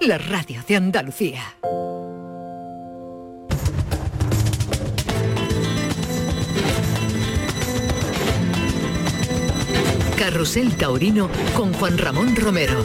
la radio de Andalucía. Carrusel Taurino con Juan Ramón Romero.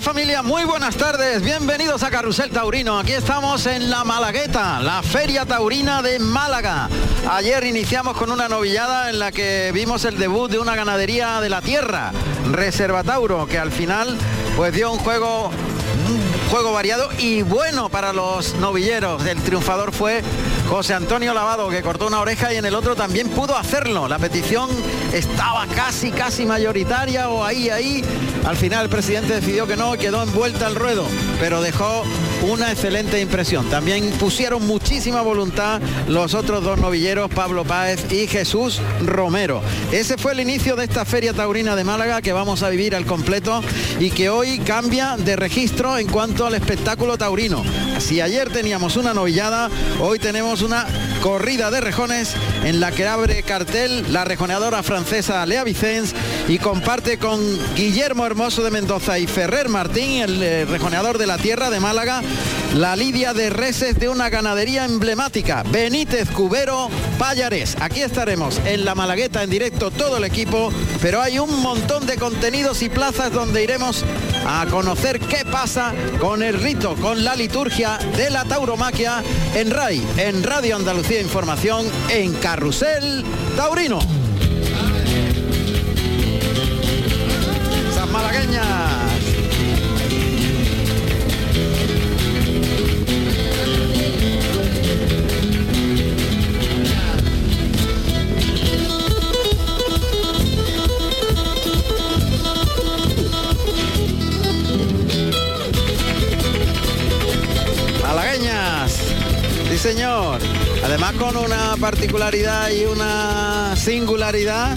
Familia? Muy buenas tardes, bienvenidos a Carrusel Taurino. Aquí estamos en la Malagueta, la Feria Taurina de Málaga. Ayer iniciamos con una novillada en la que vimos el debut de una ganadería de la tierra, Reserva Tauro, que al final pues dio un juego un juego variado y bueno para los novilleros. El triunfador fue José Antonio Lavado, que cortó una oreja y en el otro también pudo hacerlo. La petición estaba casi, casi mayoritaria o ahí, ahí. Al final el presidente decidió que no, quedó envuelta al ruedo, pero dejó una excelente impresión. También pusieron muchísima voluntad los otros dos novilleros, Pablo Páez y Jesús Romero. Ese fue el inicio de esta Feria Taurina de Málaga que vamos a vivir al completo y que hoy cambia de registro en cuanto al espectáculo taurino. Si ayer teníamos una novillada, hoy tenemos una corrida de rejones en la que abre cartel la rejoneadora francesa Lea Vicens y comparte con Guillermo Hermoso de Mendoza y Ferrer Martín, el eh, rejoneador de la tierra de Málaga, la lidia de reses de una ganadería emblemática, Benítez Cubero Payares. Aquí estaremos en la Malagueta en directo todo el equipo, pero hay un montón de contenidos y plazas donde iremos a conocer qué pasa con el rito, con la liturgia de la tauromaquia en RAI, en Radio Andalucía Información, en Carrusel Taurino. Esas malagueñas. Señor. Además con una particularidad y una singularidad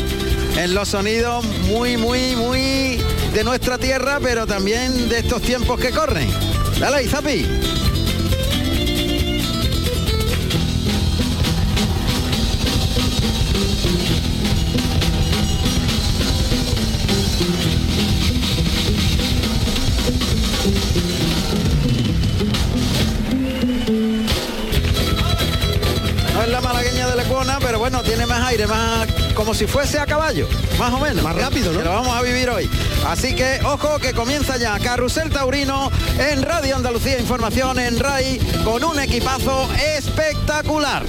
en los sonidos muy, muy, muy de nuestra tierra, pero también de estos tiempos que corren. Dale Zapi. Tiene más aire, más como si fuese a caballo, más o menos. Más rápido, ¿no? Que lo vamos a vivir hoy. Así que, ojo, que comienza ya Carrusel Taurino en Radio Andalucía Información en RAI con un equipazo espectacular.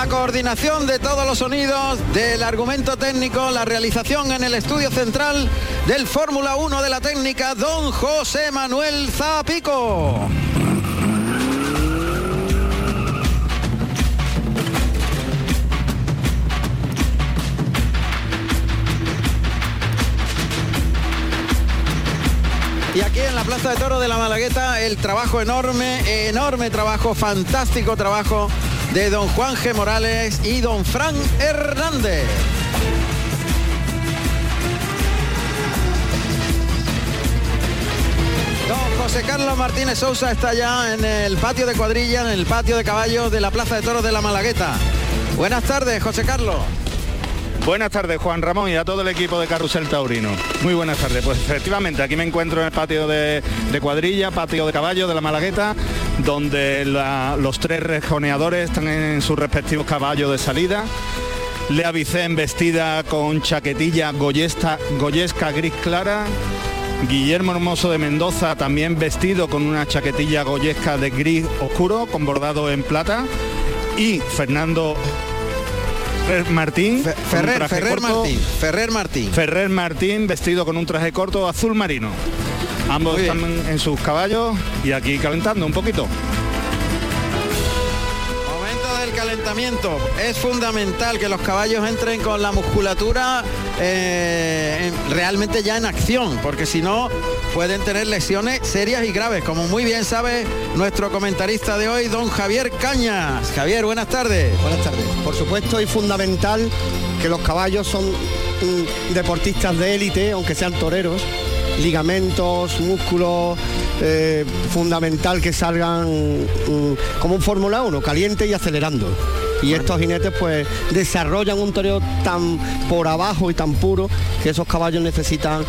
La coordinación de todos los sonidos, del argumento técnico, la realización en el estudio central del Fórmula 1 de la técnica, don José Manuel Zapico. Y aquí en la Plaza de Toro de la Malagueta, el trabajo enorme, enorme trabajo, fantástico trabajo de don Juan G. Morales y don Fran Hernández. Don José Carlos Martínez Sousa está ya en el patio de cuadrilla, en el patio de caballos de la Plaza de Toros de la Malagueta. Buenas tardes, José Carlos. Buenas tardes, Juan Ramón, y a todo el equipo de Carrusel Taurino. Muy buenas tardes. Pues efectivamente, aquí me encuentro en el patio de, cuadrilla, patio de caballo de la Malagueta, donde la- los tres rejoneadores están en sus respectivos caballos de salida. Lea Vicen vestida con chaquetilla goyesta, goyesca gris clara. Guillermo Hermoso de Mendoza también vestido con una chaquetilla goyesca de gris oscuro con bordado en plata. Y Fernando Martín. Ferrer, traje Ferrer corto. Martín, Ferrer Martín. Ferrer Martín vestido con un traje corto azul marino. Ambos Muy bien. están en sus caballos y aquí calentando un poquito. Momento del calentamiento. Es fundamental que los caballos entren con la musculatura eh, realmente ya en acción, porque si no pueden tener lesiones serias y graves, como muy bien sabe nuestro comentarista de hoy, don Javier Cañas. Javier, buenas tardes. Buenas tardes. Por supuesto es fundamental que los caballos son mm, deportistas de élite, aunque sean toreros, ligamentos, músculos, eh, fundamental que salgan mm, como un Fórmula 1, caliente y acelerando. Y estos jinetes pues desarrollan un toreo tan por abajo y tan puro que esos caballos necesitan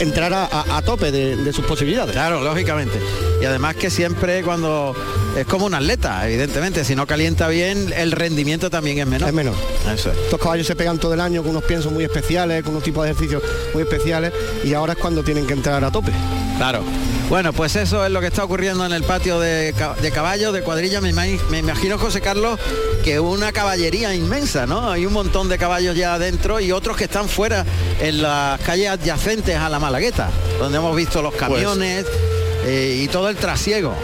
entrar a, tope de, sus posibilidades. Claro, lógicamente. Y además que siempre cuando es como un atleta, evidentemente, si no calienta bien, el rendimiento también es menor. Es menor. Estos caballos se pegan todo el año con unos piensos muy especiales, con unos tipos de ejercicios muy especiales y ahora es cuando tienen que entrar a tope. Claro. Bueno, pues eso es lo que está ocurriendo en el patio de, caballos, de cuadrilla. Me, me, imagino, José Carlos, que una caballería inmensa, ¿no? Hay un montón de caballos ya adentro y otros que están fuera en las calles adyacentes a la Malagueta, donde hemos visto los pues camiones eh, y todo el trasiego.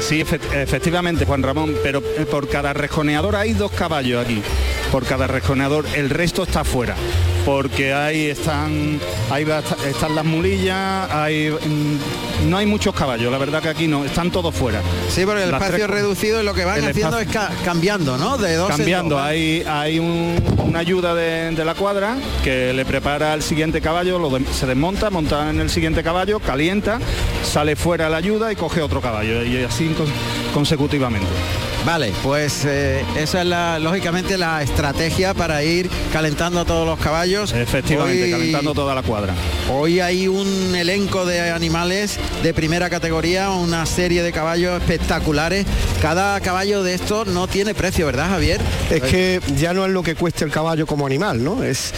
Sí, efectivamente, Juan Ramón, pero eh, por cada rejoneador hay dos caballos aquí. Por cada rejoneador, el resto está fuera porque ahí están, ahí están las mulillas, hay, mm, no hay muchos caballos, la verdad que aquí no, están todos fuera. Sí, porque el espacio reducido y lo que van haciendo es cambiando, ¿no? De dos cambiando, hay, hay una ayuda de, la cuadra que le prepara al siguiente caballo, lo se desmonta, monta en el siguiente caballo, calienta, sale fuera la ayuda y coge otro caballo y así consecutivamente. Vale, pues eh, esa es la, lógicamente la estrategia para ir calentando a todos los caballos. Efectivamente, calentando toda la cuadra. Hoy hay un elenco de animales de primera categoría, una serie de caballos espectaculares. Cada caballo de estos no tiene precio, ¿verdad, Javier? Es que ya no es lo que cueste el caballo como animal, ¿no? Es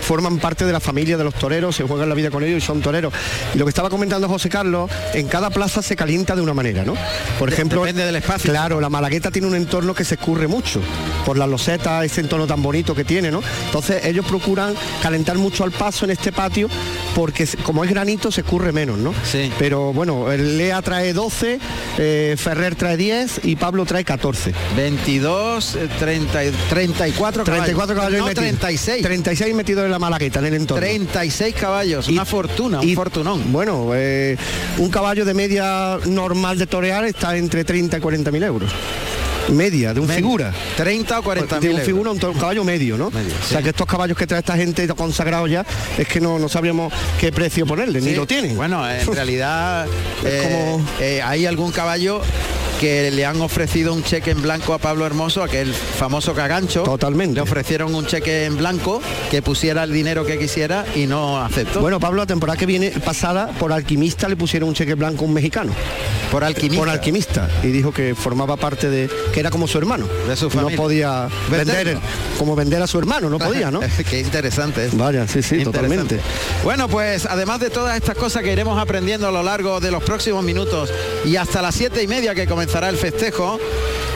forman parte de la familia de los toreros, se juegan la vida con ellos y son toreros. Y lo que estaba comentando José Carlos, en cada plaza se calienta de una manera, ¿no? Por ejemplo, depende del espacio. Claro, la Malagueta tiene un entorno que se escurre mucho por las losetas, ese entorno tan bonito que tiene, ¿no? Entonces ellos procuran calentar mucho al paso en este patio porque como es granito se escurre menos, ¿no? Sí. Pero bueno, Lea trae 12, eh, Ferrer trae 10 y Pablo trae 14. 22, 30, 34 caballos. 34 caballos no, 36. 36 metidos en la malagueta, en el entorno. 36 caballos, una fortuna, un fortunón. Bueno, eh, un caballo de media normal de torear está entre 30 y 40 mil euros media de un figura 30 o 40 de un figura un, caballo medio no o sea que estos caballos que trae esta gente consagrados ya es que no, no sabríamos qué precio ponerle ni lo tienen bueno en realidad es como... Eh, eh, hay algún caballo que le han ofrecido un cheque en blanco a Pablo Hermoso, aquel famoso cagancho. Totalmente. Le ofrecieron un cheque en blanco que pusiera el dinero que quisiera y no aceptó. Bueno, Pablo, la temporada que viene pasada, por alquimista le pusieron un cheque en blanco a un mexicano. Por alquimista. Por alquimista. Y dijo que formaba parte de. que era como su hermano. De su familia. No podía vender como vender a su hermano, no podía, ¿no? Qué interesante. Vaya, sí, sí, totalmente. Bueno, pues además de todas estas cosas que iremos aprendiendo a lo largo de los próximos minutos y hasta las siete y media que comenzará el festejo,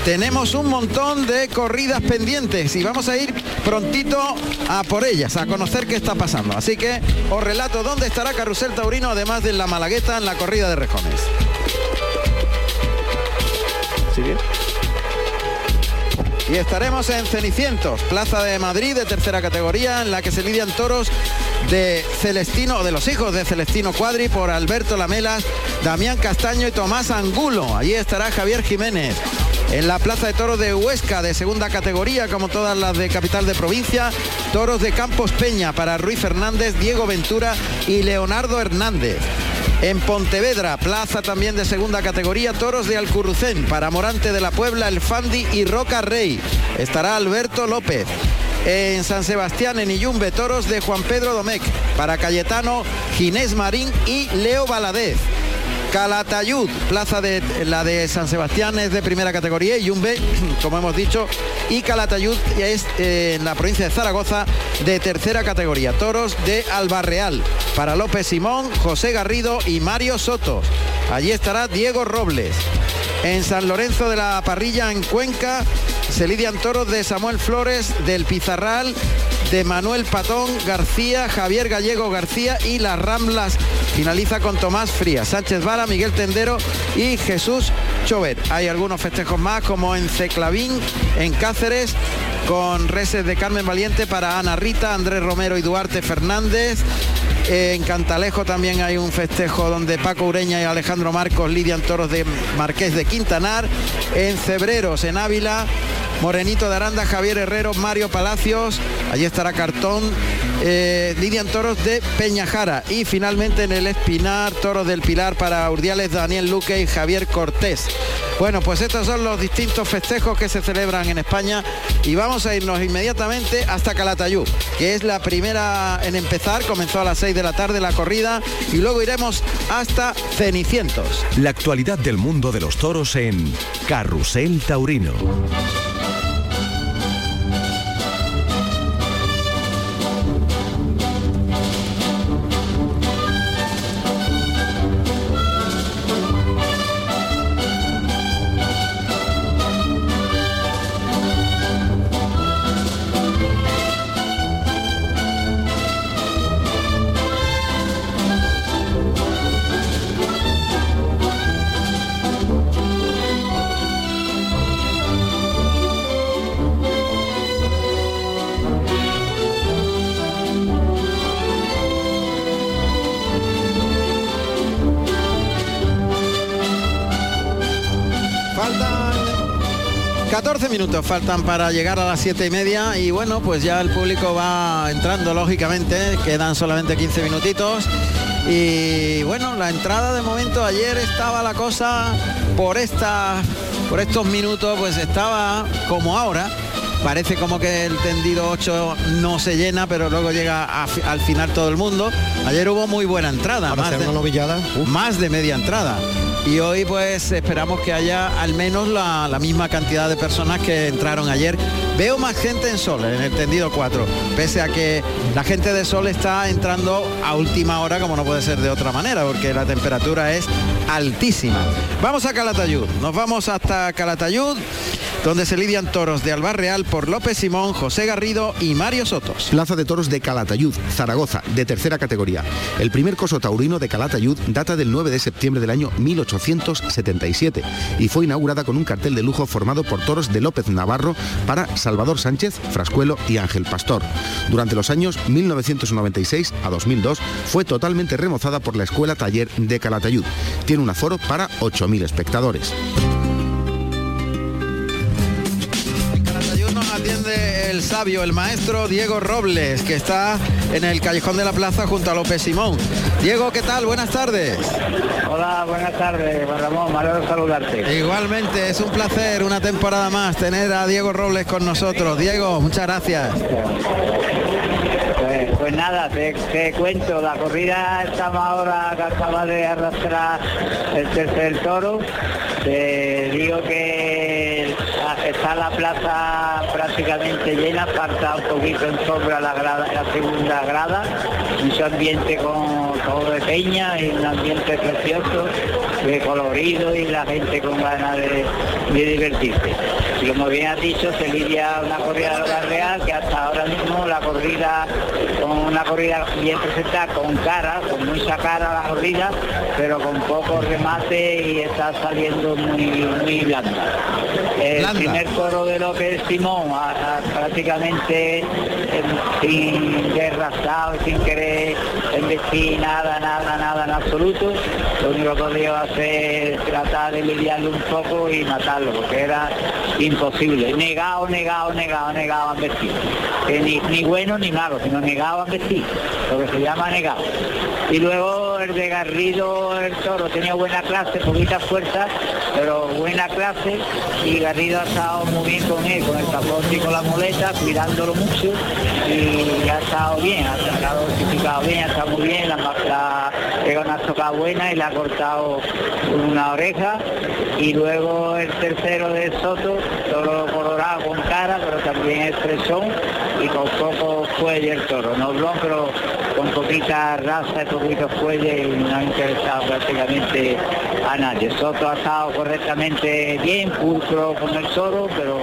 tenemos un montón de corridas pendientes y vamos a ir prontito a por ellas, a conocer qué está pasando. Así que os relato dónde estará Carrusel Taurino, además de la Malagueta en la corrida de Rejones. Y estaremos en Cenicientos, Plaza de Madrid de tercera categoría, en la que se lidian toros de Celestino, de los hijos de Celestino Cuadri por Alberto Lamelas, Damián Castaño y Tomás Angulo. Allí estará Javier Jiménez. En la Plaza de Toros de Huesca, de segunda categoría, como todas las de capital de provincia, toros de Campos Peña para Ruiz Fernández, Diego Ventura y Leonardo Hernández. En Pontevedra, plaza también de segunda categoría, toros de Alcurrucén, para Morante de la Puebla, El Fandi y Roca Rey. Estará Alberto López. En San Sebastián, en Iyumbe, toros de Juan Pedro Domecq, para Cayetano, Ginés Marín y Leo Valadez. Calatayud, plaza de la de San Sebastián es de primera categoría, y Yumbe, como hemos dicho, y Calatayud es eh, en la provincia de Zaragoza de tercera categoría. Toros de Albarreal para López Simón, José Garrido y Mario Soto. Allí estará Diego Robles. En San Lorenzo de la Parrilla, en Cuenca, se lidian toros de Samuel Flores, del Pizarral, de Manuel Patón García, Javier Gallego García y las Ramblas finaliza con Tomás Frías, Sánchez Vara, Miguel Tendero y Jesús hecho ver. Hay algunos festejos más como en Ceclavín, en Cáceres, con reses de Carmen Valiente para Ana Rita, Andrés Romero y Duarte Fernández. En Cantalejo también hay un festejo donde Paco Ureña y Alejandro Marcos lidian toros de Marqués de Quintanar. En Cebreros, en Ávila, Morenito de Aranda, Javier Herrero, Mario Palacios, allí estará Cartón, eh, lidian toros de Peñajara y finalmente en el Espinar, toros del Pilar para Urdiales, Daniel Luque y Javier Cortés. Bueno, pues estos son los distintos festejos que se celebran en España y vamos a irnos inmediatamente hasta Calatayud, que es la primera en empezar, comenzó a las 6 de la tarde la corrida y luego iremos hasta Cenicientos. La actualidad del mundo de los toros en Carrusel Taurino. Minutos faltan para llegar a las 7 y media y bueno, pues ya el público va entrando lógicamente, quedan solamente 15 minutitos. Y bueno, la entrada de momento ayer estaba la cosa por esta por estos minutos pues estaba como ahora. Parece como que el tendido 8 no se llena, pero luego llega a al final todo el mundo. Ayer hubo muy buena entrada, Para más hacer de- una novillada. uf. más de media entrada. Y hoy pues esperamos que haya al menos la, misma cantidad de personas que entraron ayer. Veo más gente en Sol, en el tendido 4, pese a que la gente de Sol está entrando a última hora, como no puede ser de otra manera, porque la temperatura es altísima. Vamos a Calatayud, nos vamos hasta Calatayud, donde se lidian toros de Albar Real por López Simón, José Garrido y Mario Sotos. Plaza de Toros de Calatayud, Zaragoza, de tercera categoría. El primer coso taurino de Calatayud data del 9 de septiembre del año 1877 y fue inaugurada con un cartel de lujo formado por toros de López Navarro para Salvador Sánchez, Frascuelo y Ángel Pastor. Durante los años 1996 a 2002 fue totalmente remozada por la Escuela Taller de Calatayud. Tiene un aforo para 8.000 espectadores. El sabio, el maestro Diego Robles, que está en el callejón de la plaza junto a López Simón. Diego, ¿qué tal? Buenas tardes. Hola, buenas tardes, Ramón, me alegro saludarte. Igualmente, es un placer una temporada más tener a Diego Robles con nosotros. Diego, muchas gracias. Pues, pues nada, te, te cuento, la corrida estamos ahora que acaba de arrastrar el tercer toro. Te digo que está la plaza prácticamente llena, falta un poquito en sombra la, segunda grada, mucho ambiente con todo de peña un ambiente precioso, de colorido y la gente con ganas de divertirse. Y como bien has dicho, se lidia una corrida de la Real que hasta ahora mismo la corrida, con una corrida bien presentada, con cara, con mucha cara la corrida, pero con poco remate y está saliendo muy, muy blanda. El Blanda. primer toro de López Simón, a- a- prácticamente sin derrastado, sin querer investir nada, nada, nada en absoluto. Lo único que podía hacer es tratar de lidiarlo un poco y matarlo, porque era imposible. Negado, negado, negado, negado a vestir. Ni bueno ni malo, sino negado a vestir, lo que se llama negado. Y luego el de Garrido, el toro, tenía buena clase, poquita fuerza, pero buena clase y Garrido ha estado muy bien con él, con el capote y con la muleta, cuidándolo mucho y ha estado bien, ha estado dosificado bien, ha estado muy bien, la, la pega una tocada buena y le ha cortado una oreja y luego el tercero de Soto, todo colorado con cara, pero también es fresón y con poco fuelle el toro, no blon, pero con poquita raza y poquito fuelle y no ha interesado prácticamente a nadie. Soto ha estado correctamente bien, pulcro con el toro, pero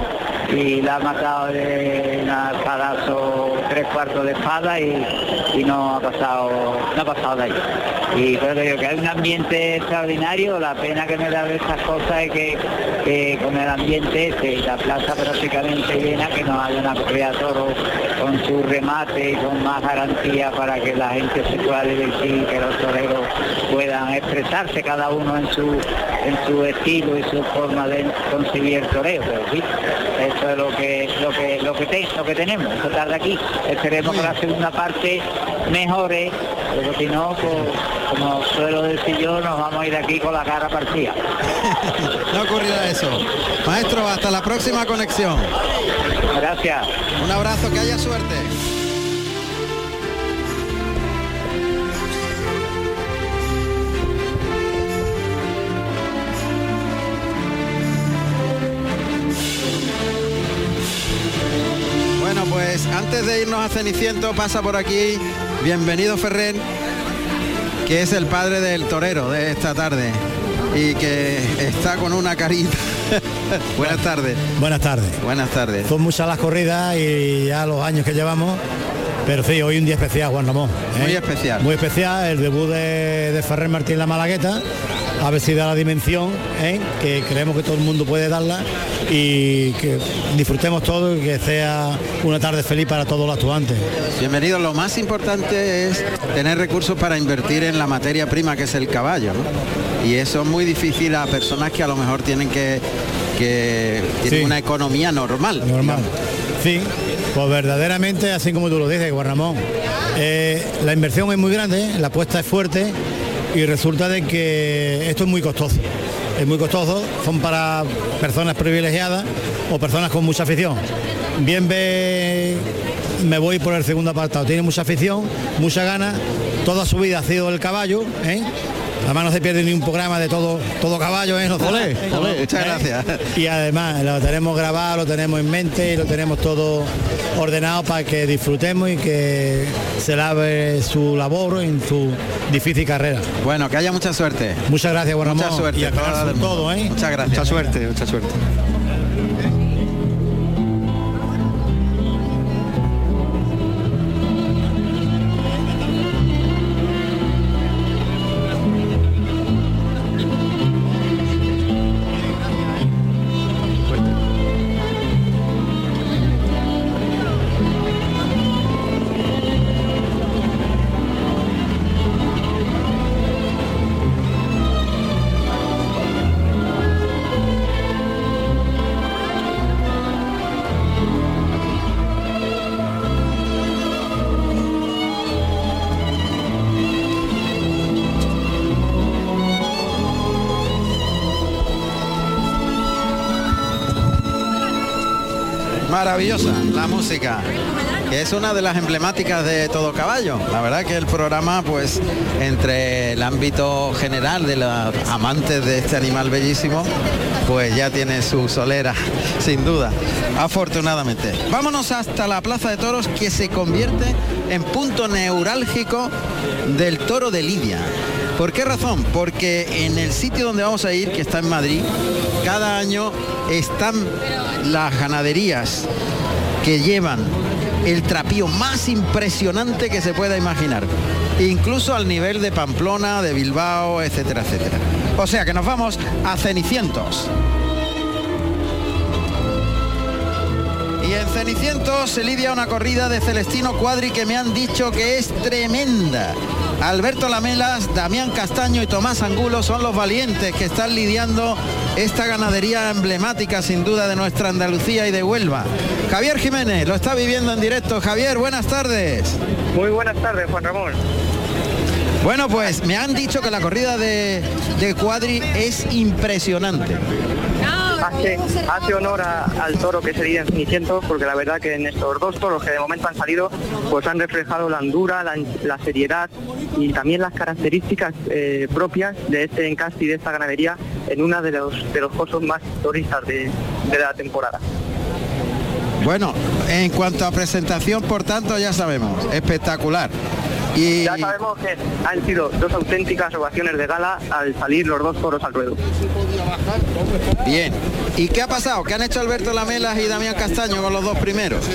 y la ha matado de un palazo cuarto de espada y, no ha pasado no ha pasado de ahí. Y creo que, que hay un ambiente extraordinario, la pena que me da de estas cosas es que, con el ambiente este, la plaza prácticamente llena, que no haya una corrida toro con su remate y con más garantía para que la gente se pueda divertir, que los toreros puedan expresarse cada uno en su en su estilo y su forma de concebir el toreo, pero sí, eso es lo que que que, lo que tenemos esta tarde aquí. Esperemos que la segunda parte mejore, pero si no, pues, como suelo decir yo, nos vamos a ir aquí con la cara partida. no ocurrirá eso. Maestro, hasta la próxima conexión. Gracias. Un abrazo, que haya suerte. Pues antes de irnos a Ceniciento pasa por aquí, bienvenido Ferrer, que es el padre del torero de esta tarde y que está con una carita. Buenas tardes. Buenas tardes. Buenas tardes. Son muchas las corridas y ya los años que llevamos. Pero sí, hoy un día especial, Juan Ramón. ¿eh? Muy especial. Muy especial, el debut de, de Ferrer Martín La Malagueta a ver si da la dimensión ¿eh? que creemos que todo el mundo puede darla y que disfrutemos todo y que sea una tarde feliz para todos los actuantes. Bienvenido, lo más importante es tener recursos para invertir en la materia prima que es el caballo, Y eso es muy difícil a personas que a lo mejor tienen que, que tienen una economía normal. Normal. Sí, pues verdaderamente, así como tú lo dices, Juan Ramón, eh, la inversión es muy grande, la apuesta es fuerte y resulta de que esto es muy costoso. Es muy costoso, son para personas privilegiadas o personas con mucha afición. Bien ve, me voy por el segundo apartado. Tiene mucha afición, mucha gana, toda su vida ha sido el caballo, ¿eh? Además no se pierde ni un programa de todo todo caballo, ¿eh? muchas gracias. Y además lo tenemos grabado, lo tenemos en mente y lo tenemos todo ordenado para que disfrutemos y que se lave su labor en su difícil carrera. Bueno, que haya mucha suerte. Muchas gracias, Juan Mucha suerte. Y todo, ¿eh? Muchas gracias. Mucha suerte, mucha suerte. Que es una de las emblemáticas de todo caballo. La verdad que el programa pues entre el ámbito general de los amantes de este animal bellísimo pues ya tiene su solera sin duda afortunadamente. Vámonos hasta la plaza de toros que se convierte en punto neurálgico del toro de lidia. ¿Por qué razón? Porque en el sitio donde vamos a ir, que está en Madrid, cada año están las ganaderías que llevan el trapío más impresionante que se pueda imaginar, incluso al nivel de Pamplona, de Bilbao, etcétera, etcétera. O sea que nos vamos a Cenicientos. Y en Cenicientos se lidia una corrida de Celestino Cuadri que me han dicho que es tremenda. Alberto Lamelas, Damián Castaño y Tomás Angulo son los valientes que están lidiando esta ganadería emblemática sin duda de nuestra Andalucía y de Huelva. Javier Jiménez lo está viviendo en directo. Javier, buenas tardes. Muy buenas tardes, Juan Ramón. Bueno, pues me han dicho que la corrida de, de Cuadri es impresionante hace, honor al toro que sería en Cenicientos, porque la verdad que en estos dos toros que de momento han salido, pues han reflejado la andura, la, seriedad y también las características eh, propias de este encaste y de esta ganadería en una de los de los más turistas de, de la temporada. Bueno, en cuanto a presentación, por tanto, ya sabemos, espectacular. Y... Ya sabemos que han sido dos auténticas ovaciones de gala al salir los dos toros al ruedo. Bien. ¿Y qué ha pasado? ¿Qué han hecho Alberto Lamelas y Damián Castaño con los dos primeros?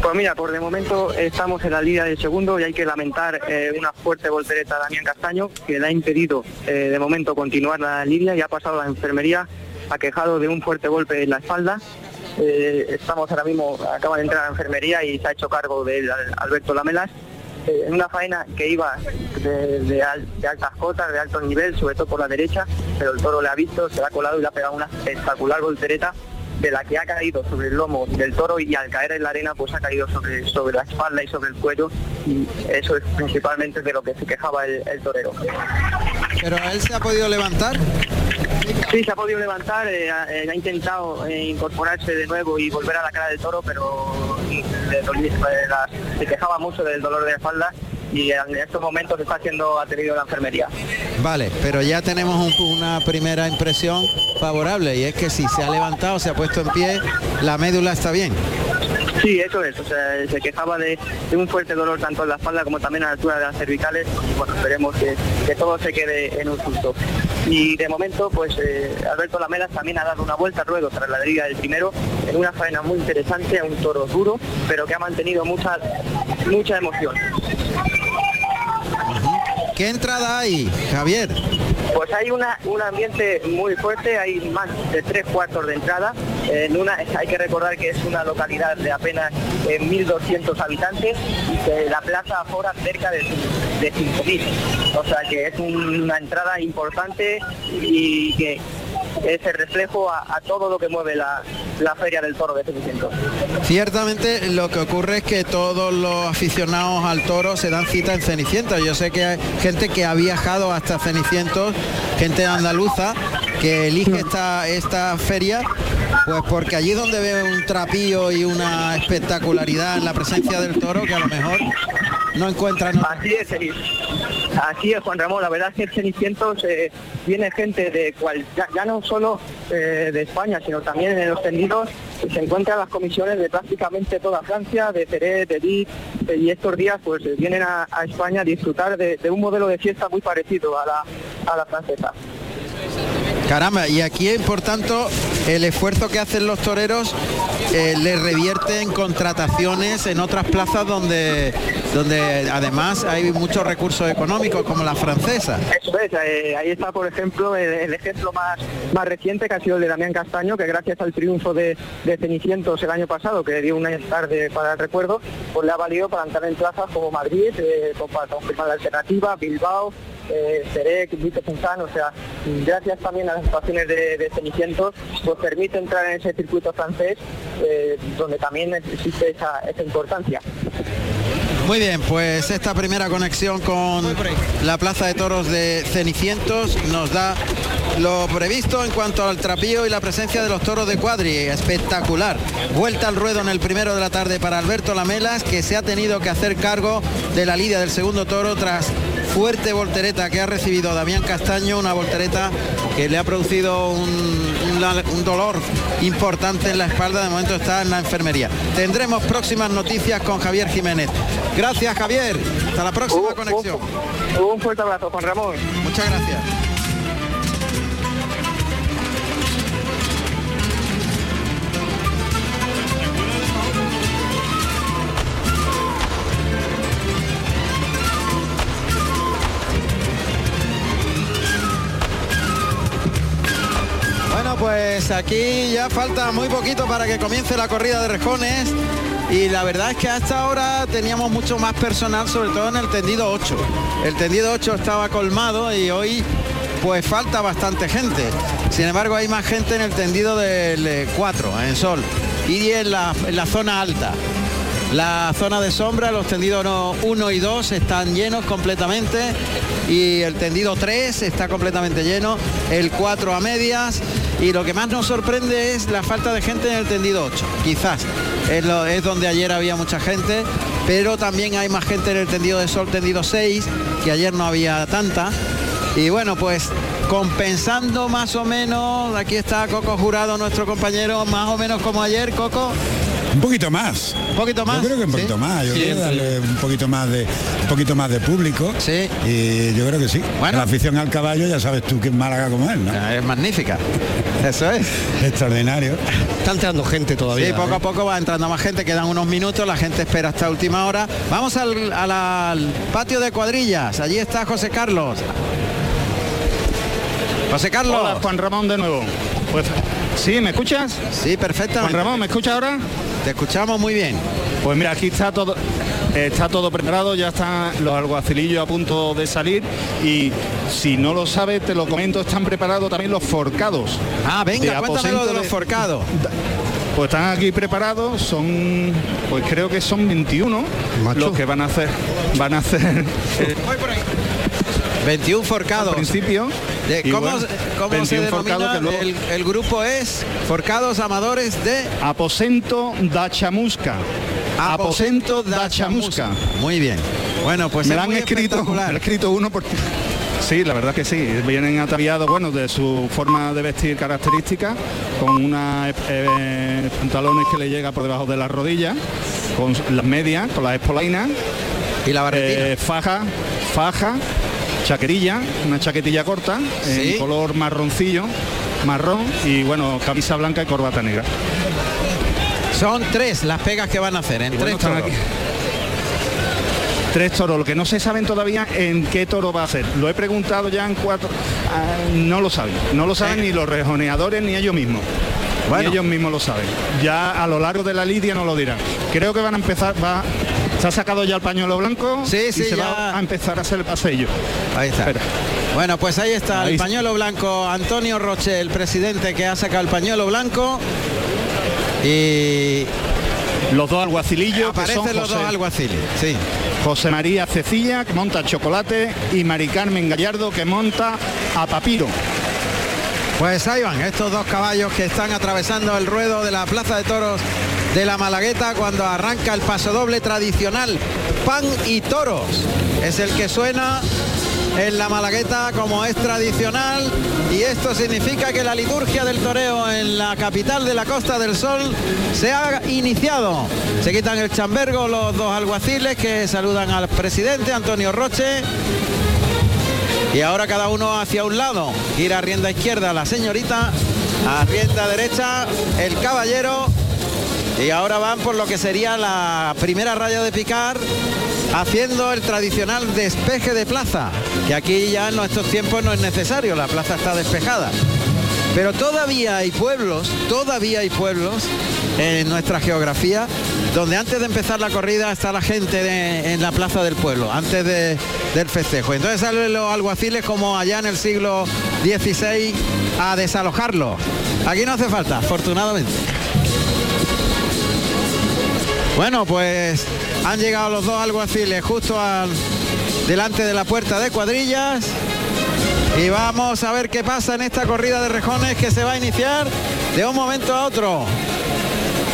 Pues mira, por de momento estamos en la línea del segundo y hay que lamentar eh, una fuerte voltereta a Damián Castaño que le ha impedido eh, de momento continuar la lidia y ha pasado a la enfermería aquejado de un fuerte golpe en la espalda. Eh, estamos ahora mismo, acaba de entrar a la enfermería y se ha hecho cargo de Alberto Lamelas eh, en una faena que iba de, altas cotas, de alto nivel, sobre todo por la derecha, pero el toro le ha visto, se le ha colado y le ha pegado una espectacular voltereta de la que ha caído sobre el lomo del toro y al caer en la arena pues ha caído sobre, la espalda y sobre el cuello y eso es principalmente de lo que se quejaba el, torero. ¿Pero él se ha podido levantar? Sí, se ha podido levantar, eh, eh, ha intentado incorporarse de nuevo y volver a la cara del toro, pero se quejaba mucho del dolor de la espalda y en estos momentos está siendo atendido en la enfermería. Vale, pero ya tenemos una primera impresión favorable y es que si se ha levantado, se ha puesto en pie, la médula está bien. Sí, eso es, o sea, se quejaba de, un fuerte dolor tanto en la espalda como también a la altura de las cervicales y bueno, esperemos que, todo se quede en un susto. Y de momento, pues eh, Alberto Lamelas también ha dado una vuelta al ruedo tras la liga del primero, en una faena muy interesante, a un toro duro, pero que ha mantenido mucha, mucha emoción. ¿Qué entrada hay, Javier? Pues hay un ambiente muy fuerte, hay más de tres cuartos de entrada. En una, hay que recordar que es una localidad de apenas 1.200 eh, habitantes y que la plaza afora cerca de, de 5.000. O sea que es una entrada importante y que es el reflejo a, todo lo que mueve la, feria del toro de Cenicientos. Ciertamente lo que ocurre es que todos los aficionados al toro se dan cita en Cenicientos. Yo sé que hay gente que ha viajado hasta Cenicientos, gente andaluza, que elige esta, esta feria pues porque allí donde ve un trapío y una espectacularidad en la presencia del toro que a lo mejor no encuentran. Así es, Juan Ramón, la verdad es que el Cenicientos eh, viene gente de cual, ya, no solo eh, de España, sino también en los tendidos, se encuentran las comisiones de prácticamente toda Francia, de Ceret, de Dit, eh, y estos días pues vienen a, España a disfrutar de, un modelo de fiesta muy parecido a la, a la francesa. Caramba, y aquí por tanto el esfuerzo que hacen los toreros eh, le revierte en contrataciones en otras plazas donde donde además hay muchos recursos económicos como la francesa. Eso es, eh, ahí está por ejemplo el, ejemplo más, más reciente que ha sido el de Damián Castaño, que gracias al triunfo de, de Cenicientos el año pasado, que dio una tarde para el recuerdo, pues le ha valido para entrar en plazas como Madrid, eh, para confirmar la alternativa, Bilbao, eh, Cerec, Vite o sea, gracias también a las situaciones de, Cenicientos, pues permite entrar en ese circuito francés eh, donde también existe esa, importancia. Muy bien, pues esta primera conexión con la Plaza de Toros de Cenicientos nos da lo previsto en cuanto al trapío y la presencia de los toros de cuadri. Espectacular. Vuelta al ruedo en el primero de la tarde para Alberto Lamelas, que se ha tenido que hacer cargo de la lidia del segundo toro tras fuerte voltereta que ha recibido Damián Castaño, una voltereta que le ha producido un, dolor importante en la espalda, de momento está en la enfermería. Tendremos próximas noticias con Javier Jiménez. Gracias Javier, hasta la próxima conexión. Un, fuerte abrazo, Juan Ramón. Muchas gracias. pues aquí ya falta muy poquito para que comience la corrida de rejones y la verdad es que hasta ahora teníamos mucho más personal, sobre todo en el tendido 8. El tendido 8 estaba colmado y hoy pues falta bastante gente. Sin embargo hay más gente en el tendido del 4, en sol, y en la, en la zona alta. La zona de sombra, los tendidos 1 y 2 están llenos completamente y el tendido 3 está completamente lleno, el 4 a medias y lo que más nos sorprende es la falta de gente en el tendido 8. Quizás es, donde ayer había mucha gente, pero también hay más gente en el tendido de sol, tendido 6, que ayer no había tanta. Y bueno, pues compensando más o menos, aquí está Coco Jurado, nuestro compañero, más o menos como ayer, Coco. Un poquito más. Un poquito más. Yo creo que un poquito ¿Sí? más. Yo Sí, creo que darle un poquito más de un poquito más de público. Sí. Y yo creo que sí. Bueno. La afición al caballo ya sabes tú que es Málaga como es, ¿no? Es magnífica. Eso es. Extraordinario. Está entrando gente todavía. Sí, poco ¿eh? a poco va entrando más gente, quedan unos minutos, la gente espera hasta última hora. Vamos al patio de cuadrillas, allí está José Carlos. José Carlos. Hola, Juan Ramón de nuevo. Pues, ¿Sí? ¿Me escuchas? Sí, perfectamente. Juan Ramón, ¿me escuchas ahora? Te escuchamos muy bien. Pues mira, aquí está todo, está todo preparado, ya están los alguacilillos a punto de salir y si no lo sabes, te lo comento, están preparados también los forcados. Ah, venga, De cuéntame lo de los forcados. Pues están aquí preparados, son, pues creo que son 21 Macho. los que van a hacer, van a hacer 21 forcados. al principio. De- y ¿Cómo, bueno, cómo 21 se forcados denomina? que luego- el, el grupo es Forcados Amadores de Aposento da Chamusca. Aposento da Chamusca. Muy bien. Bueno, pues me es han escrito, me han escrito uno porque sí, la verdad que sí, vienen ataviados, bueno, de su forma de vestir característica, con unas eh, pantalones que le llega por debajo de las rodillas, con las medias, con las espolinas, Y la barretina. eh, faja, faja, chaquerilla, una chaquetilla corta, Sí. en color marroncillo, marrón y bueno, camisa blanca y corbata negra. Son tres las pegas que van a hacer, en tres toros. Tres toros, lo que no se saben todavía en qué toro va a ser. Lo he preguntado ya en cuatro. ah, no lo saben. No lo saben Eh. ni los rejoneadores ni ellos mismos. Bueno. Ni ellos mismos lo saben. Ya a lo largo de la lidia no lo dirán. Creo que van a empezar, va. Se ha sacado ya el pañuelo blanco Sí, y sí, se ya. va a empezar a hacer el pasillo. Ahí está. Espera. Bueno, pues ahí está Ahí el pañuelo blanco. Antonio Roche, el presidente que ha sacado el pañuelo blanco. Y Los dos alguacilillos que son aparecen los José, dos alguaciles. Sí. José María Cecilla, que monta chocolate, y Mari Carmen Gallardo, que monta a papiro. Pues ahí van estos dos caballos que están atravesando el ruedo de la Plaza de Toros de la Malagueta cuando arranca el paso doble tradicional Pan y Toros. Es el que suena en la Malagueta como es tradicional y esto significa que la liturgia del toreo en la capital de la Costa del Sol se ha iniciado. Se quitan el chambergo los dos alguaciles que saludan al presidente Antonio Roche y ahora cada uno hacia un lado. Gira a rienda izquierda la señorita, a rienda derecha el caballero. Y ahora van por lo que sería la primera raya de picar, haciendo el tradicional despeje de plaza, que aquí ya en nuestros tiempos no es necesario, la plaza está despejada. Pero todavía hay pueblos, todavía hay pueblos en nuestra geografía donde antes de empezar la corrida está la gente en la plaza del pueblo, antes de- del festejo. Entonces salen los alguaciles como allá en el siglo XVI a desalojarlo. Aquí no hace falta, afortunadamente. Bueno, pues han llegado los dos alguaciles justo al delante de la puerta de cuadrillas. Y vamos a ver qué pasa en esta corrida de rejones que se va a iniciar de un momento a otro.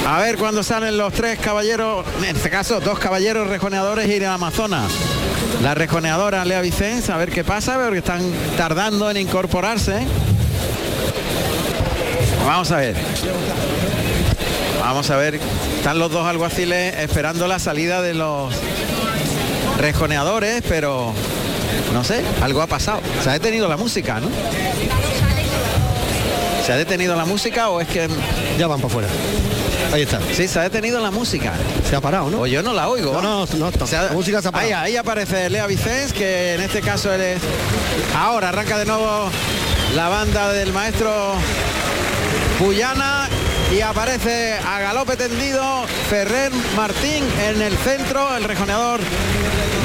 A ver cuándo salen los tres caballeros, en este caso dos caballeros rejoneadores y de Amazonas. La rejoneadora Lea Vicens, a ver qué pasa, porque están tardando en incorporarse. Vamos a ver. Vamos a ver. Están los dos alguaciles esperando la salida de los rejoneadores, pero no sé, algo ha pasado. Se ha detenido la música, ¿no? ¿Se ha detenido la música o es que Ya van para afuera. Ahí está. sí, se ha detenido la música? Se ha parado, ¿no? O yo no la oigo. No, no, no, no. Se ha- La música se ha parado. ahí, ahí aparece Lea Vicens, que en este caso él es... Ahora arranca de nuevo la banda del maestro Puyana y aparece a galope tendido Ferrer Martín en el centro, el rejoneador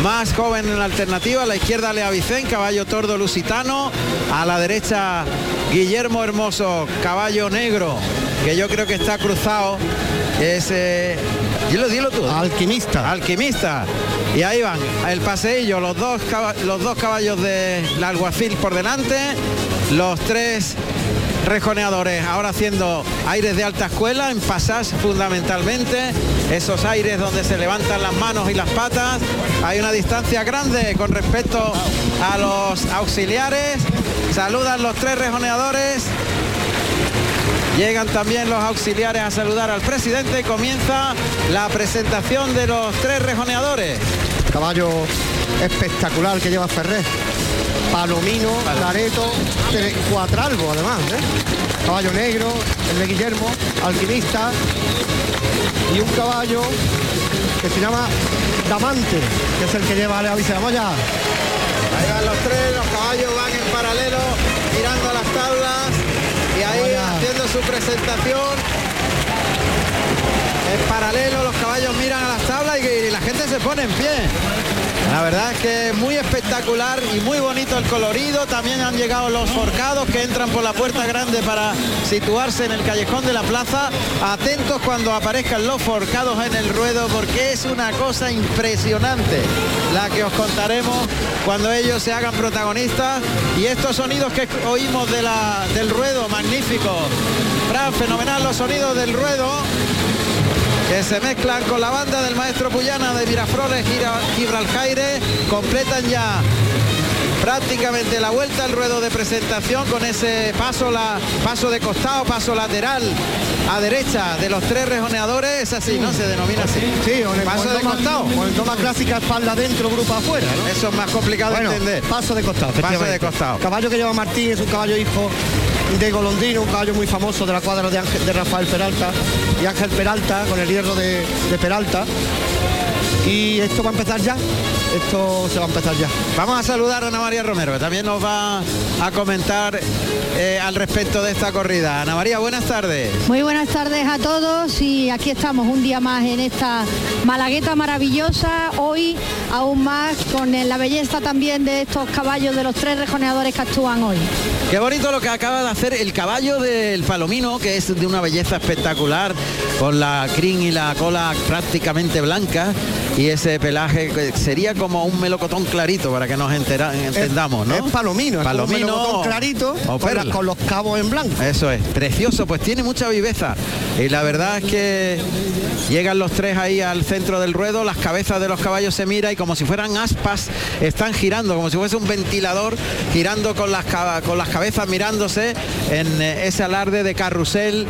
más joven en la alternativa, a la izquierda Lea Vicens, caballo tordo lusitano, a la derecha Guillermo Hermoso, caballo negro, que yo creo que está cruzado, es... eh, dilo, dilo tú. Alquimista. Alquimista. Y ahí van, el paseillo, los dos, los dos caballos del alguacil por delante, los tres rejoneadores ahora haciendo aires de alta escuela, en pasas fundamentalmente, esos aires donde se levantan las manos y las patas. Hay una distancia grande con respecto a los auxiliares. Saludan los tres rejoneadores Llegan también los auxiliares a saludar al presidente comienza la presentación de los tres rejoneadores. Caballo espectacular que lleva Ferrer. Palomino, Lareto, Cuatralbo además. ¿eh? Caballo negro, el de Guillermo, alquimista. Y un caballo que se llama Damante, que es el que lleva a Avisa Moya. Ahí van los tres, los caballos van en paralelo, mirando las tablas y ahí haciendo su presentación. En paralelo los caballos miran a las tablas y la gente se pone en pie. La verdad es que muy espectacular y muy bonito el colorido. También han llegado los forcados que entran por la puerta grande para situarse en el callejón de la plaza. Atentos cuando aparezcan los forcados en el ruedo porque es una cosa impresionante la que os contaremos cuando ellos se hagan protagonistas. Y estos sonidos que oímos del ruedo, magnífico. fenomenal los sonidos del ruedo que se mezclan con la banda del maestro Puyana de Miraflores Gibralcaire, completan ya prácticamente la vuelta al ruedo de presentación con ese paso, la, paso de costado, paso lateral a derecha de los tres rejoneadores, es así, ¿no? Se denomina así. Sí, o paso de costado. Con el toma clásica espalda dentro, grupo afuera, Eso es más complicado de entender. Paso de costado. Paso de costado. Caballo que lleva Martín es un caballo hijo de Golondrino, un caballo muy famoso de la cuadra de, de Rafael Peralta y Ángel Peralta con el hierro de, de Peralta. Y esto va a empezar ya esto se va a empezar ya. Vamos a saludar a Ana María Romero, que también nos va a comentar eh, al respecto de esta corrida. Ana María, buenas tardes. Muy buenas tardes a todos y aquí estamos un día más en esta malagueta maravillosa, hoy aún más con la belleza también de estos caballos de los tres rejoneadores que actúan hoy. Qué bonito lo que acaba de hacer el caballo del Palomino, que es de una belleza espectacular, con la crin y la cola prácticamente blanca y ese pelaje que sería como un melocotón clarito para que nos entendamos, ¿no? Es palomino, palomino clarito con, los cabos en blanco. Eso es, precioso, pues tiene mucha viveza. Y la verdad es que llegan los tres ahí al centro del ruedo, las cabezas de los caballos se mira y como si fueran aspas están girando, como si fuese un ventilador girando con las, con las cabezas mirándose en eh, ese alarde de carrusel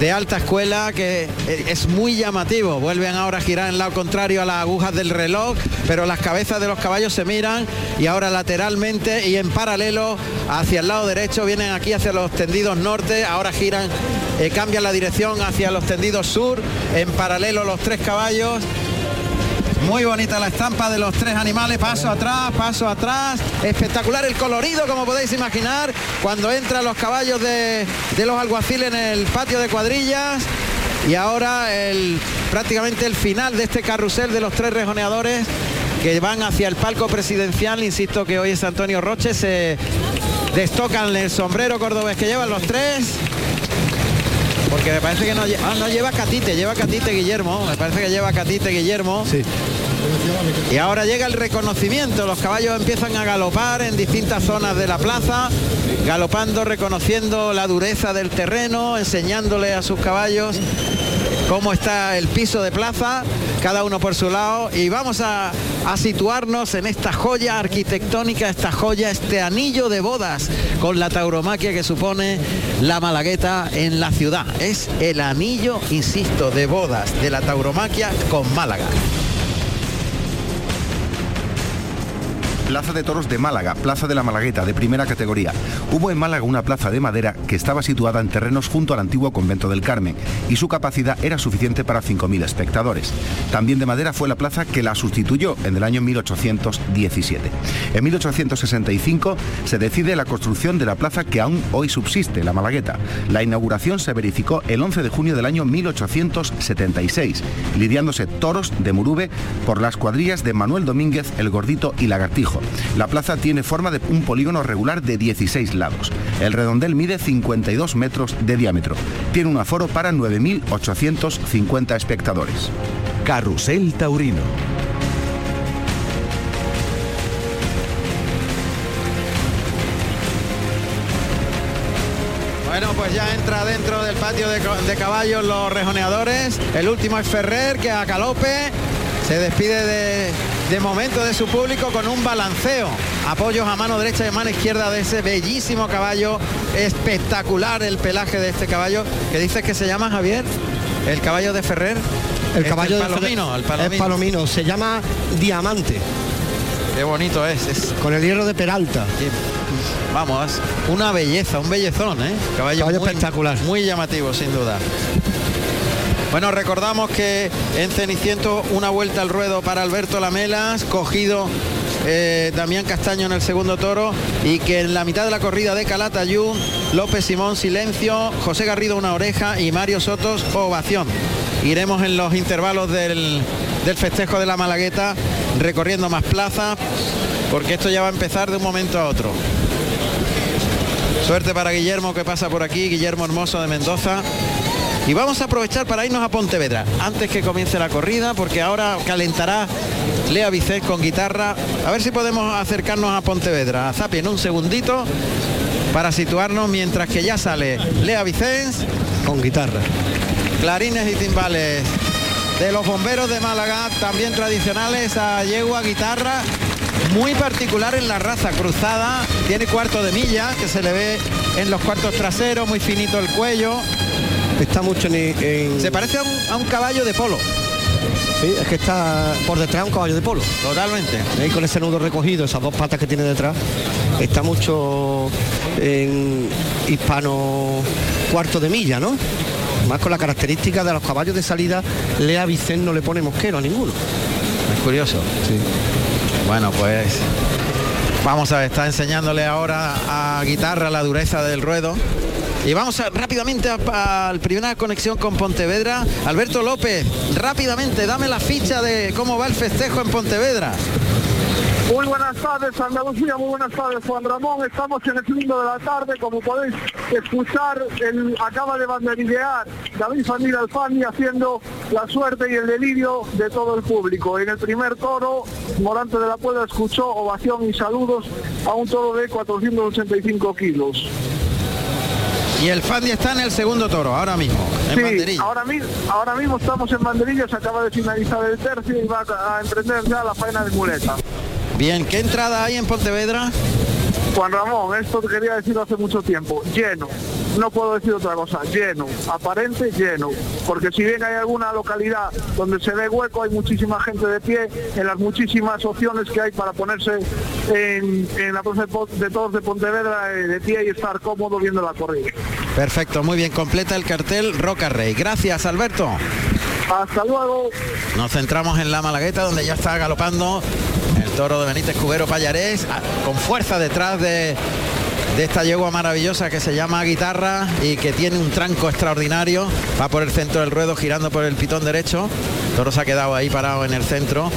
de alta escuela que es muy llamativo. Vuelven ahora a girar en lado contrario a las agujas del reloj, pero las cabezas de los caballos se miran y ahora lateralmente y en paralelo hacia el lado derecho vienen aquí hacia los tendidos norte, ahora giran, eh, cambian la dirección hacia los tendidos sur, en paralelo los tres caballos muy bonita la estampa de los tres animales, paso atrás, paso atrás. Espectacular el colorido, como podéis imaginar, cuando entran los caballos de, los alguaciles en el patio de cuadrillas. Y ahora el, prácticamente el final de este carrusel de los tres rejoneadores que van hacia el palco presidencial. Insisto que hoy es Antonio Roche. Se destocan el sombrero cordobés que llevan los tres. Porque me parece que no, ah, no lleva Catite, lleva Catite Guillermo. Me parece que lleva Catite Guillermo. Sí. Y ahora llega el reconocimiento. Los caballos empiezan a galopar en distintas zonas de la plaza, galopando, reconociendo la dureza del terreno, enseñándole a sus caballos cómo está el piso de plaza, cada uno por su lado. Y vamos a, a situarnos en esta joya arquitectónica, esta joya, este anillo de bodas con la tauromaquia que supone la Malagueta en la ciudad. Es el anillo, insisto, de bodas de la tauromaquia con Málaga. Plaza de Toros de Málaga, Plaza de la Malagueta, de primera categoría. Hubo en Málaga una plaza de madera que estaba situada en terrenos junto al antiguo convento del Carmen y su capacidad era suficiente para 5.000 espectadores. También de madera fue la plaza que la sustituyó en el año 1817. En 1865 se decide la construcción de la plaza que aún hoy subsiste, la Malagueta. La inauguración se verificó el 11 de junio del año 1876, lidiándose toros de Murube por las cuadrillas de Manuel Domínguez, el Gordito y Lagartijo la plaza tiene forma de un polígono regular de 16 lados. El redondel mide 52 metros de diámetro. Tiene un aforo para 9.850 espectadores. Carrusel Taurino. Bueno, pues ya entra dentro del patio de, de caballos los rejoneadores. El último es Ferrer, que a Calope Se despide de, de momento de su público con un balanceo. Apoyos a mano derecha y a mano izquierda de ese bellísimo caballo. Espectacular el pelaje de este caballo. que dices que se llama Javier? El caballo de Ferrer. El Este, caballo de palomino, el Es palomino. palomino, se llama Diamante. Qué bonito es. es Con el hierro de Peralta. Vamos, una belleza, un bellezón, ¿eh? Caballo, Caballo muy, espectacular. Muy llamativo, sin duda. Bueno, recordamos que en Ceniciento una vuelta al ruedo para Alberto Lamelas, cogido eh, Damián Castaño en el segundo toro y que en la mitad de la corrida de Calatayud, López Simón silencio, José Garrido una oreja y Mario Sotos ovación. Iremos en los intervalos del, del festejo de la Malagueta recorriendo más plazas porque esto ya va a empezar de un momento a otro. Suerte para Guillermo que pasa por aquí, Guillermo Hermoso de Mendoza. Y vamos a aprovechar para irnos a Pontevedra antes que comience la corrida, porque ahora calentará Lea Vicés con guitarra. A ver si podemos acercarnos a Pontevedra. A Zapi en un segundito para situarnos mientras que ya sale Lea Vicens con guitarra. Clarines y timbales de los bomberos de Málaga, también tradicionales a yegua, guitarra, muy particular en la raza cruzada, tiene cuarto de milla que se le ve en los cuartos traseros, muy finito el cuello. Está mucho en... en- Se parece a un, a un caballo de polo. Sí, es que está por detrás un caballo de polo. Totalmente. Con ese nudo recogido, esas dos patas que tiene detrás, está mucho en hispano cuarto de milla, ¿no? Más con la característica de los caballos de salida, Lea Vicen no le pone mosquero a ninguno. Es curioso. Bueno, pues vamos a ver, está enseñándole ahora a guitarra la dureza del ruedo. Y vamos a- rápidamente a- al primera conexión con Pontevedra. Alberto López, rápidamente, dame la ficha de cómo va el festejo en Pontevedra. Muy buenas tardes, Andalucía, muy buenas tardes, Juan Ramón. Estamos en el segundo de la tarde, como podéis escuchar, acaba de banderillear David Fanil Alfani haciendo la suerte y el delirio de todo el público. En el primer toro, Morante de la Puebla escuchó ovación y saludos a un toro de 485 kilos. Y el Fandi está en el segundo toro, ahora mismo, en Sí, banderilla. ahora, mismo, ahora mismo estamos en banderilla, se acaba de finalizar el tercio y va a a emprender ya la faena de muleta. Bien, ¿qué entrada hay en Pontevedra? Juan Ramón, esto te quería decir hace mucho tiempo, lleno, no puedo decir otra cosa, lleno, aparente lleno, porque si bien hay alguna localidad donde se ve hueco, hay muchísima gente de pie en las muchísimas opciones que hay para ponerse en, en la plaza de todos de Pontevedra eh, de pie y estar cómodo viendo la corrida. Perfecto, muy bien, completa el cartel Roca Rey. Gracias, Alberto. Hasta luego. Nos centramos en la Malagueta donde ya está galopando toro de Benítez Cubero Payarés a- con fuerza detrás de, de esta yegua maravillosa que se llama Guitarra y que tiene un tranco extraordinario. Va por el centro del ruedo girando por el pitón derecho. Toro se ha quedado ahí parado en el centro.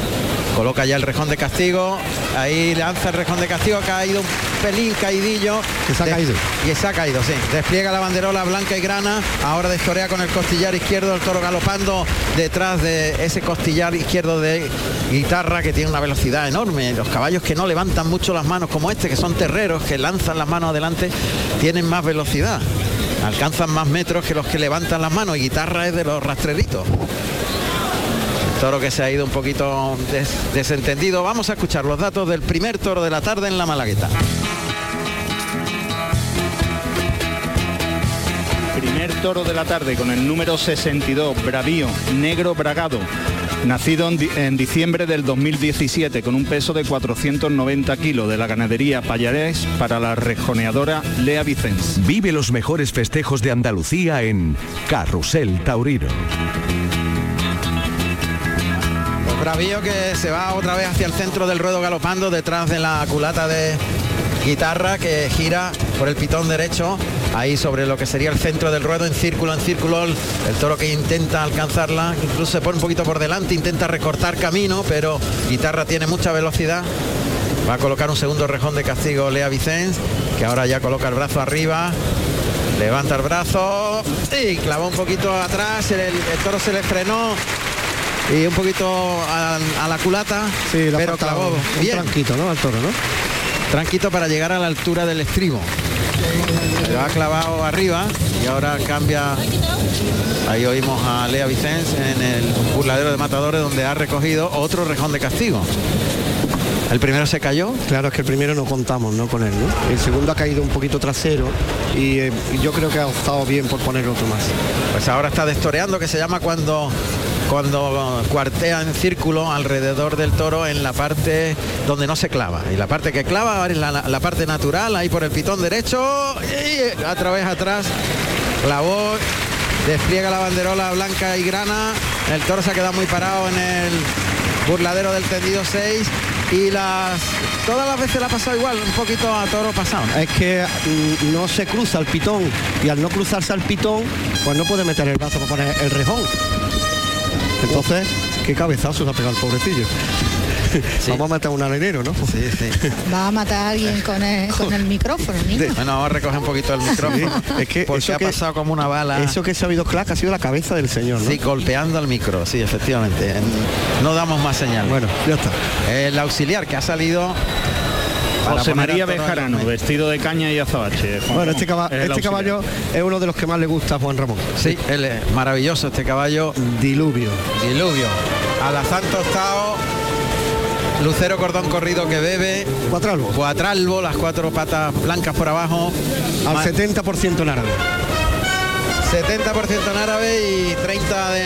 Coloca ya el rejón de castigo. Ahí lanza el rejón de castigo. Ha caído un pelín caidillo. Que se ha caído. Y se ha caído, sí. Despliega la banderola blanca y grana. Ahora destorea con el costillar izquierdo. El toro galopando detrás de ese costillar izquierdo de guitarra que tiene una velocidad enorme. Los caballos que no levantan mucho las manos como este, que son terreros, que lanzan las manos adelante, tienen más velocidad. Alcanzan más metros que los que levantan las manos. Y guitarra es de los rastreritos. Toro que se ha ido un poquito des- desentendido. Vamos a escuchar los datos del primer toro de la tarde en la Malagueta. Primer toro de la tarde con el número 62, Bravío, negro bragado. Nacido en, di- en diciembre del 2017 con un peso de 490 kilos de la ganadería Payarés para la rejoneadora Lea Vicens. Vive los mejores festejos de Andalucía en Carrusel Taurino. Bravío que se va otra vez hacia el centro del ruedo galopando detrás de la culata de guitarra que gira por el pitón derecho ahí sobre lo que sería el centro del ruedo en círculo en círculo. El, toro que intenta alcanzarla incluso se pone un poquito por delante intenta recortar camino pero guitarra tiene mucha velocidad. Va a colocar un segundo rejón de castigo Lea Vicens que ahora ya coloca el brazo arriba levanta el brazo y clavó un poquito atrás. El, el toro se le frenó y un poquito a, a la culata, Sí, pero clavó un bien, tranquito, ¿no? Al toro, ¿no? tranquito para llegar a la altura del estribo. Lo ha clavado arriba y ahora cambia. Ahí oímos a Lea Vicens en el burladero de matadores donde ha recogido otro rejón de castigo. El primero se cayó. Claro, es que el primero no contamos ¿no? con él, ¿no? El segundo ha caído un poquito trasero y eh, yo creo que ha optado bien por poner otro más. Pues ahora está destoreando, que se llama cuando cuando cuartea en círculo alrededor del toro en la parte donde no se clava. Y la parte que clava es la, parte natural, ahí por el pitón derecho, y a través atrás, clavó, despliega la banderola blanca y grana, el toro se ha quedado muy parado en el burladero del tendido 6 y las todas las veces la ha pasado igual, un poquito a toro pasado. Es que mm, no se cruza el pitón y al no cruzarse al pitón, pues no puede meter el brazo para poner el rejón. Entonces, qué cabezazo se ha pegado el pobrecillo. Vamos a matar a un arenero, ¿no? Sí, sí. Va a matar a alguien con el, con el micrófono, niño. Bueno, vamos a recoger un poquito el micrófono. Es que porque eso ha que- pasado como una bala. Eso que se ha oído clac ha sido la cabeza del señor, ¿no? Sí, golpeando al micro, sí, efectivamente. No damos más señal. Bueno, ya está. El auxiliar que ha salido. José María Bejarano, vestido de caña y azabache. Juan Bueno, este, caba- es el este caballo es uno de los que más le gusta a Juan Ramón. Sí, él es maravilloso este caballo. Diluvio. Diluvio. Alazán tostado. Lucero cordón corrido que bebe. Cuatralbo. Cuatralbo, las cuatro patas blancas por abajo. Al Ma- 70% en árabe. 70% en árabe y 30 de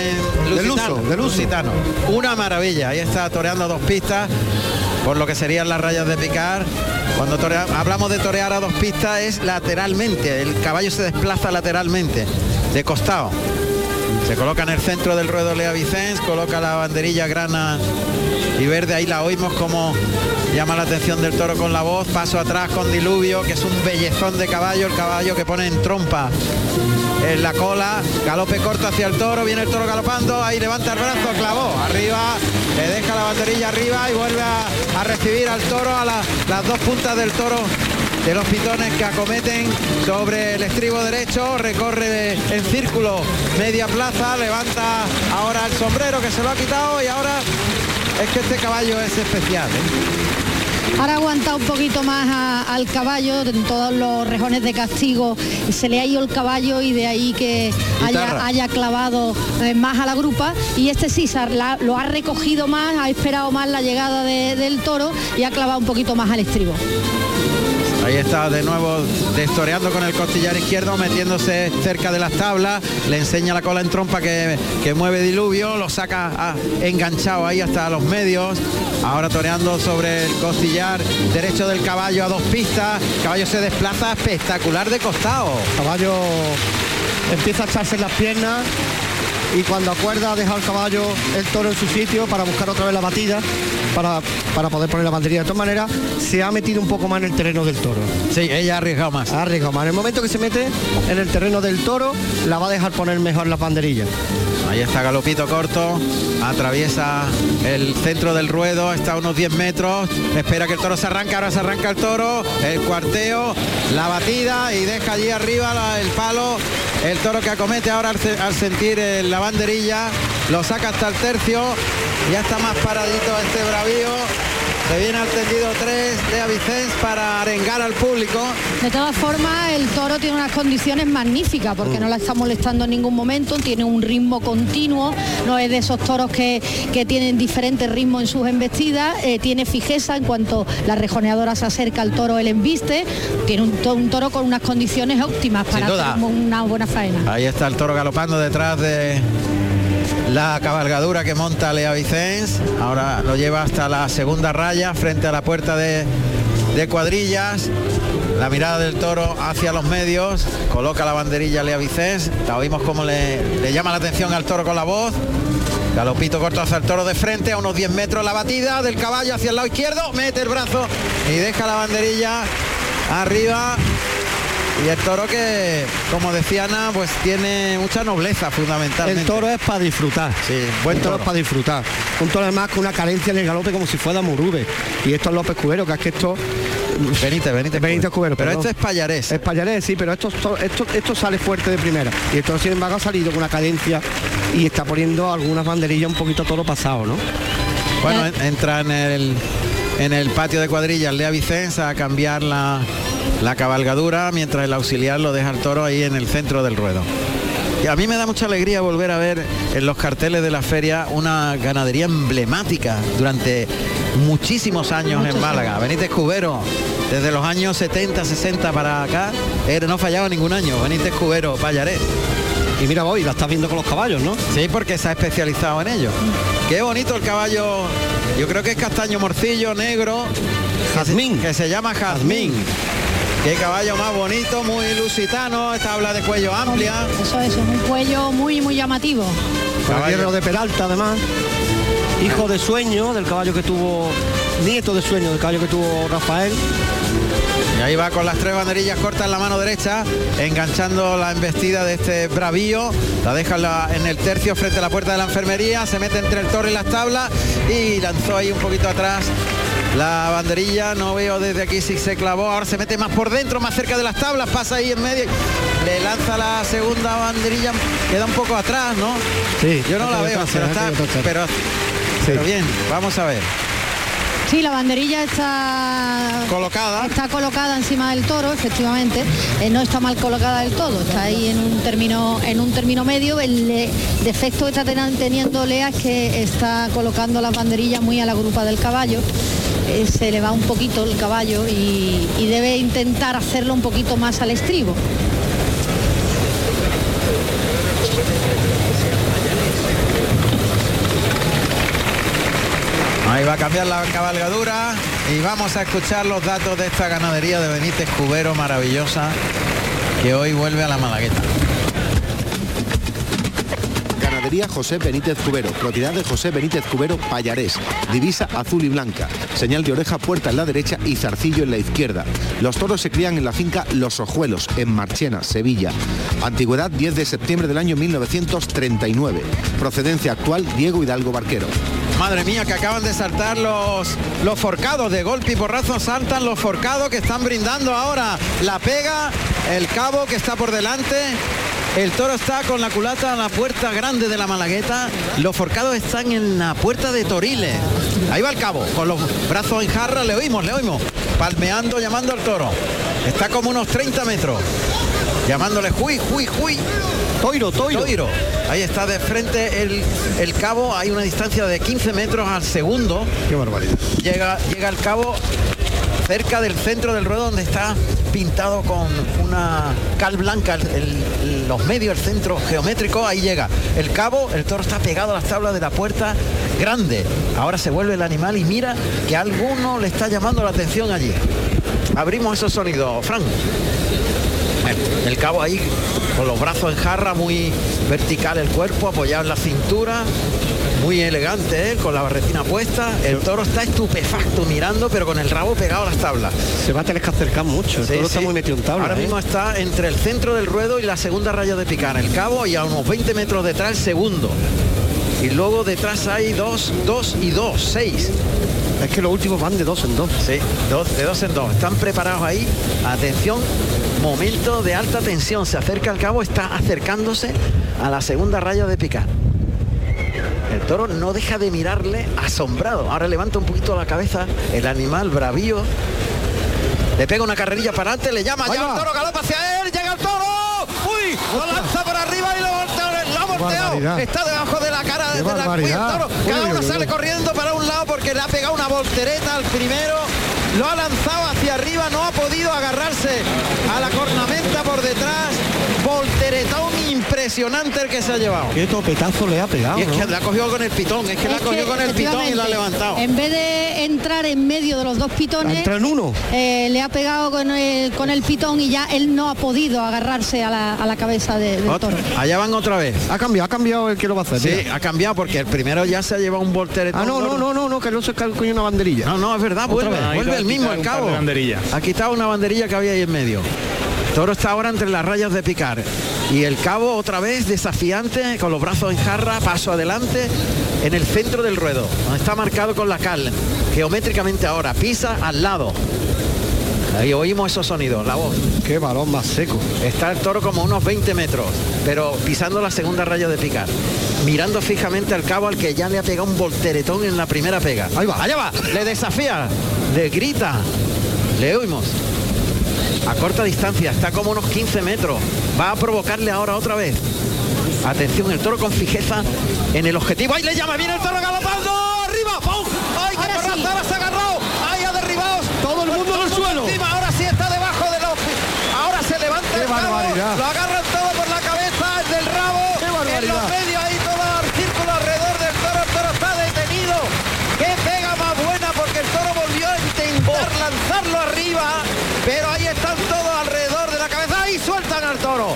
Del lusitano, uso, del uso. lusitano. Una maravilla. Ahí está toreando a dos pistas por lo que serían las rayas de picar. Cuando hablamos de torear a dos pistas es lateralmente. El caballo se desplaza lateralmente, de costado. Se coloca en el centro del ruedo Lea Vicens, coloca la banderilla grana y verde, ahí la oímos como llama la atención del toro con la voz, paso atrás con Diluvio, que es un bellezón de caballo, el caballo que pone en trompa en la cola, galope corto hacia el toro, viene el toro galopando, ahí levanta el brazo, clavó, arriba, le deja la banderilla arriba y vuelve a, recibir al toro a la- las dos puntas del toro de los pitones que acometen sobre el estribo derecho, recorre en círculo media plaza, levanta ahora el sombrero que se lo ha quitado y ahora es que este caballo es especial. ¿eh? Ahora aguanta un poquito más a- al caballo, en todos los rejones de castigo se le ha ido el caballo y de ahí que haya, haya clavado eh, más a la grupa y este sí la- lo ha recogido más, ha esperado más la llegada de- del toro y ha clavado un poquito más al estribo. Ahí está de nuevo destoreando con el costillar izquierdo, metiéndose cerca de las tablas, le enseña la cola en trompa que, que mueve diluvio, lo saca ah, enganchado ahí hasta los medios, ahora toreando sobre el costillar derecho del caballo a dos pistas, caballo se desplaza espectacular de costado. caballo empieza a echarse las piernas y cuando acuerda deja al caballo el toro en su sitio para buscar otra vez la batida para, para poder poner la banderilla. De todas maneras, se ha metido un poco más en el terreno del toro. Sí, ella ha arriesgado más. Ha arriesgado más. En el momento que se mete en el terreno del toro, la va a dejar poner mejor las banderillas. Ahí está Galopito corto, atraviesa el centro del ruedo, está a unos 10 metros, espera que el toro se arranque, ahora se arranca el toro, el cuarteo, la batida y deja allí arriba la- el palo, el toro que acomete ahora al, al sentir eh, la banderilla, lo saca hasta el tercio, ya está más paradito este bravío, se viene al tendido 3 de Avicens para arengar al público. De todas formas, el toro tiene unas condiciones magníficas porque no la está molestando en ningún momento, tiene un ritmo continuo, no es de esos toros que, que tienen diferentes ritmos en sus embestidas, eh, tiene fijeza en cuanto la rejoneadora se acerca al toro, el embiste, tiene un, un toro con unas condiciones óptimas para hacer una buena faena. Ahí está el toro galopando detrás de la cabalgadura que monta Lea Vicens. Ahora lo lleva hasta la segunda raya frente a la puerta de, de cuadrillas. La mirada del toro hacia los medios. Coloca la banderilla Lea Vicens. La oímos como le, le llama la atención al toro con la voz. Galopito corto hacia el toro de frente, a unos 10 metros la batida del caballo hacia el lado izquierdo, mete el brazo y deja la banderilla arriba y el toro que, como decía Ana, pues tiene mucha nobleza fundamentalmente. El toro es para disfrutar. Sí, buen toro toro. es para disfrutar. Un toro además con una carencia en el galope como si fuera Murube. Y esto es López Cubero, que es que esto... Benítez, Benítez. Benítez Cubero, Pero perdón. esto es payarés. Es payarés, sí, pero esto, esto, esto sale fuerte de primera. Y esto, sin embargo, ha salido con una cadencia y está poniendo algunas banderillas un poquito toro pasado, ¿no? Bueno, en- entra en el, en el patio de cuadrillas Lea Vicenza a cambiar la, la cabalgadura mientras el auxiliar lo deja al toro ahí en el centro del ruedo. Y a mí me da mucha alegría volver a ver en los carteles de la feria una ganadería emblemática durante muchísimos años en Málaga. Benítez Cubero, desde los años 70, 60 para acá, era- no fallaba ningún año. Benítez Cubero, Payaré. Y mira hoy, la estás viendo con los caballos, ¿no? Sí, porque se ha especializado en ello. Qué bonito el caballo. Yo creo que es castaño morcillo, negro. Jazmín. Que se llama Jazmín. Qué caballo más bonito, muy lusitano, esta habla de cuello amplia. Eso es, un cuello muy, muy llamativo. Caballero de Peralta, además. Hijo de sueño del caballo que tuvo, nieto de sueño del caballo que tuvo Rafael. Y ahí va con las tres banderillas cortas en la mano derecha, enganchando la embestida de este bravío. La deja la- en el tercio frente a la puerta de la enfermería, se mete entre el toro y las tablas y lanzó ahí un poquito atrás la banderilla. No veo desde aquí si se clavó. Ahora se mete más por dentro, más cerca de las tablas, pasa ahí en medio. Le lanza la segunda banderilla, queda un poco atrás, ¿no? Sí, Yo no la veo, pero está. Pero, pero bien, vamos a ver. Sí, la banderilla está colocada. Está colocada encima del toro, efectivamente. Eh, no está mal colocada del todo, está ahí en un término, en un término medio. El eh, defecto que está teniendo Lea es que está colocando las banderillas muy a la grupa del caballo. Eh, se le va un poquito el caballo y, y debe intentar hacerlo un poquito más al estribo. Cambiar la cabalgadura y vamos a escuchar los datos de esta ganadería de Benítez Cubero maravillosa que hoy vuelve a la Malagueta. Ganadería José Benítez Cubero, propiedad de José Benítez Cubero Payarés, divisa azul y blanca, señal de oreja puerta en la derecha y zarcillo en la izquierda. Los toros se crían en la finca Los Ojuelos, en Marchena, Sevilla. Antigüedad 10 de septiembre del año 1939. Procedencia actual Diego Hidalgo Barquero. Madre mía, que acaban de saltar los, los forcados de golpe y porrazo, saltan los forcados que están brindando ahora la pega, el cabo que está por delante. El toro está con la culata a la puerta grande de la Malagueta. Los forcados están en la puerta de Toriles. Ahí va el cabo, con los brazos en jarra, le oímos, le oímos. Palmeando, llamando al toro. Está como unos 30 metros. Llamándole, juy, juy, juy. Toiro, toiro. Toiro. Ahí está de frente el, el cabo, hay una distancia de 15 metros al segundo. Qué barbaridad. Llega, llega el cabo cerca del centro del ruedo donde está pintado con una cal blanca el- los medios, el centro geométrico, ahí llega. El cabo, el toro está pegado a las tablas de la puerta grande. Ahora se vuelve el animal y mira que alguno le está llamando la atención allí. Abrimos esos sonidos, Frank. Bueno, El cabo ahí con los brazos en jarra, muy vertical el cuerpo, apoyado en la cintura, muy elegante él, con la barretina puesta. El toro está estupefacto mirando, pero con el rabo pegado a las tablas. Se va a tener que acercar mucho. El Sí, toro está muy metido en tabla. Ahora ¿eh? mismo está entre el centro del ruedo y la segunda raya de picar, el cabo y a unos 20 metros detrás el segundo. Y luego detrás hay dos, dos y dos, seis. Es que los últimos van de dos en dos. Sí, dos, de dos en dos. Están preparados ahí. Atención, momento de alta tensión. Se acerca al cabo, está acercándose a la segunda raya de picar. El toro no deja de mirarle asombrado. Ahora levanta un poquito la cabeza el animal bravío. Le pega una carrerilla para adelante, le llama, ya el toro galopa hacia él, llega el toro. ¡Uy! Lo lanza por arriba y lo voltea, lo ha volteado. Está debajo de la cara de la el toro. Cada uno sale corriendo para un porque le ha pegado una voltereta al primero. Lo ha lanzado hacia arriba, no ha podido agarrarse a la cornamenta por detrás. Volteretón impresionante el que se ha llevado. Qué topetazo le ha pegado. Y es que ¿no? la ha cogido con el pitón, es que la ha Es cogido que, con el pitón y la ha levantado. En vez de entrar en medio de los dos pitones, Entra en uno. eh, le ha pegado con el, con el pitón y ya él no ha podido agarrarse a la, a la cabeza de- del toro. Allá van otra vez. Ha cambiado, ha cambiado el que lo va a hacer. Sí, mira. ha cambiado porque el primero ya se ha llevado un volteretón. Ah, no, no, no, no, no, que no se cogió una banderilla. No, no, es verdad, vuelve, vez. Vuelve el mismo par cabo. Ha quitado una banderilla que había ahí en medio. Toro está ahora entre las rayas de picar. Y el cabo otra vez desafiante, con los brazos en jarra, paso adelante, en el centro del ruedo, donde está marcado con la cal. Geométricamente ahora, pisa al lado. Ahí oímos esos sonidos, la voz. Qué balón más seco. Está el toro como unos 20 metros, pero pisando la segunda raya de picar. Mirando fijamente al cabo al que ya le ha pegado un volteretón en la primera pega. Ahí va. Allá va. Le desafía. Le grita. Le oímos. A corta distancia, está como unos 15 metros. Va a provocarle ahora otra vez. Atención, el toro con fijeza en el objetivo. Ahí le llama, viene el toro galopando. Arriba, ¡pum! ¡Ay, qué porrazo! Ahora se agarró. Ahí ha derribado. Todo el mundo en el suelo. Encima, ahora sí está debajo de los. Ahora se levanta ¡Qué el barbaridad! Lo agarran todo por la cabeza, el del rabo. ¡Qué En los barbaridad! medios ahí todo el círculo alrededor del toro. El toro está detenido. ¡Qué pega más buena! Porque el toro volvió a intentar lanzarlo arriba. Pero ahí están todos alrededor de la cabeza. ¡Ahí sueltan al toro!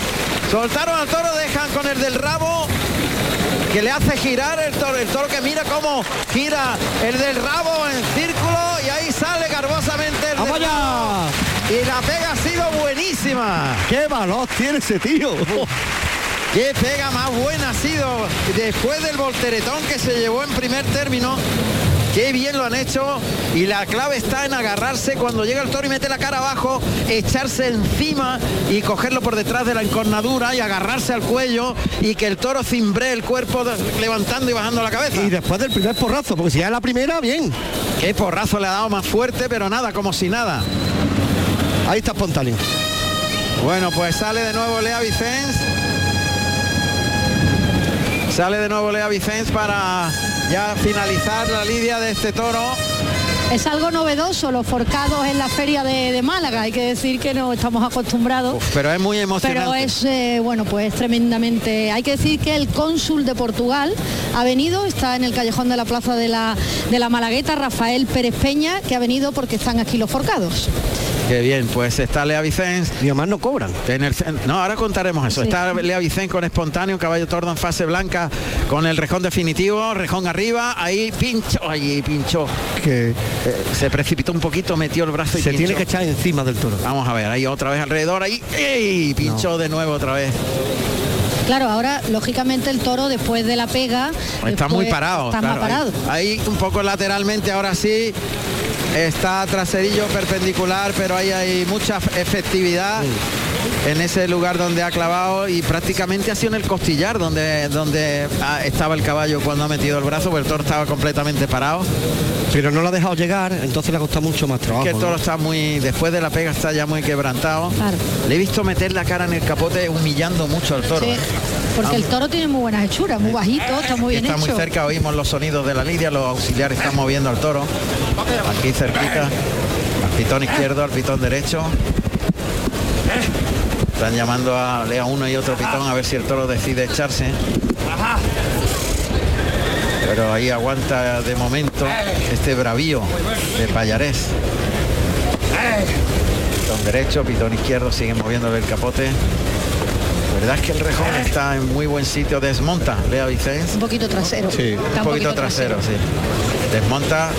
Soltaron al toro, dejan con el del rabo que le hace girar el toro, el toro que mira cómo gira el del rabo en círculo y ahí sale garbosamente el ¡Vamos del rabo. Y la pega ha sido buenísima. ¡Qué valor tiene ese tío! Qué pega más buena ha sido después del volteretón que se llevó en primer término. Qué bien lo han hecho y la clave está en agarrarse cuando llega el toro y mete la cara abajo, echarse encima y cogerlo por detrás de la encornadura y agarrarse al cuello y que el toro cimbre el cuerpo levantando y bajando la cabeza. Y después del primer porrazo, porque si ya es la primera, bien. Qué porrazo le ha dado más fuerte, pero nada, como si nada. Ahí está espontáneo. Bueno, pues sale de nuevo Lea Vicens. Sale de nuevo Lea Vicens para ya finalizar la lidia de este toro. Es algo novedoso los forcados en la feria de, de Málaga. Hay que decir que no estamos acostumbrados. Pero es muy emocionante. Pero es, eh, bueno, pues tremendamente... Hay que decir que el cónsul de Portugal ha venido, está en el callejón de la Plaza de la, de la Malagueta, Rafael Pérez Peña, que ha venido porque están aquí los forcados. Qué bien, pues está Lea Vicens. Y además no cobran. En el no, ahora contaremos eso. Sí. Está Lea Vicens con espontáneo, caballo tordo en fase blanca, con el rejón definitivo, rejón arriba, ahí pincho, ahí pinchó. Que Eh, se precipitó un poquito, metió el brazo y se pinchó. tiene que echar encima del toro. Vamos a ver, ahí otra vez alrededor, ahí, ¡ey! pinchó de nuevo otra vez. Claro, ahora, lógicamente, el toro después de la pega... Está muy parado. Está claro, más parado. Ahí, ahí un poco lateralmente, ahora sí. Está traserillo perpendicular, pero ahí hay mucha efectividad en ese lugar donde ha clavado y prácticamente ha sido en el costillar donde, donde ah, estaba el caballo cuando ha metido el brazo, porque el toro estaba completamente parado. Pero no lo ha dejado llegar, entonces le ha costado mucho más trabajo. que el ¿no? toro está muy, después de la pega está ya muy quebrantado. Claro. Le he visto meter la cara en el capote humillando mucho al toro. Sí, porque el toro tiene muy buenas hechuras, muy bajito, está muy bien está hecho. muy cerca, oímos los sonidos de la lidia, los auxiliares están moviendo al toro. Aquí cerquita, al pitón izquierdo, al pitón derecho. Están llamando a Lea uno y otro pitón a ver si el toro decide echarse. Pero ahí aguanta de momento este bravío de Payarés. Pitón derecho, pitón izquierdo, siguen moviéndole el capote. La verdad es que el rejón está en muy buen sitio, desmonta Lea Vicens. Un poquito trasero. Sí, un poquito trasero, sí. Desmonta,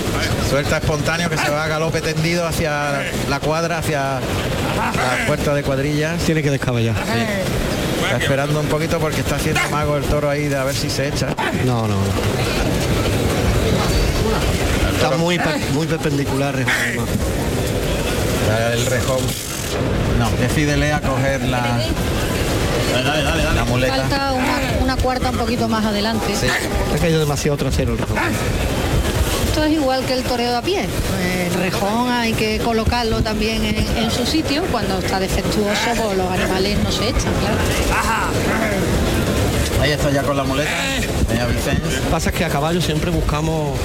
suelta espontáneo que se va a galope tendido hacia la cuadra, hacia la puerta de cuadrillas. Tiene que descaballar. Está esperando un poquito porque está haciendo mago el toro ahí de a ver si se echa. No, no, no. Está muy, muy perpendicular. Rejón. El rejón. No, decide Lea coger la, la muleta. Falta una, una cuarta un poquito más adelante. Sí. Ha caído demasiado trasero el rejón. Esto es igual que el toreo de a pie. El rejón hay que colocarlo también en, en su sitio. Cuando está defectuoso, pues los animales no se echan, claro. Ahí está ya con la muleta. Pasa que a caballo siempre buscamos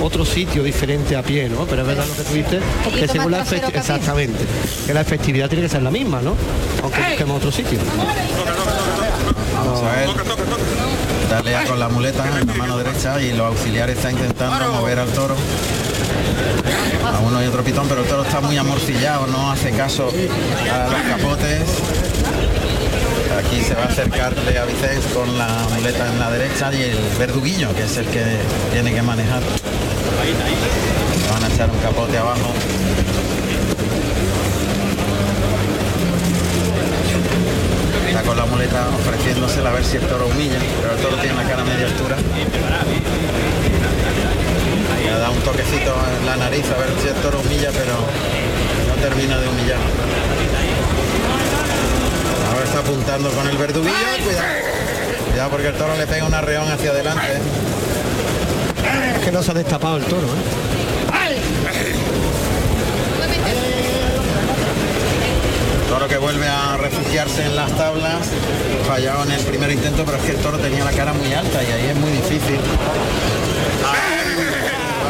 otro sitio diferente a pie, ¿no? Pero es verdad lo que poquito que según la exactamente, que la efectividad tiene que ser la misma, ¿no? Aunque busquemos otro sitio. Vamos a ver. Darle ya con la muleta en la mano derecha y los auxiliares están intentando mover al toro. A uno y otro pitón, pero el toro está muy amorcillado, no hace caso a los capotes. Aquí se va a acercar Lea Vicens con la muleta en la derecha y el verduguillo, que es el que tiene que manejar. Le van a echar un capote abajo. Con la muleta ofreciéndosela a ver si el toro humilla, pero el toro tiene la cara a media altura. Le da un toquecito en la nariz a ver si el toro humilla, pero no termina de humillar. Ahora está apuntando con el verduguillo, cuidado. Cuidado porque el toro le pega un arreón hacia adelante. Es que no se ha destapado el toro, ¿eh? Vuelve a refugiarse en las tablas, fallado en el primer intento, pero es que el toro tenía la cara muy alta y ahí es muy difícil.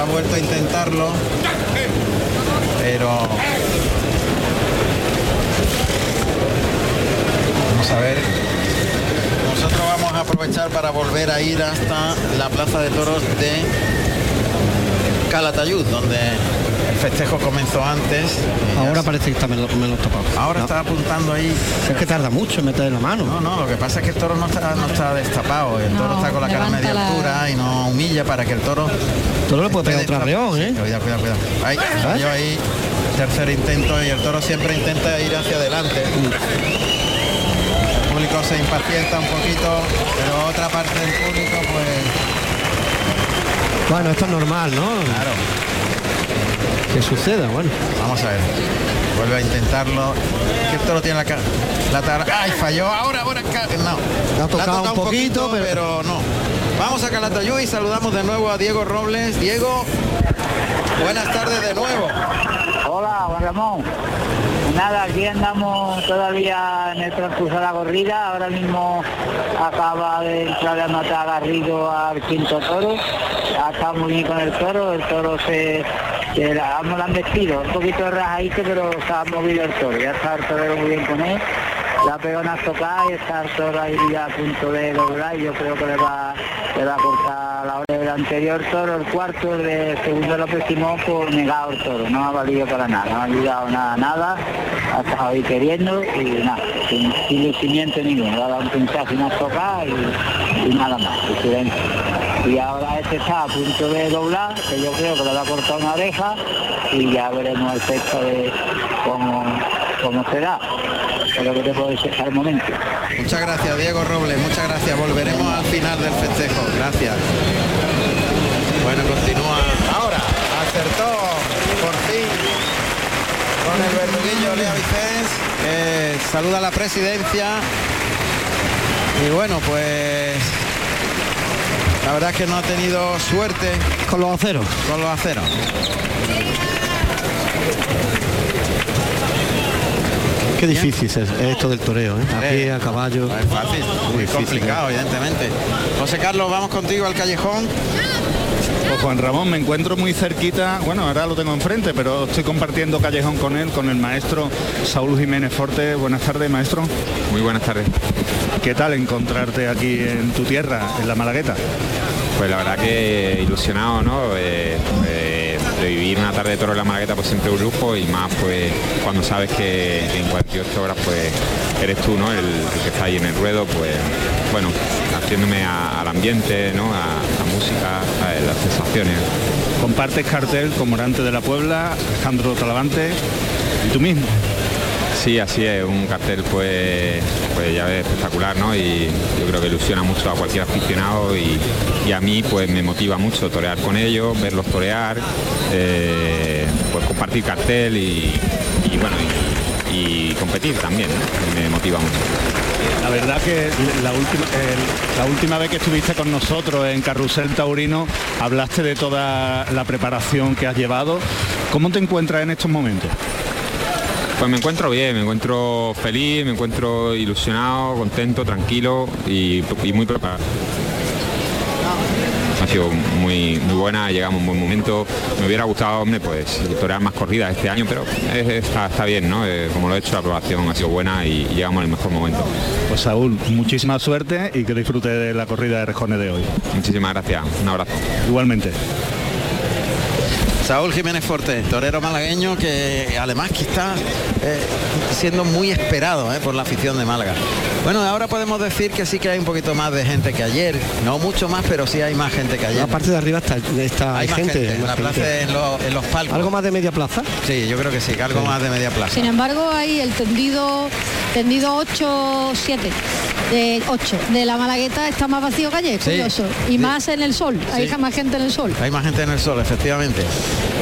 Ha vuelto a intentarlo, pero vamos a ver. Nosotros vamos a aprovechar para volver a ir hasta la plaza de toros de Calatayud, donde festejo comenzó antes. Ahora parece que está menos, menos tapado. Ahora No. está apuntando ahí. Es que tarda mucho en meter la mano. No, no, lo que pasa es que el toro no está, no está destapado, el toro No, está con la cara a media la- altura y no humilla para que el toro. El toro le puede pegar esté otra destapado. reón, ¿eh? Sí, Cuidado, cuidado, cuidado. Ahí, falló ahí, tercer intento y el toro siempre intenta ir hacia adelante. El público se impacienta un poquito, pero otra parte del público pues Bueno, esto es normal, ¿no? Claro. Que suceda, bueno. Vamos a ver. Vuelve a intentarlo. Que el toro tiene la cara. La tara. ¡Ay, falló! Ahora, ahora. No. Le ha tocado un poquito, pero... no. Vamos a Calatayud y saludamos de nuevo a Diego Robles. Diego, buenas tardes de nuevo. Hola, Juan Ramón. Nada, aquí andamos todavía en el transcurso de la corrida. Ahora mismo acaba de entrar a matar a Garrido al quinto toro. Estado muy bien con el toro. El toro se, se la, vamos, la han vestido. Un poquito rajadito, pero se ha movido el toro. Ya está el torero muy bien con él. La pegona tocada y está el toro ahí ya a punto de doblar y yo creo que le va, le va a cortar la oreja del anterior toro, el cuarto, de segundo López Simón, por negado el toro, no ha valido para nada, no ha ayudado nada, nada, ha estado ahí queriendo y nada, sin, sin lucimiento ninguno, le ha dado un pinchazo y una tocada y, y nada más, y. Y ahora este está a punto de doblar, que yo creo que le va a cortar una oreja y ya veremos el texto de cómo, cómo será. Lo que te puedo decir al momento. Muchas gracias, Diego Robles. Muchas gracias. Volveremos al final del festejo. Gracias. Bueno, continúa. Ahora, acertó por fin con el verduguillo Lea Vicens. saluda a la presidencia. Y bueno, pues la verdad es que no ha tenido suerte. Con los aceros. Con los aceros. Qué difícil es esto del toreo, ¿eh? A pie, a caballo. No es fácil, muy difícil, complicado, ¿eh? evidentemente. José Carlos, vamos contigo al callejón. Pues Juan Ramón, me encuentro muy cerquita, bueno, ahora lo tengo enfrente, pero estoy compartiendo callejón con él, con el maestro Saúl Jiménez Forte. Buenas tardes, maestro. Muy buenas tardes. ¿Qué tal encontrarte aquí en tu tierra, en la Malagueta? Pues la verdad que ilusionado, ¿no? Eh, eh, de vivir una tarde de toro en la Malagueta pues siempre un lujo y más pues cuando sabes que en 48 horas pues eres tú, ¿no? El, el que está ahí en el ruedo, pues bueno, haciéndome al ambiente, ¿no? A música, a las sensaciones. Compartes cartel con Morante de la Puebla, Alejandro Talavante y tú mismo. Sí, así es, un cartel pues, pues ya ves, espectacular, ¿no? Y yo creo que ilusiona mucho a cualquier aficionado y, y a mí pues me motiva mucho torear con ellos, verlos torear, eh, pues compartir cartel y, y, bueno, y, y competir también, ¿no? me motiva mucho. La verdad que la última, la última vez que estuviste con nosotros en Carrusel Taurino hablaste de toda la preparación que has llevado. ¿Cómo te encuentras en estos momentos? Pues me encuentro bien, me encuentro feliz, me encuentro ilusionado, contento, tranquilo y muy preparado. Ha sido muy, muy buena, llegamos a un buen momento. Me hubiera gustado, hombre, pues torear más corridas este año, pero es- está, está bien, ¿no? Eh, como lo he hecho, la aprobación ha sido buena y, y llegamos en el mejor momento. Pues Saúl, muchísima suerte y que disfrute de la corrida de rejones de hoy. Muchísimas gracias, un abrazo. Igualmente. Saúl Jiménez Forte, torero malagueño que además que está eh, siendo muy esperado eh, por la afición de Málaga. Bueno, ahora podemos decir que sí que hay un poquito más de gente que ayer, no mucho más, pero sí hay más gente que ayer. La parte de arriba está, está hay más gente. en la gente. plaza, en, los- en los palcos. ¿Algo más de media plaza? Sí, yo creo que sí, que algo más de media plaza. Sin embargo, hay el tendido tendido 8, 7, de 8 de la Malagueta está más vacío que ayer, Sí, curioso. Y más en el sol, hay Sí. más gente en el sol. Hay más gente en el sol, efectivamente.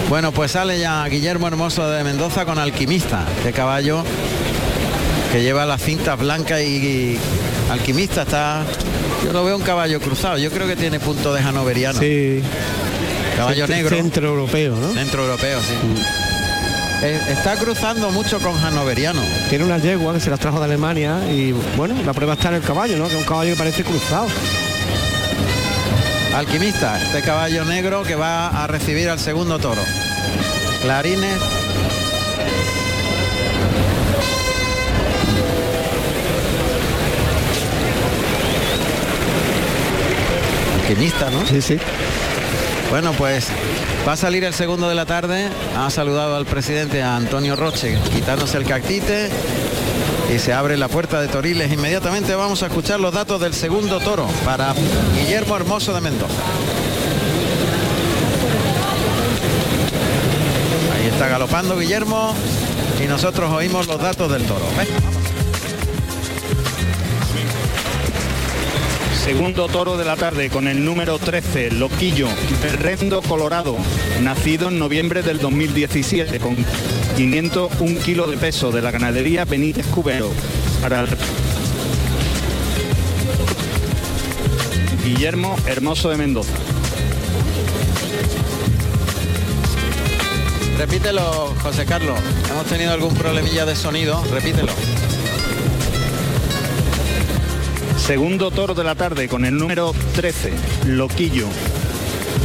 Bueno, pues sale ya Guillermo Hermoso de Mendoza con Alquimista, de caballo que lleva las cintas blancas y, y Alquimista está... Yo lo veo un caballo cruzado, yo creo que tiene punto de hanoveriano. Sí. Caballo negro. Centro europeo, ¿no? Centro europeo, sí. Eh, está cruzando mucho con Hanoveriano. Tiene una yegua que se las trajo de Alemania y bueno, la prueba está en el caballo, ¿no? Que es un caballo que parece cruzado. Alquimista, este caballo negro que va a recibir al segundo toro. Clarines. Alquimista, ¿no? Sí, sí. Bueno, pues va a salir el segundo de la tarde. Ha saludado al presidente Antonio Roche, quitándose el cactite. Y se abre la puerta de Toriles. Inmediatamente vamos a escuchar los datos del segundo toro para Guillermo Hermoso de Mendoza. Ahí está galopando Guillermo y nosotros oímos los datos del toro. Segundo toro de la tarde con el número 13, Loquillo, Berrendo Colorado, nacido en noviembre del 2017 con 501 kilos de peso de la ganadería Benítez Cubero. Para el- Guillermo Hermoso de Mendoza. Repítelo, José Carlos. Hemos tenido algún problemilla de sonido. Repítelo. Segundo toro de la tarde con el número 13, Loquillo.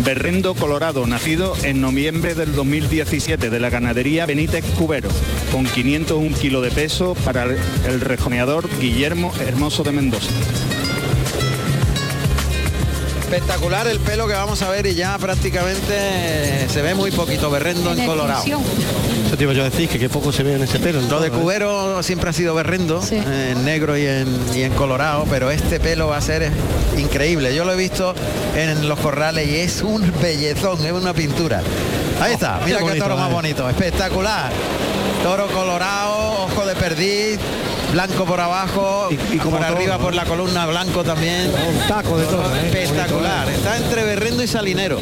Berrendo Colorado, nacido en noviembre del 2017 de la ganadería Benítez Cubero, con 501 kilos de peso para el rejoneador Guillermo Hermoso de Mendoza. Espectacular el pelo que vamos a ver y ya prácticamente se ve muy poquito berrendo en Colorado. Eso te iba yo a decir, que qué poco se ve en ese pelo. Lo de Cubero siempre ha sido berrendo, eh, en negro y en, y en colorado, pero este pelo va a ser eh, increíble. Yo lo he visto en los corrales y es un bellezón, es una pintura. Ahí está, Oh, qué mira qué, bonito, toro más eh. bonito, espectacular. Toro colorado, ojo de perdiz, blanco por abajo, y, como por todo, arriba ¿no? por la columna blanco también. Un taco de toro, ¿eh? Espectacular, está entre berrendo y salinero.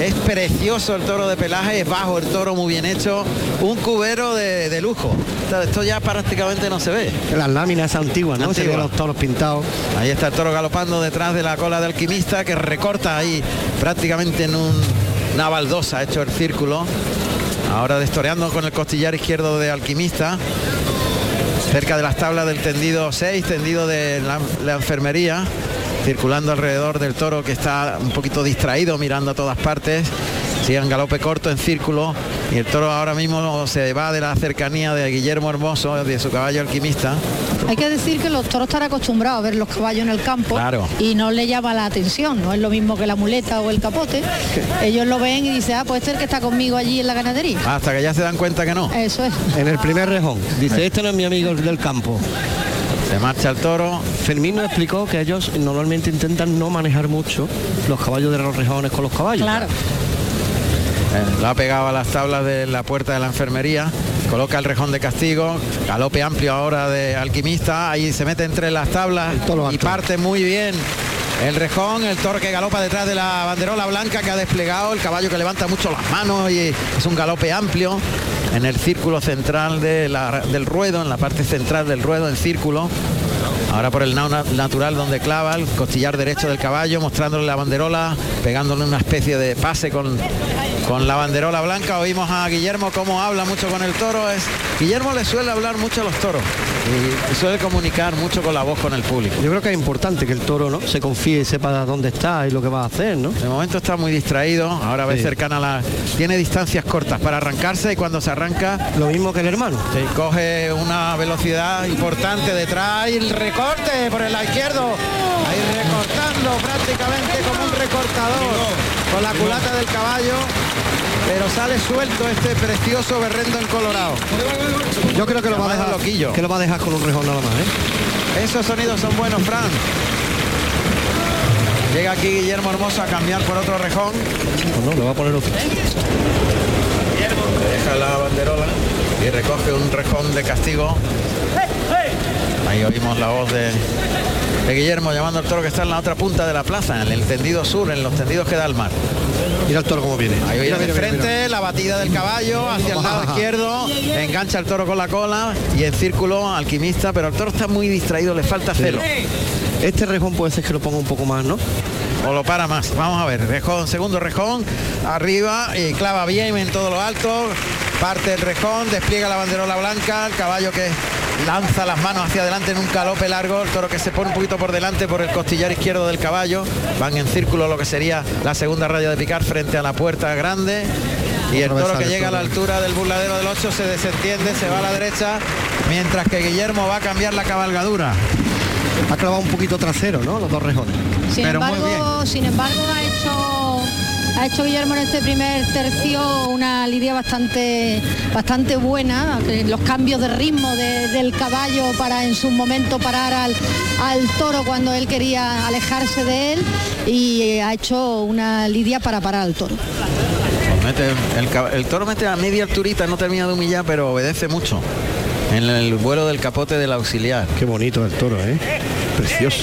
Es precioso el toro de pelaje, es bajo el toro muy bien hecho, un cubero de, de lujo. Esto- ya prácticamente no se ve. Las láminas antiguas, ¿no? Se ven los toros pintados. Ahí está el toro galopando detrás de la cola de alquimista que recorta ahí prácticamente en un- una baldosa hecho el círculo. Ahora destoreando con el costillar izquierdo de alquimista. Cerca de las tablas del tendido 6, tendido de la, la enfermería. Circulando alrededor del toro que está un poquito distraído mirando a todas partes. En galope corto en círculo. Y el toro ahora mismo se va de la cercanía de Guillermo Hermoso, de su caballo alquimista. Hay que decir que los toros están acostumbrados a ver los caballos en el campo Claro. y no le llama la atención, no es lo mismo que la muleta o el capote. Ellos lo ven y dicen, ah, pues este es el que está conmigo allí en la ganadería. Hasta que ya se dan cuenta que no. Eso es. En el primer rejón. Dice, este no es mi amigo el del campo. Se marcha el toro. Fermín nos explicó que ellos normalmente intentan no manejar mucho los caballos de los rejones con los caballos. Claro. Eh, lo ha pegado a las tablas de la puerta de la enfermería, coloca el rejón de castigo, galope amplio ahora de alquimista, ahí se mete entre las tablas y parte muy bien el rejón, el toro que galopa detrás de la banderola blanca que ha desplegado, el caballo que levanta mucho las manos y es un galope amplio en el círculo central de la- del ruedo, en la parte central del ruedo en círculo. Ahora por el nao na- natural donde clava el costillar derecho del caballo, mostrándole la banderola, pegándole una especie de pase con, con la banderola blanca. Oímos a Guillermo cómo habla mucho con el toro. Es, Guillermo le suele hablar mucho a los toros y suele comunicar mucho con la voz con el público. Yo creo que es importante que el toro no se confíe y sepa dónde está y lo que va a hacer, ¿no? De momento está muy distraído, ahora ve Sí. cercana a la... Tiene distancias cortas para arrancarse y cuando se arranca... Lo mismo que el hermano. Sí, coge una velocidad importante detrás y el recorte por el lado izquierdo. Ahí recortando prácticamente como un recortador con la culata del caballo. Pero sale suelto este precioso berrendo en Colorado. Yo creo que lo va a dejar, loquillo. que lo va a dejar con un rejón nada más, ¿eh? Esos sonidos son buenos, Fran. Llega aquí Guillermo Hermoso a cambiar por otro rejón. Pues no, le va a poner otro. Deja la banderola y recoge un rejón de castigo. Ahí oímos la voz de, de Guillermo llamando al toro que está en la otra punta de la plaza, en el tendido sur, en los tendidos que da el mar. Mira el toro cómo viene. Ahí viene de mira, frente, mira. la batida del caballo hacia el lado izquierdo, engancha el toro con la cola y en círculo alquimista, pero el toro está muy distraído, le falta celo. Este rejón puede ser que lo ponga un poco más, ¿no? O lo para más. Vamos a ver. Rejón, segundo rejón. Arriba y clava bien en todo lo alto. parte el rejón, despliega la banderola blanca, el caballo que lanza las manos hacia adelante en un galope largo, el toro que se pone un poquito por delante por el costillar izquierdo del caballo, van en círculo lo que sería la segunda raya de picar frente a la puerta grande y el toro que llega a la altura del burladero del 8 se desentiende, se va a la derecha, mientras que Guillermo va a cambiar la cabalgadura. Ha clavado un poquito trasero, ¿no? Los dos rejones. Sin Pero muy embargo, sin embargo ha hecho ha hecho Guillermo en este primer tercio una lidia bastante bastante buena, los cambios de ritmo de- del caballo para en su momento parar al, al toro cuando él quería alejarse de él y ha hecho una lidia para parar al toro. Mete- el, cab- el toro mete a media alturita, no termina de humillar, pero obedece mucho. En el vuelo del capote del auxiliar. Qué bonito el toro, ¿eh? Precioso.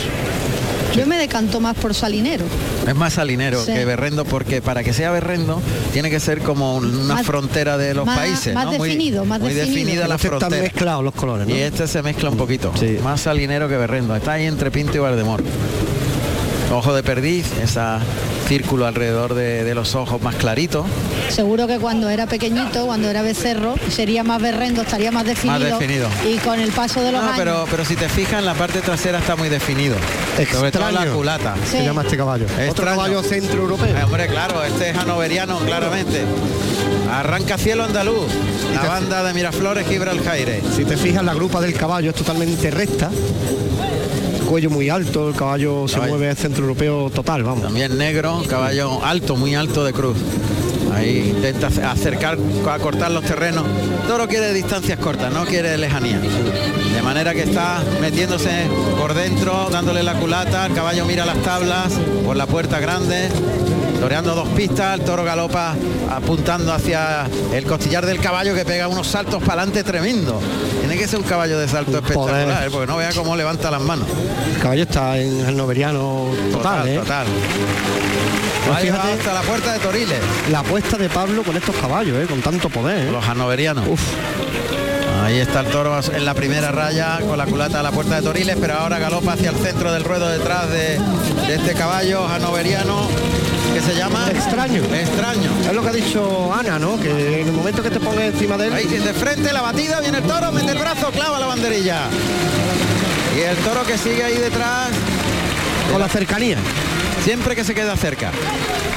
Yo me decanto más por Salinero. Es más salinero Sí. que berrendo porque para que sea berrendo tiene que ser como una Más- frontera de los más- países. más ¿no? Muy- definido, más muy definido. definida la Este están frontera. mezclados los colores, ¿no? Y este se mezcla un poquito. Más salinero que berrendo. Está ahí entre Pinto y Valdemor. Ojo de perdiz, ese círculo alrededor de, de los ojos más clarito. Seguro que cuando era pequeñito, cuando era becerro, sería más berrendo, estaría más definido. definido. Y con el paso de los No, años. pero, pero si te fijas en la parte trasera está muy definido. Sobre todo la Extraño. culata. Sí. Se llama este caballo. Otro Extraño. caballo centroeuropeo. Eh, hombre, claro, este es hanoveriano, claramente. Arranca cielo andaluz. La banda de Miraflores Gibraljaire. Si te fijas, la grupa del caballo es totalmente recta. Cuello muy alto, el caballo se Caballo. mueve centroeuropeo total, vamos. También negro, caballo alto, muy alto de cruz. Ahí intenta ace- acercar, a cortar los terrenos. Toro quiere distancias cortas, no quiere lejanía. De manera que está metiéndose por dentro, dándole la culata, el caballo mira las tablas por la puerta grande, toreando dos pistas, el toro galopa apuntando hacia el costillar del caballo que pega unos saltos para adelante tremendo. Tiene que ser un caballo de salto espectacular. ¿eh? porque no vea cómo levanta las manos. El caballo está en el noveriano total, Total, ¿eh? total. Pues fíjate hasta la puerta de Toriles. la apuesta de Pablo con estos caballos, ¿eh? Con tanto poder. Los hanoverianos. Ahí está el toro en la primera raya con la culata a la puerta de Toriles, pero ahora galopa hacia el centro del ruedo detrás de, de este caballo hanoveriano que se llama Extraño. Extraño. Es lo que ha dicho Ana, ¿no? Que en el momento que te pones encima de él... Ahí de frente la batida, viene el toro, mete el brazo, clava la banderilla. Y el toro que sigue ahí detrás Con la cercanía. siempre que se queda cerca.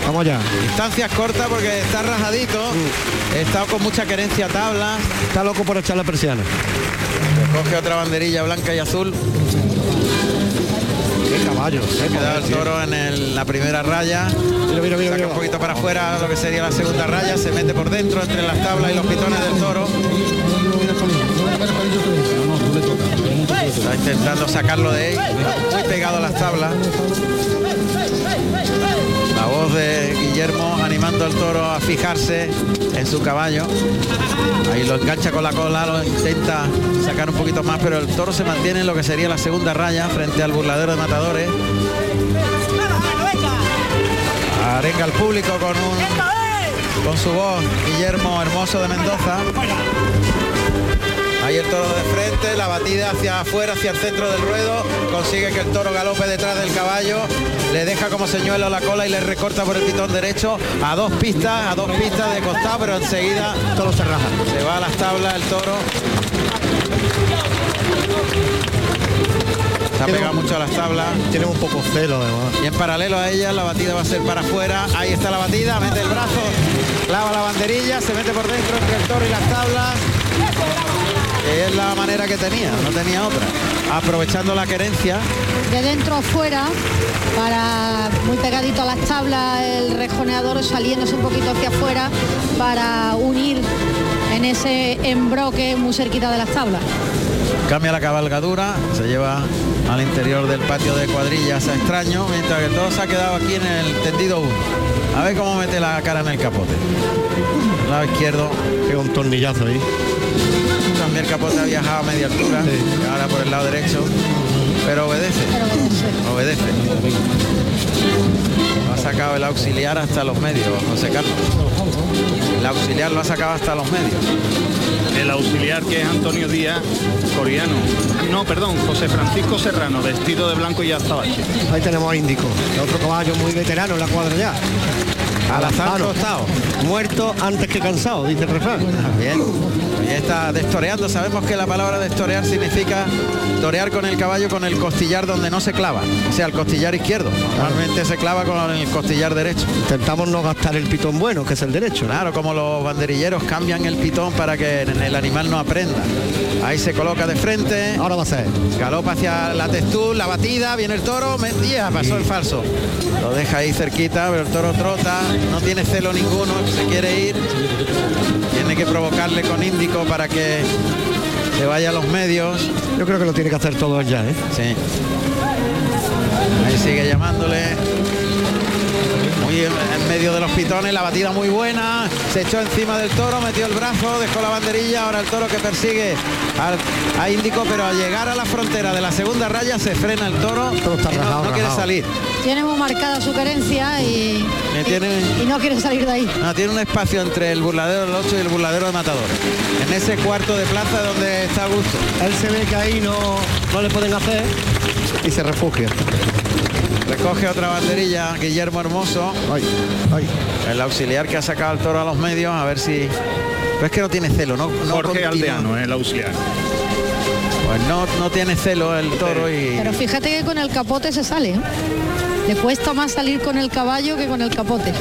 Vamos allá. Distancias cortas porque está rajadito, está con mucha querencia a tablas. Está loco por echar la persiana. Coge otra banderilla blanca y azul. Qué caballo. Se qué queda poder, el toro en el- la primera raya. Mira, mira, mira, Saca un poquito para afuera lo que sería la segunda raya. Se mete por dentro entre las tablas y los pitones del toro. Está intentando sacarlo de ahí. Muy pegado a las tablas. La voz de Guillermo animando al toro a fijarse en su caballo. Ahí lo engancha con la cola, lo intenta sacar un poquito más, pero el toro se mantiene en lo que sería la segunda raya frente al burladero de matadores. Arenga al público con un con su voz Guillermo Hermoso de Mendoza. Ahí el toro de frente, la batida hacia afuera, hacia el centro del ruedo, consigue que el toro galope detrás del caballo, le deja como señuelo la cola y le recorta por el pitón derecho a dos pistas, a dos pistas de costado, pero enseguida Todo se raja. se va a las tablas el toro. Se ha pegado mucho a las tablas. Tiene un poco celo, además. Y en paralelo a ella la batida va a ser para afuera. Ahí está la batida, mete el brazo, clava la banderilla, se mete por dentro entre el toro y las tablas. Es la manera que tenía, no tenía otra. Aprovechando la querencia. de dentro a fuera para muy pegadito a las tablas el rejoneador saliéndose un poquito hacia afuera para unir en ese embroque muy cerquita de las tablas. Cambia la cabalgadura, se lleva al interior del patio de cuadrillas a extraño, mientras que todo se ha quedado aquí en el tendido 1. A ver cómo mete la cara en el capote. Lado izquierdo, Qué un tornillazo ahí. También el capote ha viajado a media altura, y ahora por el lado derecho, pero obedece. Pero obedece. Obedece. Lo ha sacado el auxiliar hasta los medios, José Carlos. El auxiliar lo ha sacado hasta los medios. El auxiliar que es Antonio Díaz, coreano. No, perdón, José Francisco Serrano, vestido de blanco y azabache. Ahí tenemos a Índico, otro caballo muy veterano en la cuadra ya. Al azar Ah, no. tostado. Muerto antes que cansado, dice el refrán. Bien. Y está destoreando. Sabemos que la palabra destorear significa torear con el caballo con el costillar donde no se clava. O sea, el costillar izquierdo. Normalmente se clava con el costillar derecho. Intentamos no gastar el pitón bueno, que es el derecho. Claro, como los banderilleros cambian el pitón para que el animal no aprenda. Ahí se coloca de frente. Ahora va a ser. Galopa hacia la textura, la batida, viene el toro, mentía, pasó el falso. Lo deja ahí cerquita, pero el toro trota, no tiene celo ninguno, se quiere ir. Tiene que provocarle con índico para que se vaya a los medios. Yo creo que lo tiene que hacer todo ya, ¿eh? Sí. Ahí sigue llamándole. Muy en, en medio de los pitones, la batida muy buena. Se echó encima del toro, metió el brazo, dejó la banderilla. Ahora el toro que persigue a Índico, pero al llegar a la frontera de la segunda raya se frena el toro. y no- rajado, no, quiere rajado. salir. Tiene muy marcada su querencia y, tiene, y no quiere salir de ahí. no, tiene un espacio entre el burladero del 8 y el burladero de Matadores. En ese cuarto de plaza donde está a gusto. Él se ve que ahí no, no le pueden hacer y se refugia. Recoge otra banderilla, Guillermo Hermoso. El auxiliar que ha sacado el toro a los medios, a ver si. Pero es que no tiene celo, ¿no? no Jorge continúa. Aldeano, el auxiliar. Pues no, no tiene celo el toro y. Pero fíjate que con el capote se sale. ¿eh? Le cuesta más salir con el caballo que con el capote.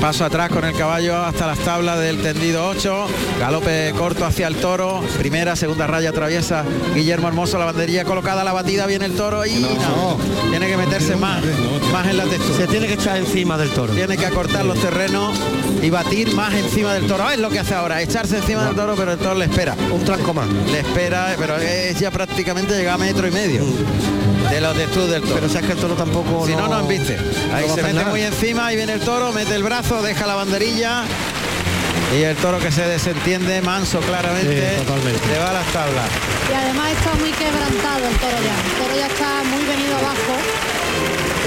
Paso atrás con el caballo hasta las tablas del tendido 8. Galope corto hacia el toro. Primera, segunda raya atraviesa Guillermo Hermoso. La banderilla colocada la batida. Viene el toro y no. Tiene que meterse más, más en la textura. Se tiene que echar encima del toro. Tiene que acortar los terrenos y batir más encima del toro. Es lo que hace ahora, echarse encima del toro, pero el toro le espera. Un tranco más. Le espera, pero es ya prácticamente llega a metro y medio de los del toro. Pero si es que el toro tampoco. Si no, no embiste. Ahí no va a se mete nada. muy encima, ahí viene el toro, mete el brazo, deja la banderilla. Y el toro que se desentiende, manso claramente, Sí, se va a las tablas. Y además está muy quebrantado el toro ya. El toro ya está muy venido abajo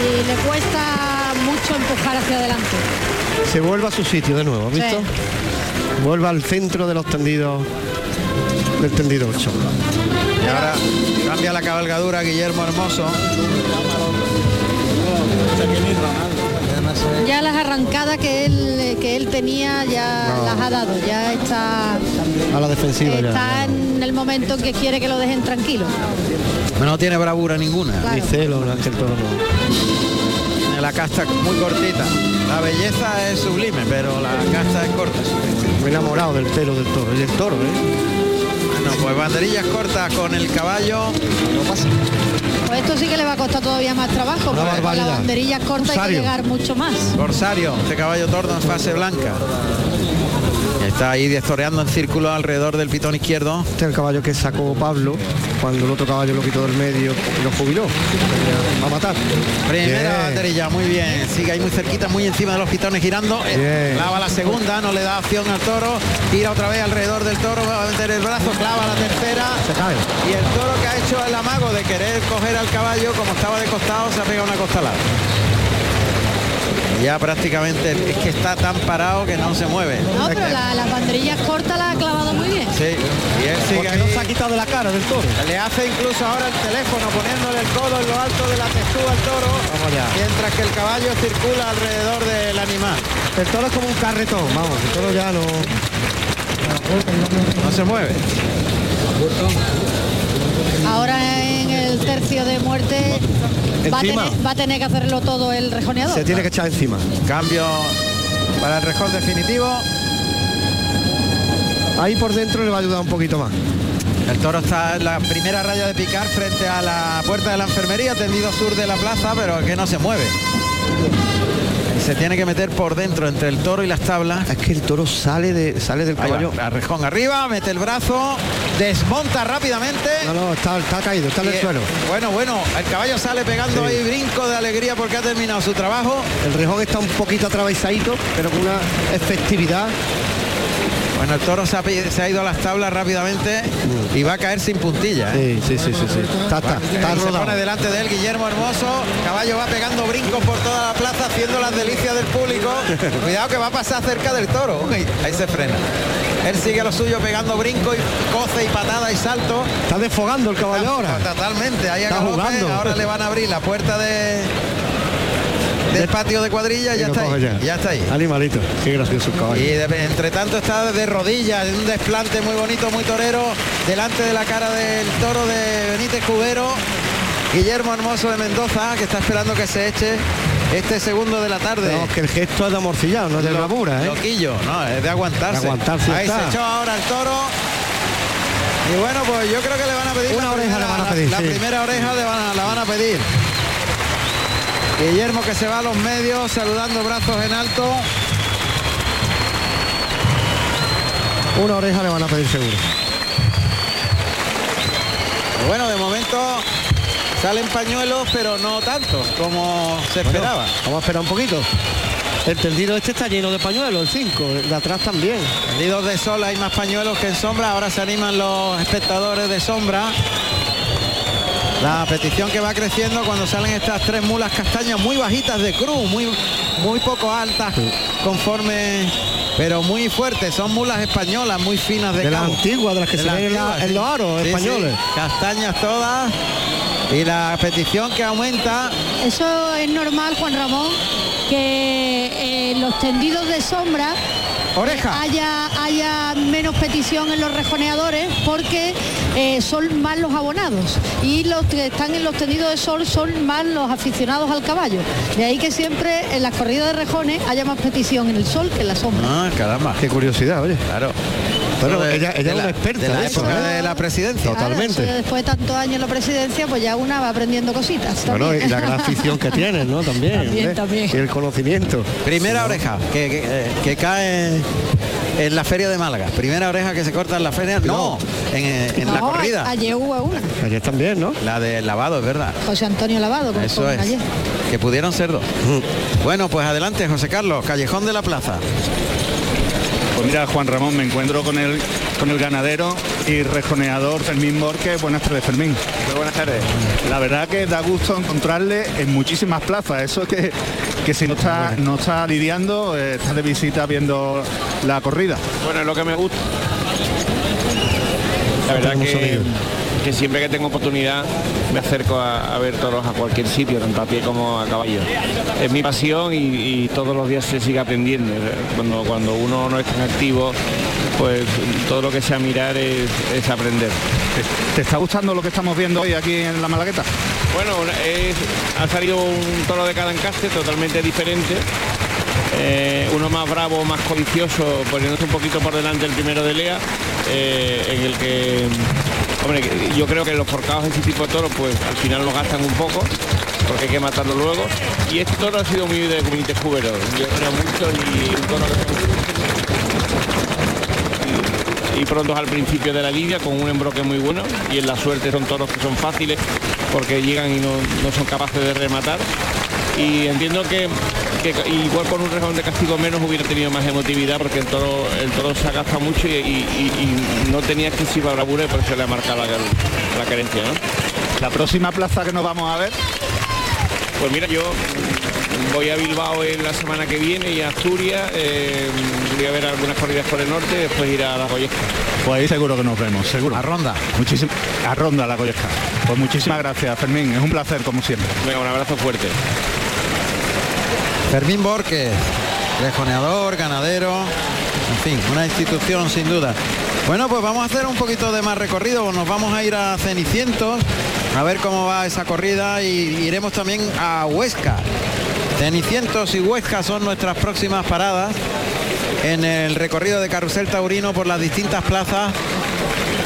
y le cuesta mucho empujar hacia adelante. Se vuelve a su sitio de nuevo, ¿has Sí. visto? Vuelve al centro de los tendidos del tendido 8. Y ahora cambia la cabalgadura Guillermo Hermoso. Ya las arrancadas que él que él tenía ya No. las ha dado. Ya está A la defensiva está ya. en el momento en que quiere que lo dejen tranquilo. No tiene bravura ninguna. Claro. Ni celo, no, es que el toro. La casta muy cortita. La belleza es sublime, pero la casta es corta. Muy enamorado del pelo del toro. Y del toro, ¿eh? Bueno, pues banderillas cortas con el caballo. Pues esto sí que le va a costar todavía más trabajo, Una porque con la barbaridad. banderilla corta hay que llegar mucho más. Corsario, este caballo tordo en fase blanca. Está ahí destoreando en círculo alrededor del pitón izquierdo. Este es el caballo que sacó Pablo cuando el otro caballo lo quitó del medio y lo jubiló. Va a matar. Primera Bien. banderilla, muy bien. Sigue ahí muy cerquita, muy encima de los pitones girando. Bien. Clava la segunda, no le da opción al toro. Gira otra vez alrededor del toro, va a meter el brazo, clava la tercera. Se cae. Y el toro que ha hecho el amago de querer coger al caballo, como estaba de costado, se ha pegado una costalada. Ya prácticamente es que está tan parado que no se mueve. No, pero la- las banderillas cortas las ha clavado muy bien. Sí, y él sigue ahí. no se ha quitado la cara del toro. Le hace incluso ahora el teléfono poniéndole el codo en lo alto de la textura al toro, Vamos ya. mientras que el caballo circula alrededor del animal. El toro es como un carretón, vamos, el toro ya no. No se mueve. Ahora en el tercio de muerte va a, Encima. tener, va a tener que hacerlo todo el rejoneador. Se tiene que echar encima. Cambio para el rejón definitivo. Ahí por dentro le va a ayudar un poquito más. El toro está en la primera raya de picar frente a la puerta de la enfermería, tendido sur de la plaza, pero que no se mueve. Y se tiene que meter por dentro entre el toro y las tablas. Es que el toro sale de sale del caballo. la rejón arriba, mete el brazo, desmonta rápidamente. No, no, está, está caído, está en el eh, suelo. Bueno, bueno, el caballo sale pegando Sí. ahí brinco de alegría porque ha terminado su trabajo. El rejón está un poquito atravesadito, pero con una efectividad. Bueno, el toro se ha, pi- se ha ido a las tablas rápidamente y va a caer sin puntilla. ¿eh? Sí, sí, sí, sí, sí. Está, está, está se pone delante de él Guillermo Hermoso, caballo va pegando brincos por toda la plaza haciendo las delicias del público. Cuidado que va a pasar cerca del toro. Uy, ahí se frena. Él sigue lo suyo pegando brinco y coce y patada y salto. Está desfogando el caballo ahora. Totalmente, ahí Está jugando. Ahora le van a abrir la puerta de del patio de cuadrilla Y ya está ahí. Ya está ahí. Animalito. Qué gracioso caballo. Y de- entre tanto está de rodillas, un desplante muy bonito, muy torero, delante de la cara del toro de Benítez Cubero. Guillermo Hermoso de Mendoza, que está esperando que se eche este segundo de la tarde. Vamos, que el gesto es de amorcillado, no es de Lo- bravura, ¿eh? Loquillo, no, es de aguantarse. De aguantarse Ahí está. se echó ahora el toro. Y bueno, pues yo creo que le van a pedir Una oreja primera, le van a la- pedir, La, sí. primera oreja le van a- la van a pedir. Guillermo que se va a los medios saludando brazos en alto. Una oreja le van a pedir seguro. Bueno, de momento salen pañuelos, pero no tantos como se esperaba. Vamos a esperar un poquito. El tendido este está lleno de pañuelos, el 5, de atrás también. Tendidos de sol hay más pañuelos que en sombra, ahora se animan los espectadores de sombra. La petición que va creciendo cuando salen estas tres mulas castañas muy bajitas de cruz, muy, muy poco altas, conforme, pero muy fuertes. Son mulas españolas, muy finas de, De las antiguas, de las que se ven en en los aros españoles. Castañas todas. Y la petición que aumenta Eso es normal, Juan Ramón, que eh, los tendidos de sombra Oreja. haya, haya menos petición en los rejoneadores porque eh, son más los abonados y los que están en los tendidos de sol son más los aficionados al caballo. De ahí que siempre en las corridas de rejones haya más petición en el sol que en la sombra. Ah, caramba. Qué curiosidad, oye. Claro. Bueno, De- ella, de ella es la- una experta de la de eso, época ¿eh? de la presidencia. Totalmente. después de tantos años en la presidencia, pues ya una va aprendiendo cositas. Bueno, y la gran afición que tienes, ¿no? También. También, hombre. también. Y el conocimiento. Primera oreja que, que, eh, que cae en la feria de Málaga. Primera oreja que se corta en la feria. No, en, eh, la corrida. Ayer hubo una. Ayer también, ¿no? La del lavado, es verdad. José Antonio Lavado, como Eso es. ayer. Que pudieron ser dos. Bueno, pues adelante, José Carlos, Callejón de la Plaza. Pues mira, Juan Ramón, me encuentro con el, con el ganadero y rejoneador Fermín Borque. Buenas tardes, Fermín. Muy buenas tardes. La verdad que da gusto encontrarle en muchísimas plazas. Eso es que, que si no está, no está lidiando, eh, está de visita viendo la corrida. Bueno, es lo que me gusta. La verdad que, sonido. que siempre que tengo oportunidad me acerco a, a ver toros a cualquier sitio, tanto a pie como a caballo. Es mi pasión y, y todos los días se sigue aprendiendo. Cuando, cuando uno no es tan activo, pues todo lo que sea mirar es, es aprender. ¿Te está gustando lo que estamos viendo hoy aquí en la Malagueta? Bueno, es- ha salido un toro de cada encaste totalmente diferente. Eh, uno más bravo, más codicioso, poniéndose un poquito por delante el primero de Lea, eh, en el que, hombre, yo creo que los forcados de este tipo de toros, pues al final lo gastan un poco, porque hay que matarlo luego. Y este toro ha sido muy de Benítez Cubero, yo creo mucho y un toro que y prontos al principio de la lidia con un embroque muy bueno. Y en la suerte son toros que son fáciles porque llegan y no, no son capaces de rematar. Y entiendo que, que igual con un rejón de castigo menos hubiera tenido más emotividad porque el toro el toro se agasta mucho y, y- y- y no tenía excesiva bravura y por eso le ha marcado la, la carencia ¿no? La próxima plaza que nos vamos a ver. Pues mira, yo voy a Bilbao en la semana que viene y a Asturias, eh, voy a ver algunas corridas por el norte, después ir a la Goyesca. Pues ahí seguro que nos vemos, seguro. A Ronda. Muchísimas a Ronda la Goyesca. Pues muchísimas gracias, Fermín. Es un placer como siempre. Venga, un abrazo fuerte. Fermín Borges, rejoneador, ganadero, en fin, una institución sin duda. Bueno, pues vamos a hacer un poquito de más recorrido, nos vamos a ir a Cenicientos, a ver cómo va esa corrida y iremos también a Huesca. Cenicientos y Huesca son nuestras próximas paradas en el recorrido de Carrusel Taurino por las distintas plazas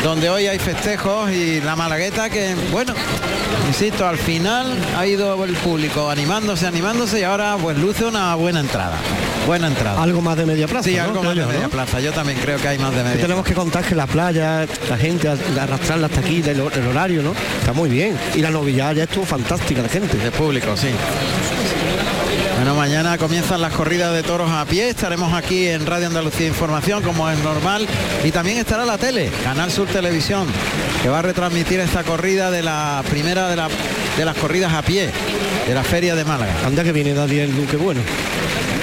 donde hoy hay festejos y la Malagueta que, bueno, insisto, al final ha ido el público animándose, animándose y ahora pues luce una buena entrada. Buena entrada. Algo más de media plaza. Sí, ¿no? algo más de media ¿no? plaza. Yo también creo que hay más de media. tenemos que contar que la playa, la gente, a- arrastrarla hasta aquí, del, el horario, ¿no? Está muy bien. Y la novillada ya estuvo fantástica, la gente. De público, sí. Mañana comienzan las corridas de toros a pie. Estaremos aquí en Radio Andalucía Información, como es normal. Y también estará la tele, Canal Sur Televisión, que va a retransmitir esta corrida de la primera de, la- de las corridas a pie de la Feria de Málaga. Anda que viene Daniel Luque, bueno.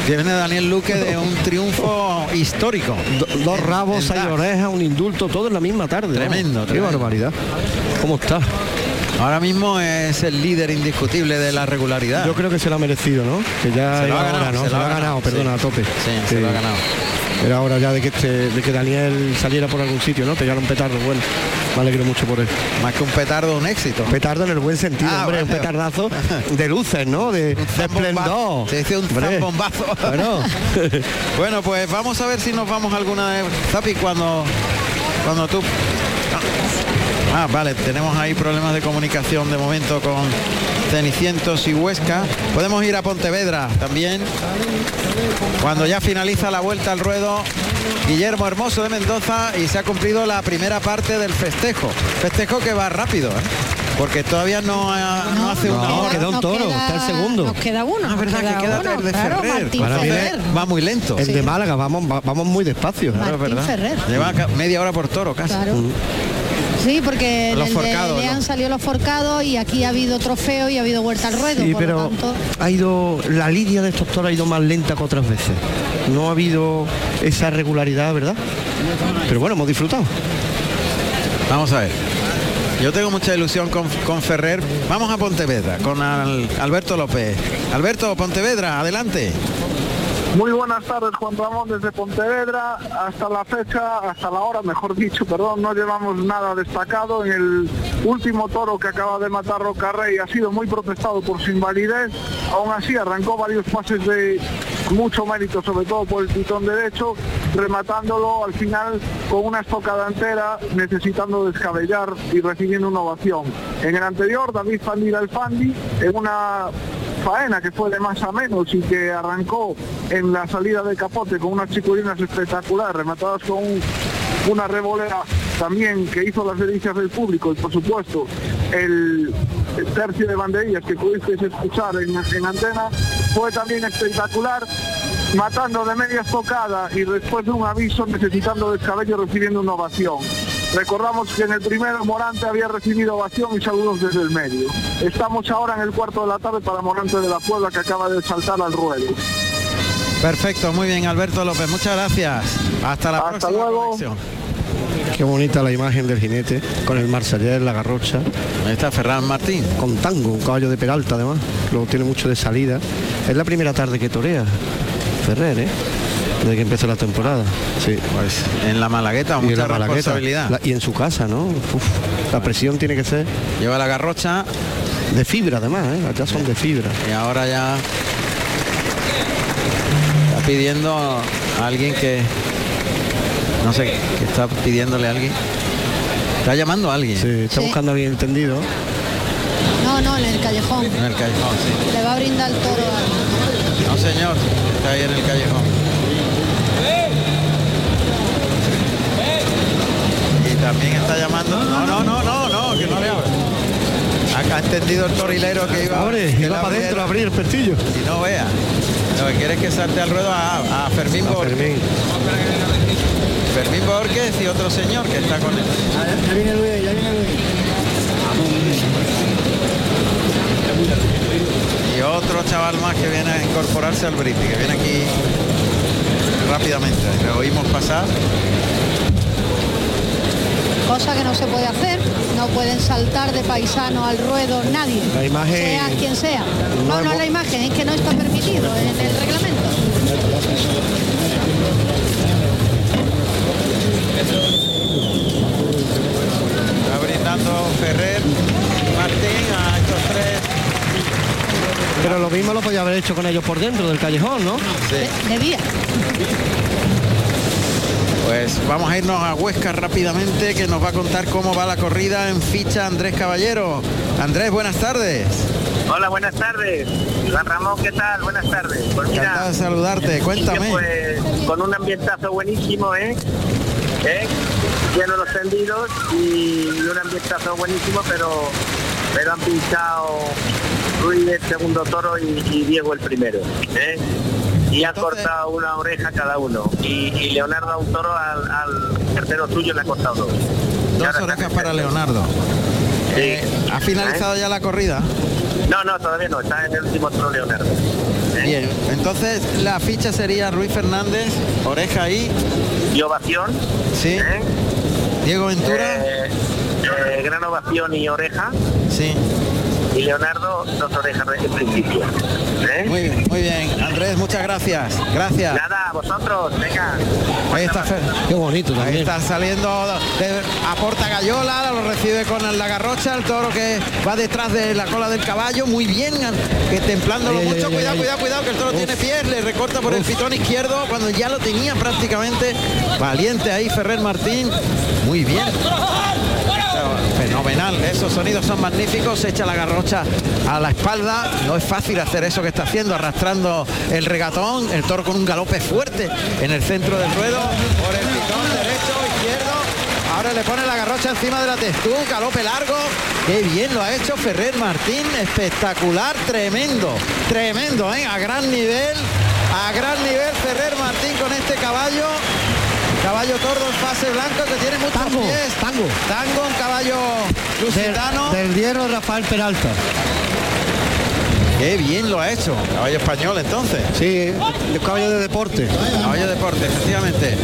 Viene Daniel Luque de un triunfo histórico. Do- dos rabos, seis orejas, un indulto, todo en la misma tarde. ¿no? Tremendo, Qué tremendo. barbaridad. ¿Cómo está? Ahora mismo es el líder indiscutible de la regularidad. Yo creo que se lo ha merecido, ¿no? Que ya Se lo ha ganado, hora, ¿no? se Se, lo ha ganado, perdona, sí. a tope. Sí, se lo ha ganado. Era hora ya de que este, de que Daniel saliera por algún sitio, ¿no? Pegar un petardo, bueno. Me alegro mucho por él. Más que un petardo, un éxito. Petardo en el buen sentido, Ah, hombre, bueno. un petardazo de luces, ¿no? De, de esplendor. Se dice un zambombazo. Bueno. bueno, pues vamos a ver si nos vamos alguna de Zapi cuando cuando tú Ah, vale, tenemos ahí problemas de comunicación de momento con Cenicientos y Huesca. Podemos ir a Pontevedra también. Cuando ya finaliza la vuelta al ruedo Guillermo Hermoso de Mendoza y se ha cumplido la primera parte del festejo. Festejo que va rápido, ¿eh? porque todavía no, ha- no hace una hora. queda un toro, está el segundo. Nos queda uno. Ah, verdad que queda uno, el de claro, Ferrer. Va muy lento. El Sí. de Málaga, vamos, va- vamos muy despacio. Claro, es Martín verdad. Ferrer. Lleva media hora por toro casi. Claro. Sí, porque en Los el forcados, de salió los forcados y aquí ha habido trofeo y ha habido vuelta al ruedo. Sí, por lo pero tanto, ha ido la lidia de estos toros ha ido más lenta que otras veces. No ha habido esa regularidad, ¿verdad? Pero bueno, hemos disfrutado. Vamos a ver. Yo tengo mucha ilusión con, con Ferrer. Vamos a Pontevedra, con al- Alberto López. Alberto, Pontevedra, adelante. Muy buenas tardes, Juan Ramón, desde Pontevedra. Hasta la fecha, hasta la hora, mejor dicho, perdón, no llevamos nada destacado. En el último toro que acaba de matar Rocarrey ha sido muy protestado por su invalidez. Aún así, arrancó varios pases de mucho mérito, sobre todo por el pitón derecho, rematándolo al final con una estocada entera, necesitando descabellar y recibiendo una ovación. En el anterior, David Fandi Alfandi, en una faena que fue de más a menos y que arrancó en la salida de capote con unas chiculinas espectaculares, rematadas con un- una revolera también que hizo las delicias del público y por supuesto el, el tercio de banderillas que pudisteis escuchar en, en antena fue también espectacular matando de media estocada y después de un aviso necesitando descabello recibiendo una ovación. Recordamos que en el primero Morante había recibido ovación y saludos desde el medio. Estamos ahora en el cuarto de la tarde para Morante de la Puebla que acaba de saltar al ruedo. Perfecto, muy bien, Alberto López. Muchas gracias. Hasta la Hasta próxima luego. conexión. Qué bonita la imagen del jinete con el Marsaller, la garrocha. Ahí está Ferran Martín. Con tango, un caballo de Peralta además. Luego tiene mucho de salida. Es la primera tarde que torea Ferrer, ¿eh? Desde que empezó la temporada. Sí. Pues en la Malagueta, Y en mucha la Malagueta. responsabilidad. La- y en su casa, ¿no? Uf, la presión tiene que ser Lleva la garrocha de fibra además, ¿eh? Las ya son de fibra. y ahora ya está pidiendo a alguien que no sé, que está pidiéndole a alguien. Está llamando a alguien. Sí, está Sí. buscando a alguien entendido. no, no, en el callejón. En el callejón, sí. Le va a brindar el toro a... No señor, está ahí en el callejón. Y también está llamando. No, no, no, no, no, que no le abra. Acá ha entendido el torilero que iba Abre, que para adentro a abrir el pestillo. Y no vea. Lo que quiere es que salte al ruedo a, a Fermín A Borges. Fermín. Fermín Borges y otro señor que está con él. Ya viene Luis, ya viene Luis. Y otro chaval más que viene a incorporarse al Briti, que viene aquí rápidamente. Le oímos pasar. Cosa que no se puede hacer, no pueden saltar de paisano al ruedo nadie, La imagen- sea quien sea. No, No no, hemos- la imagen, es que no está permitido en el reglamento. Está brindando Ferrer, Martín a estos tres. Pero lo mismo lo podía haber hecho con ellos por dentro del callejón, ¿no? Sí. Debía. Pues vamos a irnos a Huesca rápidamente, que nos va a contar cómo va la corrida en ficha Andrés Caballero. Andrés, buenas tardes. Hola, buenas tardes. Juan Ramón, ¿qué tal? Buenas tardes. Pues mira, de saludarte, cuéntame. pues, con un ambientazo buenísimo, ¿eh? ¿Eh? Lleno los tendidos y un ambientazo buenísimo, pero, pero han pinchado Ruiz el segundo toro y, y Diego el primero, ¿eh? Y han cortado una oreja cada uno. Y, y Leonardo a un toro al, al tercero suyo le ha cortado dos. Dos orejas para Leonardo. Sí. Eh, ¿Ha finalizado ya la corrida? No, no, todavía no, está en el último toro Leonardo. Bien, entonces la ficha sería Ruiz Fernández, oreja ahí, Y ovación. sí. ¿eh? Diego Ventura, Eh, eh, gran ovación y oreja. Sí. Y Leonardo, dos orejas en principio. ¿eh? Muy bien, muy bien. Andrés, muchas gracias. Gracias. Nada, vosotros, venga. Ahí está Fer. Qué bonito Ahí también. está saliendo, de, aporta Gallola, lo recibe con la garrocha, el toro que va detrás de la cola del caballo, muy bien, que templándolo Ay, mucho, ay, cuidado, ay. cuidado, cuidado, que el toro tiene pies, le recorta por el pitón izquierdo cuando ya lo tenía prácticamente valiente ahí Ferrer Martín, muy bien. Esos sonidos son magníficos, se echa la garrocha a la espalda, no es fácil hacer eso que está haciendo, arrastrando el regatón, el toro con un galope fuerte en el centro del ruedo, por el pitón derecho, izquierdo, ahora le pone la garrocha encima de la testú, galope largo, qué bien lo ha hecho Ferrer Martín, espectacular, tremendo, tremendo, ¿eh? a gran nivel, a gran nivel Ferrer Martín con este caballo, Caballo tordo en fase blanco que tiene muchos Tango, pies. tango. Tango, un caballo lusitano. Del, del Rafael Peralta. Qué bien lo ha hecho. Caballo español entonces. Sí, el caballo de deporte. Caballo de deporte, efectivamente.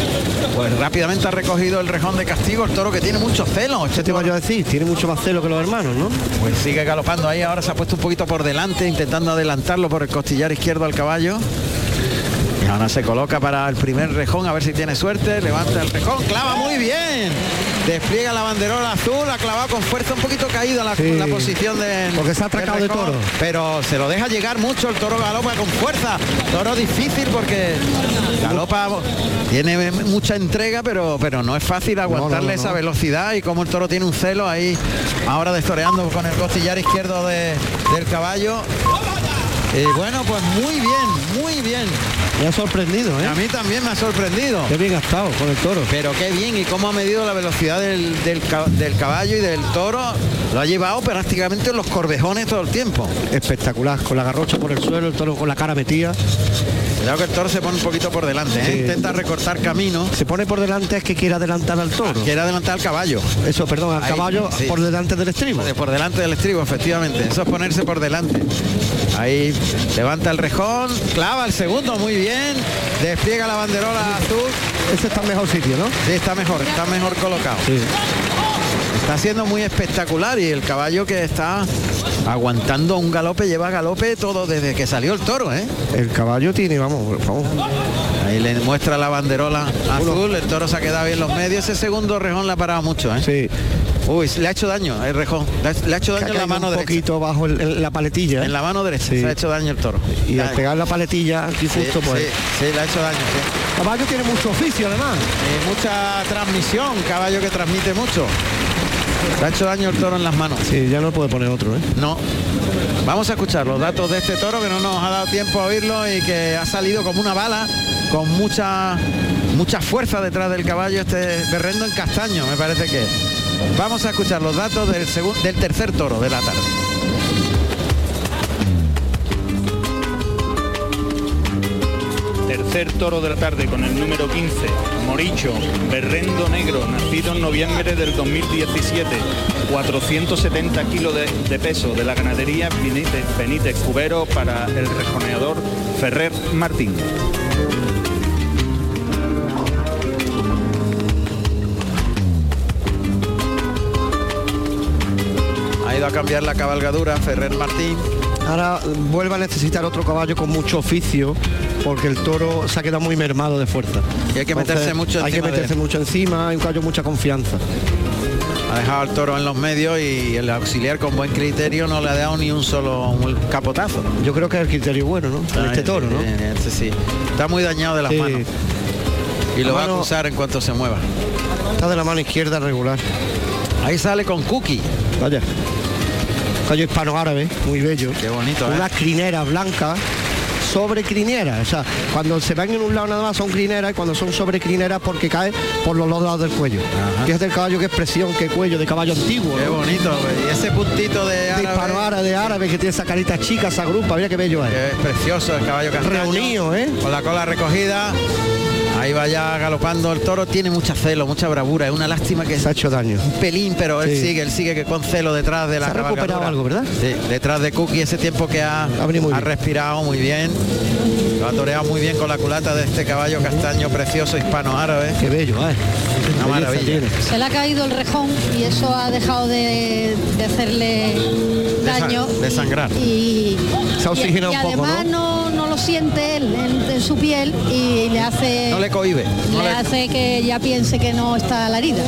Pues rápidamente ha recogido el rejón de castigo, el toro que tiene mucho celo. Este ¿Qué te iba yo a decir? Tiene mucho más celo que los hermanos, ¿no? Pues sigue galopando ahí, ahora se ha puesto un poquito por delante, intentando adelantarlo por el costillar izquierdo al caballo. Y ahora se coloca para el primer rejón, a ver si tiene suerte. Levanta el rejón, clava muy bien. Despliega la banderola azul, ha clavado con fuerza, un poquito caída la, Sí. la posición de. Porque se ha atracado de toro. Pero se lo deja llegar mucho, el toro galopa con fuerza. Toro difícil porque galopa, tiene mucha entrega, pero, pero no es fácil aguantarle no, no. esa velocidad y como el toro tiene un celo ahí, ahora destoreando con el costillar izquierdo de- del caballo. Y bueno, pues muy bien, muy bien. Me ha sorprendido, ¿eh? A mí también me ha sorprendido. Qué bien ha estado con el toro. Pero qué bien, y cómo ha medido la velocidad del, del ca- del caballo y del toro. Lo ha llevado prácticamente en los corvejones todo el tiempo. Espectacular, con la garrocha por el suelo, el toro con la cara metida. Cuidado que el toro se pone un poquito por delante, ¿eh? Sí. intenta recortar camino. Se pone por delante es que quiere adelantar al toro. Quiere adelantar al caballo. Eso, perdón, al Ahí, caballo sí. por delante del estribo. Por delante del estribo, efectivamente. Eso es ponerse por delante. Ahí levanta el rejón, clava el segundo muy bien, despliega la banderola azul. Ese está en mejor sitio, ¿no? Sí, está mejor, está mejor colocado. Sí. Está siendo muy espectacular y el caballo que está aguantando un galope, lleva galope todo desde que salió el toro, ¿eh? El caballo tiene, vamos, vamos. Ahí le muestra la banderola azul, el toro se ha quedado bien en los medios, ese segundo rejón le ha parado mucho, ¿eh? Sí. Uy, le ha hecho daño el rejón, le ha, hecho daño en la mano un derecha. poquito bajo el- el- la paletilla. En la mano derecha Sí. se ha hecho daño el toro. Y al pegar la paletilla aquí sí, justo pues. sí, sí, le ha hecho daño, sí. Caballo tiene mucho oficio además. Eh, mucha transmisión, caballo que transmite mucho. Le ha hecho daño el toro en las manos. Sí, ya no puede poner otro, ¿eh? No. Vamos a escuchar los datos de este toro que no nos ha dado tiempo a oírlo y que ha salido como una bala, con mucha mucha fuerza detrás del caballo, este berrendo en castaño, me parece que. es. Vamos a escuchar los datos del, segun- del tercer toro de la tarde. Tercer toro de la tarde con el número 15, Moricho, Berrendo Negro, nacido en noviembre del 2017, 470 kilos de, de peso de la ganadería Benítez, Benítez Cubero para el rejoneador Ferrer Martín. Ha ido a cambiar la cabalgadura Ferrer Martín. Ahora vuelve a necesitar otro caballo con mucho oficio porque el toro se ha quedado muy mermado de fuerza. Y hay que meterse mucho Hay que de meterse mucho encima, hay un caballo mucha confianza. Ha dejado al toro en los medios y el auxiliar con buen criterio no le ha dado ni un solo un capotazo. Yo creo que es el criterio bueno, ¿no? En este toro, ¿no? Este sí. Está muy dañado de las Sí. manos. Y lo va a acusar en cuanto se mueva. Está de la mano izquierda regular. Ahí sale con Cookie. Vaya. Caballo hispano-árabe, muy bello. Qué bonito, ¿eh? Unas crineras blancas sobre crineras. O sea, cuando se ven en un lado nada más son crineras y cuando son sobre crineras porque cae por los dos lados del cuello. Fíjate el caballo, qué expresión, qué cuello de caballo antiguo. Qué ¿no? bonito. Y ese puntito de árabe, de árabe, que tiene esa carita chica, esa grupa, mira qué bello es. que es precioso el caballo castaño. Reunido, ¿eh? Con la cola recogida. Ahí va ya galopando el toro, tiene mucha celo, mucha bravura, es una lástima que Se ha hecho daño. un pelín, pero él Sí. sigue, él sigue que con celo detrás de la Se ha recuperado algo, ¿verdad? Sí, detrás de Cookie ese tiempo que ha, ha respirado muy bien. Lo ha toreado muy bien con la culata de este caballo castaño precioso hispano-árabe. Qué bello, ¿eh? Una maravilla. Se le ha caído el rejón y eso ha dejado de, de hacerle De daño. de sangrar. Y, Se ha y- oxigenado y un poco, además ¿no? no lo siente él en, en su piel y le hace No le cohibe. no le le- hace que ya piense que no está la herida.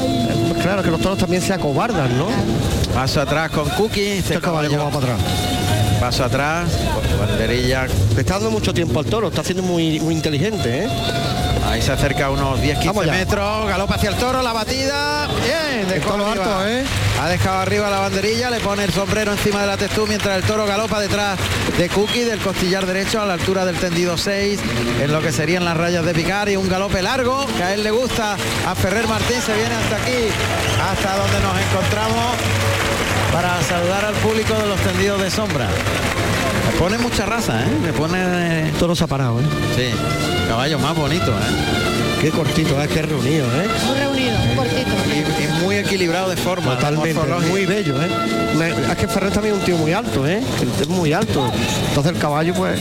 Pues claro, que los toros también se acobardan, ¿no? Paso atrás con Cookie. Este caballo cómo va para atrás. Paso atrás, banderilla. Le está dando mucho tiempo al toro, está siendo muy, muy inteligente, ¿eh? Ahí se acerca unos 10-15 Vamos ya. metros, galopa hacia el toro, la batida. Bien, harto, ¿eh? Ha dejado arriba la banderilla, le pone el sombrero encima de la testú mientras el toro galopa detrás de Cookie del costillar derecho a la altura del tendido 6, en lo que serían las rayas de picar y un galope largo que a él le gusta. A Ferrer Martín se viene hasta aquí, hasta donde nos encontramos para saludar al público de los tendidos de sombra. Le pone mucha raza, ¿eh? Le pone... Toro se ha parado, ¿eh? Sí, caballo más bonito, ¿eh? Qué cortito, ¿eh? Qué reunido, ¿eh? Muy reunido, muy equilibrado de forma. Totalmente, muy bello, ¿eh? Me- es que Ferrer también es un tío muy alto, ¿eh? Es muy alto. Entonces el caballo, pues,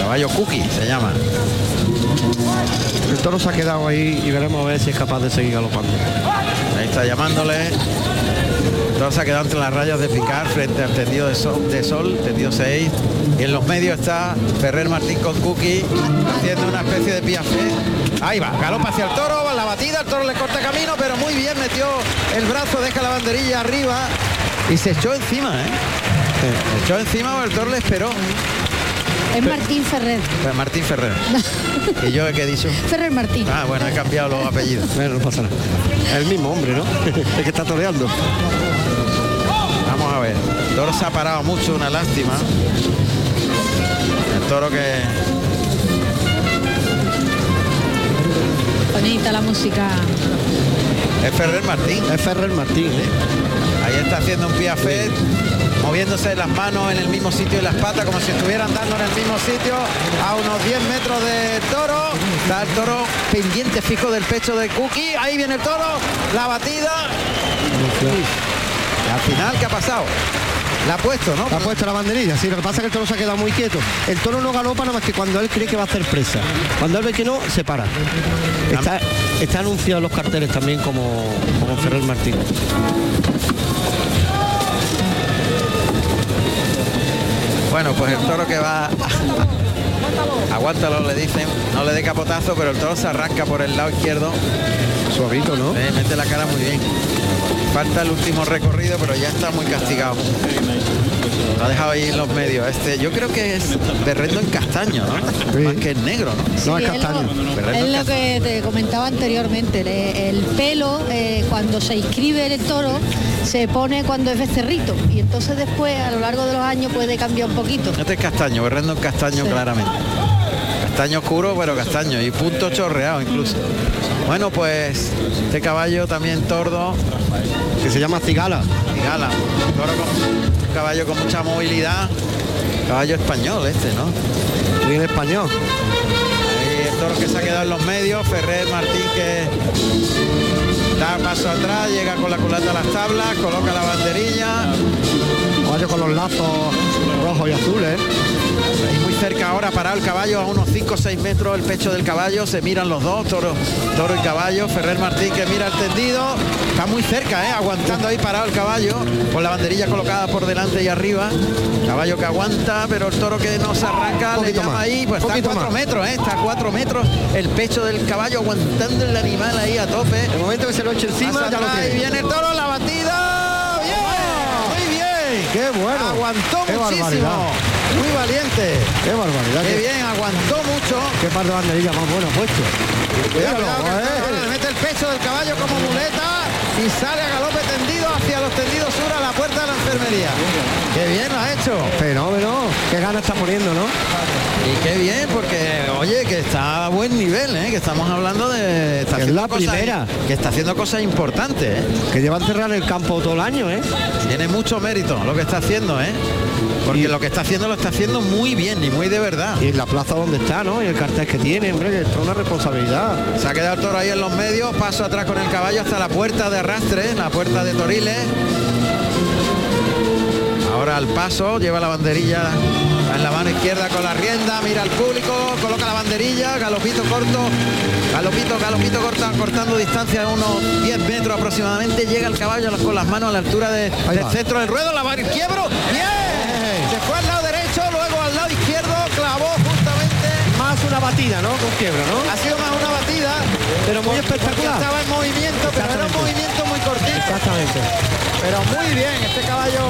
Caballo cookie se llama. el toro se ha quedado ahí y veremos a ver si es capaz de seguir galopando. Ahí está llamándole. Todo se ha quedado entre las rayas de picar frente al tendido de sol, de sol, tendido 6. Y en los medios está Ferrer Martín con Cookie haciendo una especie de piafé. Ahí va, galopa hacia el toro, va la batida, el toro le corta camino, pero muy bien metió el brazo, deja la banderilla arriba y se echó encima, ¿eh? Se echó encima, el toro le esperó. Es Martín Ferrer. Pues Martín Ferrer. ¿Y yo qué he dicho? Ferrer Martín. Ah, bueno, he cambiado los apellidos. Bueno, no pasa nada. Es el mismo hombre, ¿no? el que está toreando. Vamos a ver. El toro se ha parado mucho, una lástima. El toro que Bonita la música. es Ferrer Martín. Es Ferrer Martín, ¿eh? Ahí está haciendo un piafet, moviéndose las manos en el mismo sitio y las patas, como si estuvieran dando en el mismo sitio, a unos 10 metros del toro. Está el toro pendiente fijo del pecho de Cookie. Ahí viene el toro, la batida. Y al final, ¿qué ha pasado? La ha puesto, ¿no? Ha puesto la banderilla, sí, lo que pasa es que el toro se ha quedado muy quieto. El toro no galopa nada más que cuando él cree que va a hacer presa. Cuando él ve que no, se para. Está, está anunciado en los carteles también como, como Ferrer Martín. Bueno, pues el toro que va... Aguántalo, le dicen. No le dé capotazo, pero el toro se arranca por el lado izquierdo. Suavito, ¿no? Eh, mete la cara muy bien. Falta el último recorrido, pero ya está muy castigado. Lo ha dejado ahí en los medios. Este, yo creo que es berrendo en castaño, ¿no? Más que en negro, ¿no? Sí, es lo- Berrendo en Es lo que te comentaba anteriormente, le- el pelo eh, cuando se inscribe el toro se pone cuando es becerrito y entonces después a lo largo de los años puede cambiar un poquito. Este es castaño, berrendo en castaño claramente. Castaño oscuro, pero castaño. Y punto chorreado incluso. Bueno, pues este caballo también tordo. Que se llama Cigala. Cigala. Un toro con- un caballo con mucha movilidad. Caballo español este, ¿no? Muy en español. Ahí el toro que se ha quedado en los medios. Ferrer Martín que da paso atrás, llega con la culata a las tablas, coloca la banderilla. Caballo con los lazos rojos y azules. Cerca ahora parado el caballo a unos 5 o 6 metros el pecho del caballo, se miran los dos, toro, toro y caballo, Ferrer Martín que mira el tendido, está muy cerca, ¿eh? aguantando ahí parado el caballo, con la banderilla colocada por delante y arriba, caballo que aguanta, pero el toro que no se arranca, le llama más, ahí, pues está a poquito 4 más. metros, ¿eh? está a 4 metros el pecho del caballo aguantando el animal ahí a tope. El momento que se lo eche encima, ya lo tiene. y viene el toro, la batida, bien, muy bien. Qué bueno. Aguantó Qué muchísimo. barbaridad. Muy valiente. Qué barbaridad. Qué qué- bien, aguantó mucho. Qué par de banderillas más buenas ha puesto. Cuidado, Míralo, cuidado, que el eh. le mete el pecho del caballo como muleta y sale a galope tendido hacia los tendidos sur a la puerta de la enfermería. Qué bien lo ha hecho. Fenómeno. Qué gana está poniendo, ¿no? Y qué bien, porque oye, que está a buen nivel, ¿eh? que estamos hablando de. Está Que es la cosas- primera. Que está haciendo cosas importantes. ¿eh? Que lleva a encerrar el campo todo el año, ¿eh? Tiene mucho mérito lo que está haciendo, ¿eh? Porque lo que está haciendo lo está haciendo muy bien y muy de verdad. Y en la plaza donde está, ¿no? Y el cartel que tiene, hombre, es una responsabilidad. Se ha quedado el toro ahí en los medios, paso atrás con el caballo hasta la puerta de arrastre, la puerta de Toriles. Ahora al paso, lleva la banderilla en la mano izquierda con la rienda, mira al público, coloca la banderilla, galopito corto, galopito, galopito corta, cortando distancia de unos 10 metros aproximadamente, llega el caballo con las manos a la altura de- del va. centro del ruedo, la mano izquierdo, bien, batida, ¿no? Con quiebra, ¿no? ha sido más una batida, Pero muy espectacular. Estaba en movimiento, pero era un movimiento muy cortito. Exactamente. Pero muy bien, este caballo,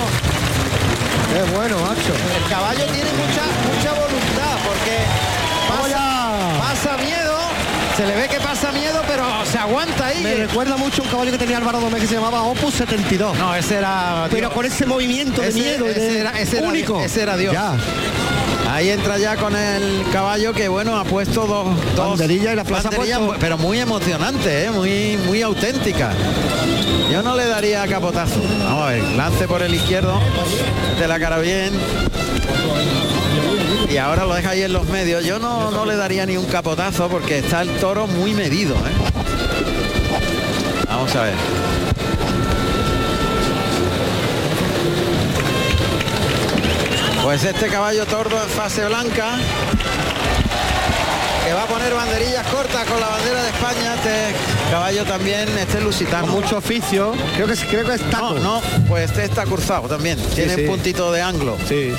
Qué bueno, macho. el caballo tiene mucha, mucha voluntad, porque pasa, pasa miedo, se le ve que pasa miedo, pero se aguanta ahí. Me recuerda mucho un caballo que tenía Álvaro Domé que se llamaba Opus 72. No, ese era. Pero Dios. con ese movimiento de Ese- miedo ese de era- ese era único. Dios, ese era Dios. Ya. Ahí entra ya con el caballo que bueno ha puesto dos, dos Banderilla y la plaza banderillas, puesto- pero muy emocionante, ¿eh? muy muy auténtica. Yo no le daría capotazo. Vamos a ver, lance por el izquierdo, de la cara bien. Y ahora lo deja ahí en los medios. Yo no, no le daría ni un capotazo porque está el toro muy medido. ¿eh? Vamos a ver. Pues este caballo tordo en fase blanca que va a poner banderillas cortas con la bandera de España. Este caballo también, este lusitano. Con mucho oficio. Creo que, creo que es taco. No, no, pues este está cruzado también. Tiene sí. un puntito de anglo. Sí.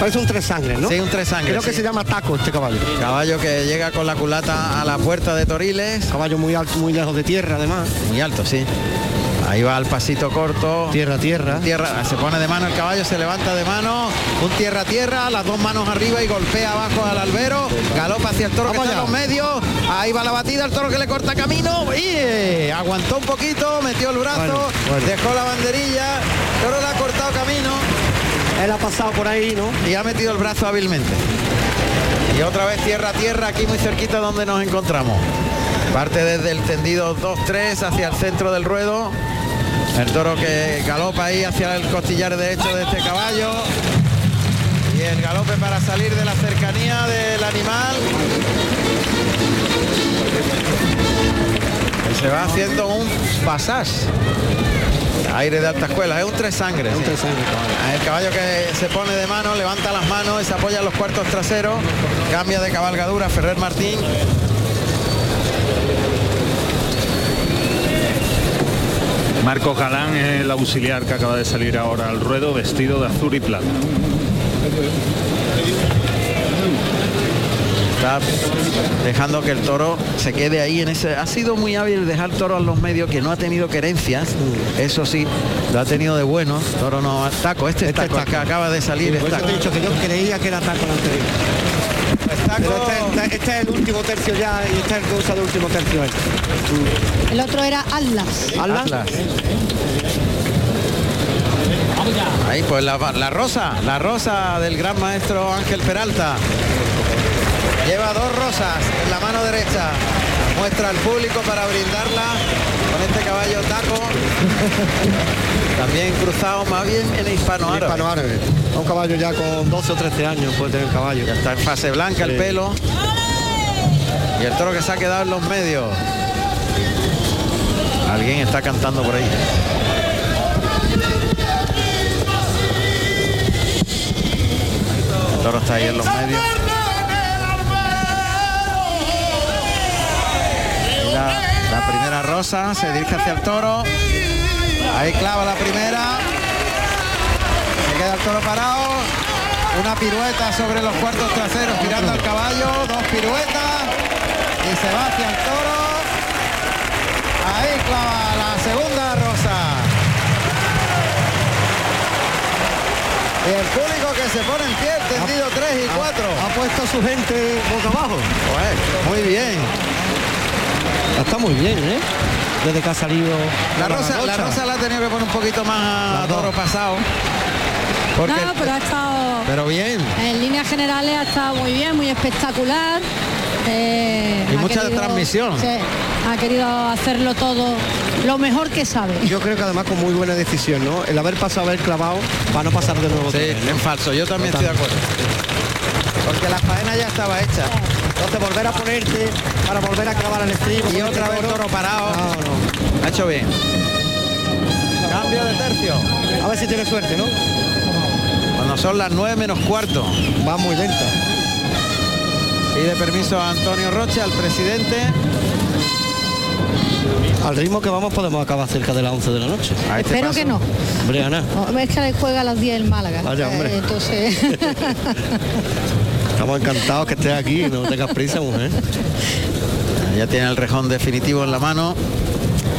Parece un tres sangres, ¿no? Sí, un tres sangres, Creo que se llama taco este caballo. Caballo que llega con la culata a la puerta de Toriles. Caballo muy alto, muy lejos de tierra, además. Muy alto, sí. Ahí va al pasito corto. Tierra, tierra. Tierra, se pone de mano el caballo, se levanta de mano, un tierra tierra, las dos manos arriba y golpea abajo al albero, galopa hacia el toro que Vamos está en los medios, ahí va la batida, el toro que le corta camino y aguantó un poquito, metió el brazo, Bueno, bueno. dejó la banderilla, el toro le ha cortado camino Él ha pasado por ahí, ¿no? y ha metido el brazo hábilmente. Y otra vez tierra a tierra, aquí muy cerquita donde nos encontramos. Parte desde el tendido 2-3 hacia el centro del ruedo. El toro que galopa ahí hacia el costillar derecho de este caballo. Y el galope para salir de la cercanía del animal. Se va haciendo un pasás. Aire de alta escuela, es un tres sangres. sí. El caballo que se pone de mano, levanta las manos y se apoya en los cuartos traseros, cambia de cabalgadura Ferrer Martín. Marcos Galán es el auxiliar que acaba de salir ahora al ruedo vestido de azul y plata. Está dejando que el toro se quede ahí en ese. Ha sido muy hábil dejar toro a los medios que no ha tenido querencias. Eso sí, lo ha tenido de bueno. Toro no taco, este, Este taco, es taco. que acaba de salir. Por es eso te taco. he dicho que yo creía que era taco el anterior. Este, este- este es el último tercio ya y este es el que usa el último tercio. este. El otro era Atlas. ¿Atlas? Atlas. Ahí pues la, la rosa, la rosa del gran maestro Ángel Peralta. Lleva dos rosas en la mano derecha. Muestra al público para brindarla con este caballo taco. También cruzado más bien en hispano árabe. Hispano árabe. Un caballo ya con 12 o 13 años puede tener el caballo. Ya está en fase blanca el pelo. Y el toro que se ha quedado en los medios. Alguien está cantando por ahí. El toro está ahí en los medios. Rosa se dirige hacia el toro. Ahí clava la primera. Se queda el toro parado. Una pirueta sobre los cuartos traseros tirando al caballo. Dos piruetas. Y se va hacia el toro. Ahí clava la segunda rosa. Y el público que se pone en pie, tendido 3 y 4. Ha puesto a su gente boca abajo. muy bien. Está muy bien, ¿eh? Desde que ha salido La rosa, la rosa la ha tenido que poner un poquito más a toro pasado. Porque- No, pero ha estado... Pero bien. En líneas generales ha estado muy bien, muy espectacular. Eh, Y ha mucha transmisión. sí, ha querido hacerlo todo lo mejor que sabe. Yo creo que además con muy buena decisión, ¿no? El haber pasado, haber clavado, para no pasar de nuevo. Sí, en falso, yo también estoy de acuerdo. Porque la faena ya estaba hecha. Volver a ponerte para volver a clavar al estribo. Y otra vez toro parado. Ha hecho bien. Cambio de tercio. A ver si tiene suerte, ¿no? Cuando son las 9 menos cuarto. Va muy lenta. Pide permiso a Antonio Roche, al presidente. Al ritmo que vamos podemos acabar cerca de las 11 de la noche. Espero que no. Hombre, Ana, Oh, Es que juega a las 10 el Málaga. Vaya, hombre. Eh, entonces, estamos encantados que estés aquí, no tengas prisa, mujer. Ya tiene el rejón definitivo en la mano.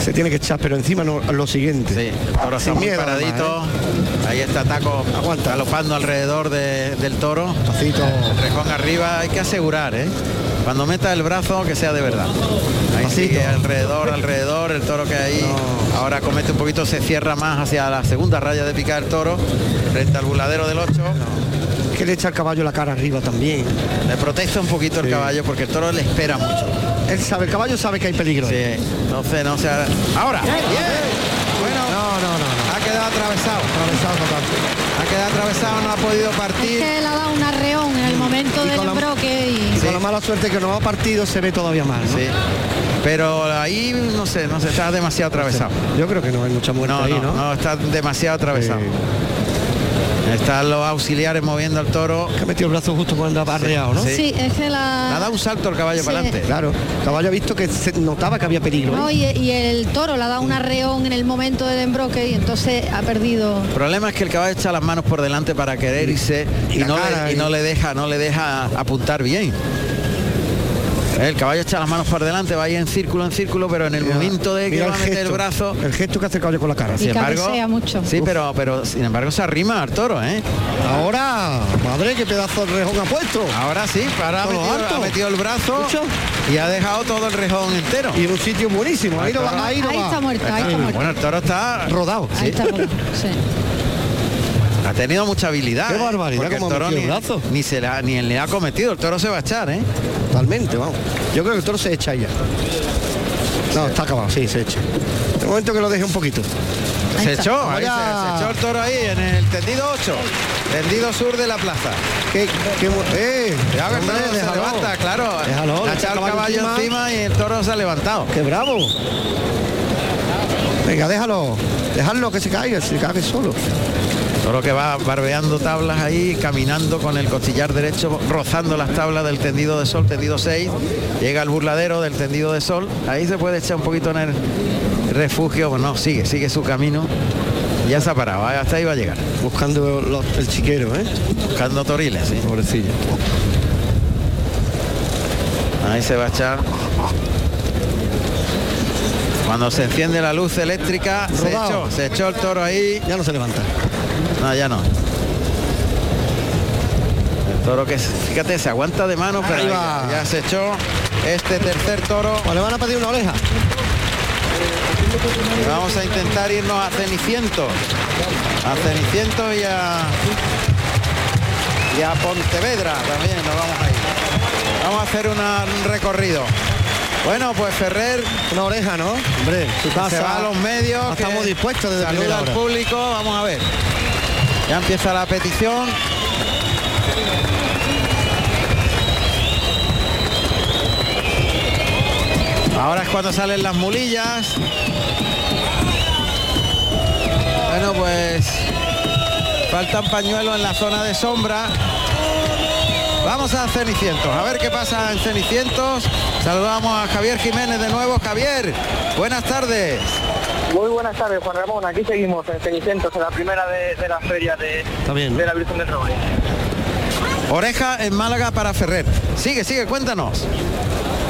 Se tiene que echar, pero encima no, lo siguiente. Sí, ahora está Sin muy miedo, paradito. además, Ahí está Taco galopando alrededor de- del toro. Pasito. El rejón arriba, hay que asegurar, ¿eh? Cuando meta el brazo, que sea de verdad. Ahí sigue alrededor, alrededor, el toro que ahí ahora comete un poquito, se cierra más hacia la segunda raya de picar el toro, frente al buladero del 8. ¿eh? Que le echa el caballo la cara arriba también. Le protesta un poquito el caballo porque el toro le espera mucho. Él sabe, el caballo sabe que hay peligro. Sí, no sé, no sé. Ahora, bien. Bueno, no, no, no, ha quedado atravesado. Atravesado total. Ha quedado atravesado, no ha podido es partir. que le ha dado un arreón en el momento Y del la- broque y... Y con la mala suerte que no ha partido se ve todavía más. ¿no? Sí. Pero ahí no sé, no sé, está demasiado atravesado. Yo creo que no hay mucha muerte No, ahí, no, ¿no? no, está demasiado atravesado. Están los auxiliares moviendo al toro. Que ha metido el brazo justo cuando ha arreado, ¿no? Sí. Sí, es que Le ha la... dado un salto el caballo Sí. para adelante. Claro, el caballo ha visto que se notaba que había peligro. No, ¿eh? y, y el toro le ha dado un arreón en el momento del embroque y entonces ha perdido... El problema es que el caballo echa las manos por delante para querer irse y, la no, cara, le, y y- no le deja, no le deja apuntar bien. El caballo echa las manos por delante, va ahí en círculo, en círculo, pero en el Mira, momento de que mira va a el meter el gesto, brazo, El gesto que hace el caballo con la cara. Y cabecea mucho. Sí, pero, pero sin embargo se arrima al toro, ¿eh? Ahora, madre, qué pedazo de rejón ha puesto. Ahora sí, ahora ha metido, ha metido el brazo y ha dejado todo el rejón entero. Y en un sitio buenísimo. Ahí no va, ahí no Ahí va. está muerto, ahí está muerto. Bueno, el toro está Rodado. Ahí está rodado, sí. Ha tenido mucha habilidad. Qué ¿eh? barbaridad, Porque el toro ni, el brazo. ni se la, ni le ha cometido. El toro se va a echar, ¿eh? Totalmente, vamos. Yo creo que el toro se echa ya. No, está acabado, sí, se echa. De momento que lo deje un poquito. Se echó, ahí se, echó el toro ahí en el tendido 8, tendido sur de la plaza. ¿Qué, qué, eh, Ya el hombre, se déjalo. levanta, claro. Déjalo, ha echa echado el caballo encima. y el toro se ha levantado. ¡Qué bravo! Venga, déjalo. Dejadlo que se caiga, se cae solo. Toro que va barbeando tablas ahí, caminando con el costillar derecho, rozando las tablas del tendido de sol, tendido 6. Llega al burladero del tendido de sol. Ahí se puede echar un poquito en el refugio. Bueno, sigue, sigue su camino. Ya se ha parado, ¿eh? hasta ahí va a llegar. Buscando los- el chiquero, ¿eh? Buscando toriles, sí. Pobrecillo. Ahí se va a echar. Cuando se enciende la luz eléctrica, se echó, se echó el toro ahí. Ya no se levanta. No, ya no. El toro que, fíjate, se aguanta de mano, pero Ahí va. ya, ya se echó este tercer toro. Pues le van a pedir una oreja. Vamos a intentar irnos a Ceniciento. A Ceniciento y a, y a Pontevedra también nos vamos a ir. Vamos a hacer una- un recorrido. Bueno, pues Ferrer Una oreja, ¿no? Hombre, su casa. se va a los medios. que Estamos dispuestos desde saluda al hora. público. Vamos a ver. Ya empieza la petición. Ahora es cuando salen las mulillas. Bueno, pues faltan pañuelos en la zona de sombra. Vamos a Cenicientos, a ver qué pasa en Cenicientos. Saludamos a Javier Jiménez de nuevo. Javier, buenas tardes. Muy buenas tardes, Juan Ramón. Aquí seguimos en Cenicientos, en la primera de, de las ferias de, bien, ¿no? de la Virgen del Roble. Oreja en Málaga para Ferrer. Sigue, sigue, cuéntanos.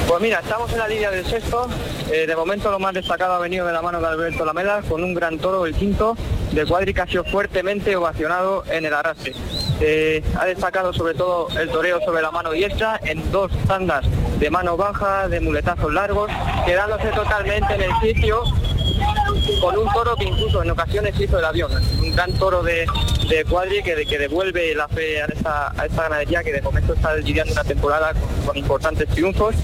Pues mira, estamos en la línea del sexto. Eh, de momento lo más destacado ha venido de la mano de Alberto Lamela con un gran toro, el quinto, de cuadri que ha sido fuertemente ovacionado en el arrastre. Eh, ha destacado sobre todo el toreo sobre la mano diestra en dos tandas de mano baja, de muletazos largos, quedándose totalmente en el sitio con un toro que incluso en ocasiones hizo el avión. Un gran toro de, Cuadri que, devuelve la fe a esta, ganadería que de momento está lidiando una temporada con, importantes triunfos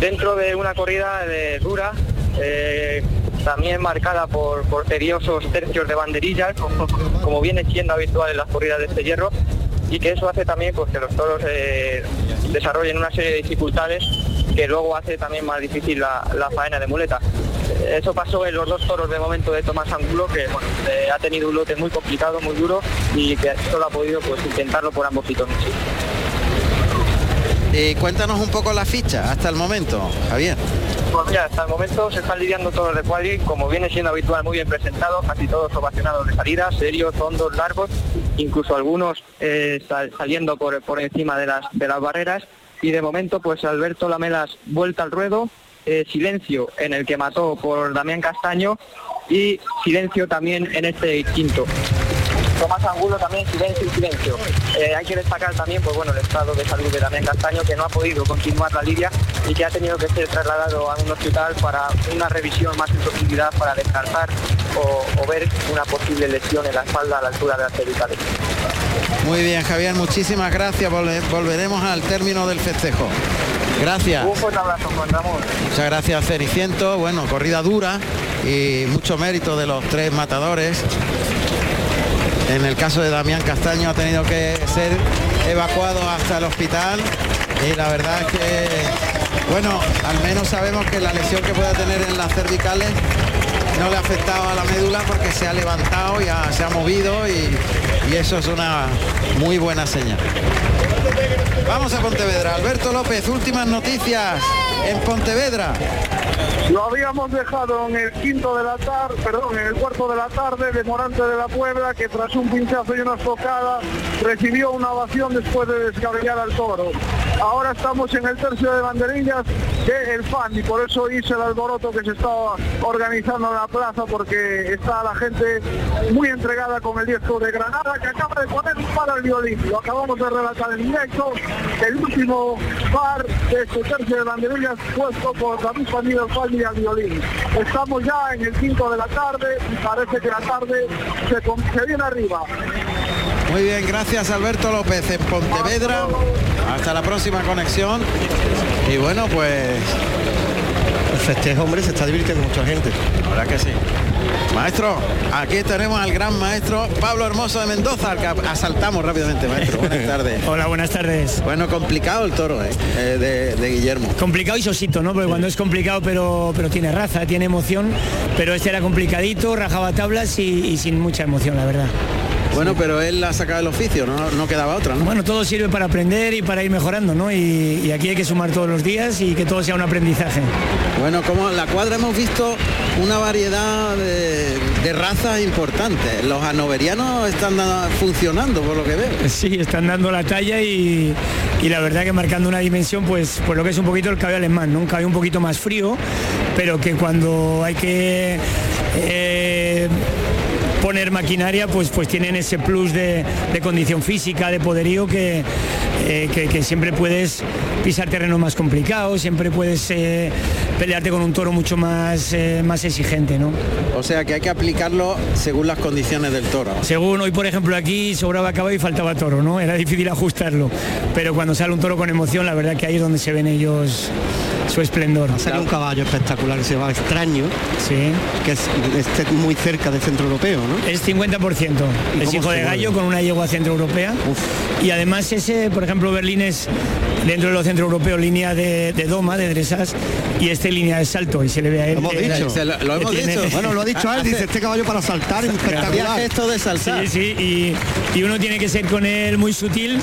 dentro de una corrida dura eh, también marcada por, por tercios de banderillas como, como viene siendo habitual en las corridas de este hierro y que eso hace también pues, que los toros eh, desarrollen una serie de dificultades que luego hace también más difícil la, faena de muleta. Eh, Eso pasó en los dos toros de momento de Tomás Angulo, que eh, ha tenido un lote muy complicado, muy duro y que solo ha podido pues, intentarlo por ambos pitones. Y cuéntanos un poco la ficha hasta el momento, Javier. Pues mira, hasta el momento se están lidiando todos de cuadri, como viene siendo habitual, muy bien presentados, casi todos ovacionados de salida, serios, hondos, largos, incluso algunos eh, sal- saliendo por, por encima de las, de las barreras. Y de momento, pues Alberto Lamelas vuelta al ruedo, eh, silencio en el que mató por Damián Castaño y silencio también en este quinto. Tomás Angulo también silencio y silencio. Eh, hay que destacar también pues bueno el estado de salud de Damián Castaño que no ha podido continuar la lidia y que ha tenido que ser trasladado a un hospital para una revisión más en profundidad para descartar o, o ver una posible lesión en la espalda a la altura de las cervicales. Muy bien, Javier, muchísimas gracias. Volve- volveremos al término del festejo. Gracias. Un fuerte abrazo, Juan Ramón. Muchas gracias, Ceniciento. Bueno, corrida dura y mucho mérito de los tres matadores. En el caso de Damián Castaño ha tenido que ser evacuado hasta el hospital y la verdad es que, bueno, al menos sabemos que la lesión que pueda tener en las cervicales no le ha afectado a la médula porque se ha levantado y se ha movido y eso es una muy buena señal. Vamos a Pontevedra. Alberto López, últimas noticias en Pontevedra. Lo habíamos dejado en el quinto de la tarde, perdón, en el cuarto de la tarde de Morante de la Puebla, que tras un pinchazo y una estocada recibió una ovación después de descabellar al toro. Ahora estamos en el tercio de banderillas de El Fan y por eso hice el alboroto que se está organizando en la plaza porque está la gente muy entregada con el disco de Granada que acaba de poner un par violín. Lo acabamos de relatar en directo. El último par de este tercio de banderillas puesto por David Familia Y al violín. Estamos ya en el quinto de la tarde y parece que la tarde se, se viene arriba. Muy bien, gracias Alberto López en Pontevedra. Hasta la próxima conexión. Y bueno, pues... El festejo, hombre, se está divirtiendo mucha gente. Ahora que sí. Maestro, aquí tenemos al gran maestro Pablo Hermoso de Mendoza, al que asaltamos rápidamente, maestro. Buenas tardes. Hola, buenas tardes. Bueno, complicado el toro, ¿eh? Eh, de, de Guillermo. Complicado y sosito, ¿no? Porque cuando es complicado pero, pero tiene raza, tiene emoción, pero este era complicadito, rajaba tablas y, y sin mucha emoción, la verdad. Bueno, pero él ha sacado el oficio, no, no quedaba otra, ¿no? Bueno, todo sirve para aprender y para ir mejorando, ¿no? Y, y aquí hay que sumar todos los días y que todo sea un aprendizaje. Bueno, como en la cuadra hemos visto una variedad de, de razas importantes. Los anoverianos están funcionando, por lo que veo. Sí, están dando la talla y, y la verdad que marcando una dimensión, pues, pues lo que es un poquito el caballo alemán, ¿no? Un caballo un poquito más frío, pero que cuando hay que eh, poner maquinaria, pues, pues tienen ese plus de, de condición física, de poderío que, eh, que, que siempre puedes pisar terrenos más complicados, siempre puedes eh, pelearte con un toro mucho más, eh, más exigente, ¿no? O sea que hay que aplicarlo según las condiciones del toro. Según hoy, por ejemplo, aquí sobraba caballo y faltaba toro, ¿no? Era difícil ajustarlo. Pero cuando sale un toro con emoción, la verdad que ahí es donde se ven ellos su esplendor. Sale un caballo espectacular que se llama Extraño, sí. que es, esté muy cerca del centro europeo, ¿no? Es 50%. ¿Y Es hijo de gallo con una yegua centroeuropea. Y además ese, por ejemplo, Berlín es dentro de los centroeuropeos línea de, de doma, de dresas, y este línea de salto. Y se le ve a él. Lo hemos que- dicho. Lo hemos tiene- dicho. Bueno, lo ha dicho él, dice este caballo para saltar es espectacular. gesto de saltar. Sí, sí, y, y uno tiene que ser con él muy sutil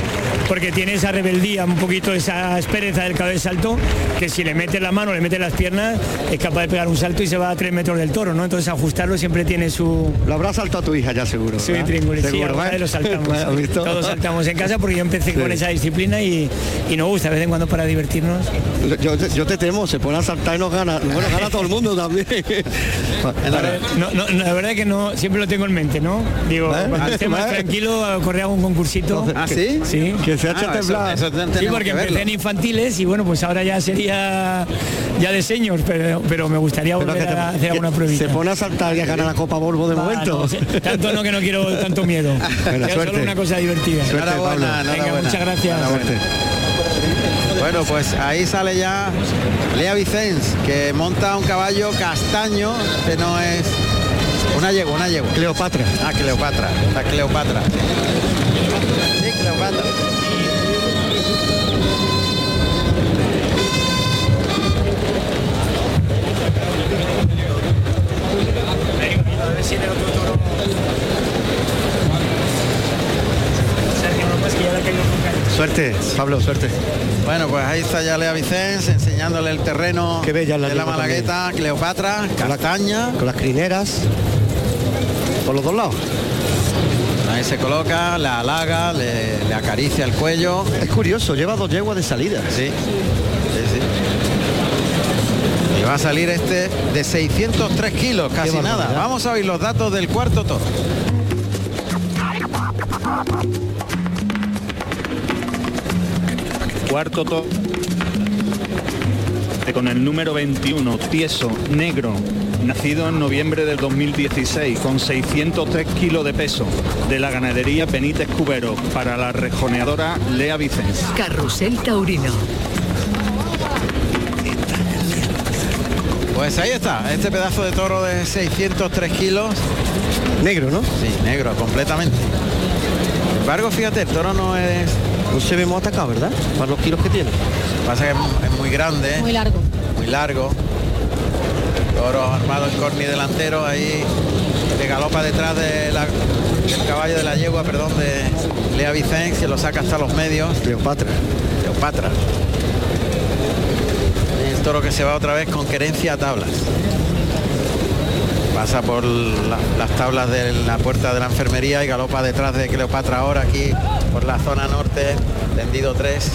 porque tiene esa rebeldía, un poquito esa aspereza del caballo de salto, que si le mete la mano, le mete las piernas, es capaz de pegar un salto y se va a tres metros del toro, ¿no? Entonces ajustarlo siempre tiene su... Lo habrá saltado tu hija ya seguro. Sí, sí, ¿eh? lo saltamos. Pues. Todos saltamos en casa porque yo empecé Sí. con esa disciplina y, y nos gusta de vez en cuando para divertirnos. Yo, yo te temo, se pone a saltar y nos gana. Bueno, gana todo el mundo también. No, no, no, la verdad que no, siempre lo tengo en mente, ¿no? Digo, ¿Eh? cuando esté más ¿Eh? tranquilo, correr algún concursito. ¿Ah, sí? Sí. Que se eche a temblar. Sí, porque empecé en infantiles y bueno, pues ahora ya sería ya, ya de señor, pero, pero me gustaría Pero volver que te- a hacer alguna pruebita. Se pone a saltar y a ganar la Copa Volvo de momento. no, tanto no que no quiero tanto miedo. Bueno, solo una cosa divertida. Suerte, Enhorabuena, Pablo. Venga, enhorabuena. muchas gracias. Enhorabuena. Bueno, pues ahí sale ya Lea Vicens, que monta un caballo castaño, que no es una yegua, una yegua. Cleopatra. Ah, Cleopatra, la Cleopatra. Sí, Cleopatra. Ver si en el otro toro. Sergio, no más que ya le ha caído un caño. Suerte, Pablo, suerte. Bueno, pues ahí está ya Lea Vicens enseñándole el terreno Qué bella la de la Malagueta, Cleopatra, castaña. Con las crineras. Por los dos lados. Ahí se coloca, la halaga, le, le acaricia el cuello. Es curioso, lleva dos yeguas de salida. Sí, sí, sí. Va a salir este de 603 kilos, casi nada. Vamos a oír los datos del cuarto toro. Cuarto to con el número 21, tieso, negro, nacido en noviembre del 2016, con 603 kilos de peso, de la ganadería Benítez Cubero, para la rejoneadora Lea Vicens. Carrusel Taurino. Pues ahí está, este pedazo de toro de 603 kilos. Negro, ¿no? Sí, negro, completamente. Sin embargo, fíjate, el toro no es... No se ve muy atacado, ¿verdad? Para los kilos que tiene. Pasa que es mu- es muy grande, Muy largo. muy largo. Toro armado en corni delantero, ahí de galopa detrás de la- del caballo de la yegua, perdón, de Lea Vicens, que lo saca hasta los medios. Cleopatra. Cleopatra. Toro que se va otra vez con querencia a tablas. Pasa por la- las tablas de la puerta de la enfermería y galopa detrás de Cleopatra ahora aquí por la zona norte, tendido 3.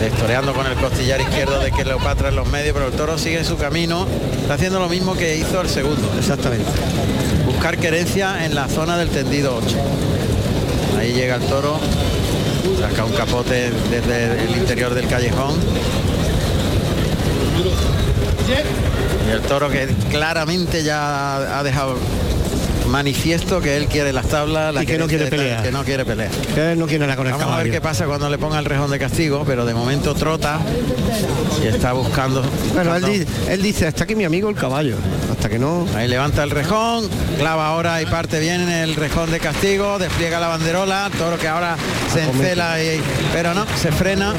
Destoreando con el costillar izquierdo de Cleopatra en los medios, pero el toro sigue su camino. Está haciendo lo mismo que hizo el segundo. Exactamente. Buscar querencia en la zona del tendido 8. Ahí llega el toro, saca un capote desde el interior del callejón. Y el toro que claramente ya ha dejado manifiesto que él quiere las tablas, la Y que no quiere pelear. que no quiere pelear. Que él no quiere nada con el Vamos a ver qué pasa cuando le ponga el rejón de castigo, pero de momento trota y está buscando. Bueno, él, buscando- di- él dice, hasta aquí mi amigo el caballo. Hasta que no. Ahí levanta el rejón, clava ahora y parte bien en el rejón de castigo, despliega la banderola, toro que ahora se encela y pero no, se frena.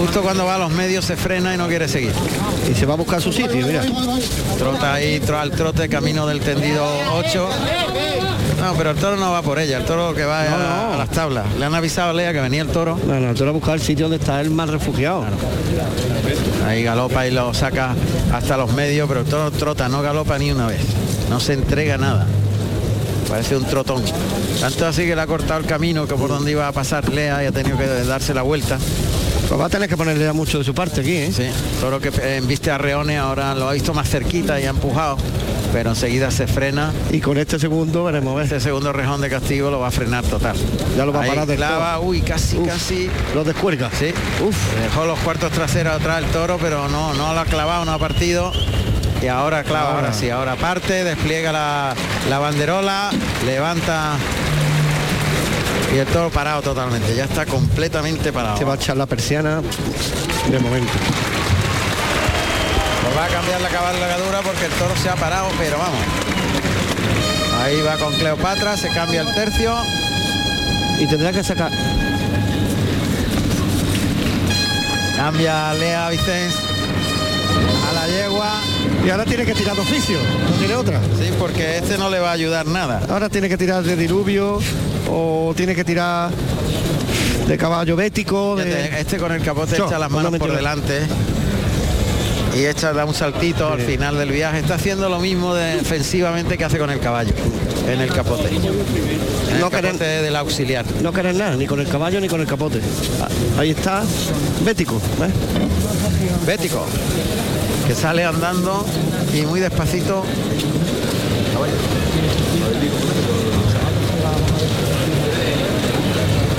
Justo cuando va a los medios se frena y no quiere seguir. Y se va a buscar su sitio, mira. Trota ahí al trote camino del tendido 8. No, pero el toro no va por ella, el toro que va a, a las tablas. Le han avisado a Lea que venía el toro. No, no, tú vas a buscar el sitio donde está el más refugiado. Ahí galopa y lo saca hasta los medios, pero el toro trota, no galopa ni una vez. No se entrega nada. Parece un trotón. Tanto así que le ha cortado el camino que por donde iba a pasar Lea y ha tenido que darse la vuelta. Pues va a tener que ponerle ya mucho de su parte aquí, ¿eh? Sí, toro que eh, viste a Reone ahora lo ha visto más cerquita y ha empujado, pero enseguida se frena. Y con este segundo veremos, ver. Este segundo rejón de castigo lo va a frenar total. Ya lo va a parar del clava, uy, casi, Uf, casi. Lo descuelga. Sí, Uf. dejó los cuartos traseros atrás el toro, pero no, no lo ha clavado, no ha partido. Y ahora clava, ahora sí, ahora parte, despliega la, la banderola, levanta y el toro parado totalmente, ya está completamente parado. Se va a echar la persiana de momento. Pues va a cambiar la cabalgadura porque el toro se ha parado, pero vamos. Ahí va con Cleopatra, se cambia el tercio. Y tendrá que sacar. Cambia Lea Vicens a la yegua. Y ahora tiene que tirar de oficio, no tiene otra. Sí, porque este no le va a ayudar nada. Ahora tiene que tirar de diluvio o tiene que tirar de caballo bético. De... Este con el capote Yo, echa las no manos por delante y echa da un saltito al final del viaje. Está haciendo lo mismo defensivamente que hace con el caballo en el capote. En el No capote querer- del auxiliar. No querer nada, ni con el caballo ni con el capote. Ah, Ahí está, bético. Bético, que sale andando y muy despacito.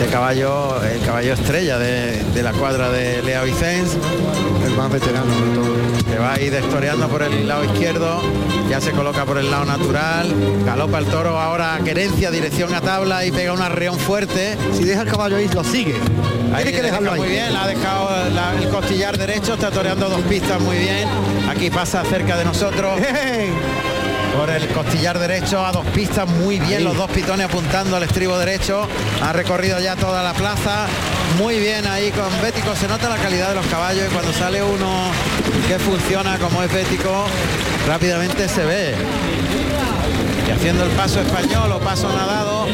Este caballo, el caballo estrella de, de la cuadra de Lea Vicens. El más veterano de todo. Que va ahí destoreando por el lado izquierdo, ya se coloca por el lado natural, galopa el toro ahora a querencia, dirección a tabla y pega un arreón fuerte. Si deja el caballo ahí, lo sigue. Ahí Tiene que dejarlo deja ahí. muy bien, ha dejado la- el costillar derecho, está toreando dos pistas muy bien. Aquí pasa cerca de nosotros. Por el costillar derecho a dos pistas muy bien, Ahí. los dos pitones apuntando al estribo derecho. Ha recorrido ya toda la plaza. Muy bien ahí con Bético. Se nota la calidad de los caballos y cuando sale uno que funciona como es Bético, rápidamente se ve. Y haciendo el paso español o paso nadado,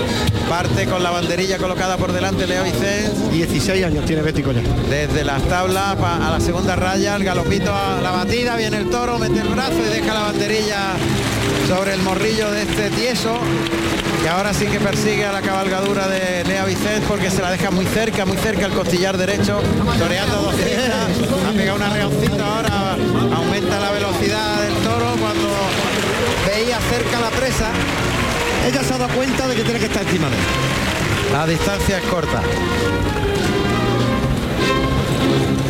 parte con la banderilla colocada por delante Leo Vicens. 16 años tiene Bético ya. Desde las tablas a la segunda raya, el galopito a la batida, viene el toro, mete el brazo y deja la banderilla sobre el morrillo de este tieso. Que ahora sí que persigue a la cabalgadura de Lea Vicens porque se la deja muy cerca, muy cerca el costillar derecho, toreando dos pistas, ha pegado un arreoncito ahora, aumenta la velocidad del toro cuando veía cerca la presa. Ella se ha dado cuenta de que tiene que estar encima de. La distancia es corta.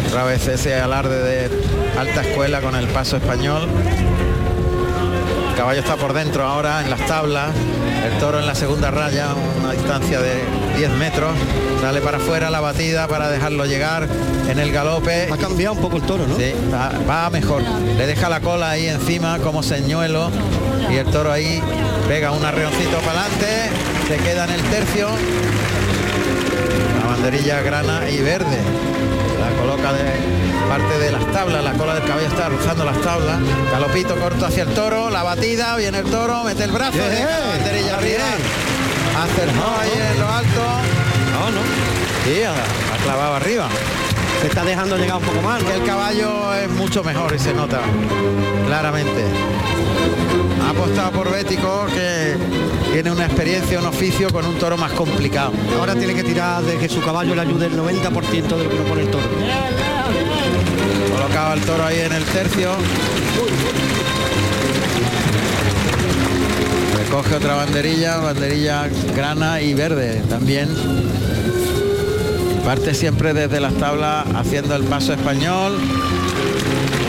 Otra vez ese alarde de alta escuela con el paso español. Caballo está por dentro ahora en las tablas. El toro en la segunda raya, una distancia de 10 metros. Sale para afuera la batida para dejarlo llegar en el galope. Ha cambiado un poco el toro, ¿no? Sí, va, va mejor. Le deja la cola ahí encima como señuelo y el toro ahí pega un arreoncito para adelante, se queda en el tercio. La banderilla grana y verde. Coloca de parte de las tablas, la cola del caballo está rozando las tablas. Galopito corto hacia el toro, la batida, viene el toro, mete el brazo, Bien, deja arriba. Acertó ahí en lo alto. No, no. Ha, ha clavado arriba. Se está dejando llegar un poco más. el caballo es mucho mejor y se nota claramente. Ha apostado por Bético que tiene una experiencia, un oficio con un toro más complicado. Ahora tiene que tirar de que su caballo le ayude el 90% de lo que no pone el toro. Colocaba el toro ahí en el tercio. Recoge otra banderilla, banderilla grana y verde también. Parte siempre desde las tablas haciendo el paso español.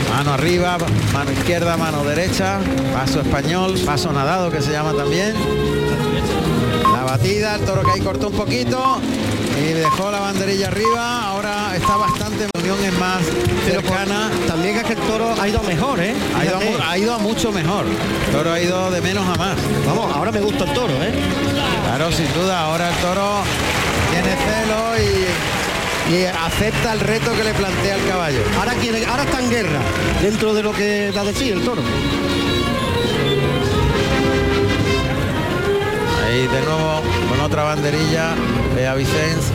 Mano arriba, mano izquierda, mano derecha, paso español, paso nadado que se llama también. La batida, el toro que ahí cortó un poquito y dejó la banderilla arriba. Ahora está bastante, unión es más Pero por- cercana. también es que el toro ha ido mejor, ¿eh? Ha ido, a ha ido a mucho mejor. El toro ha ido de menos a más. Vamos, ahora me gusta el toro, ¿eh? Claro, sin duda. Ahora el toro tiene celo y, acepta el reto que le plantea el caballo. Ahora, quiere, ahora está en guerra, dentro de lo que da de sí el toro. Ahí de nuevo con otra banderilla, Lea Vicens.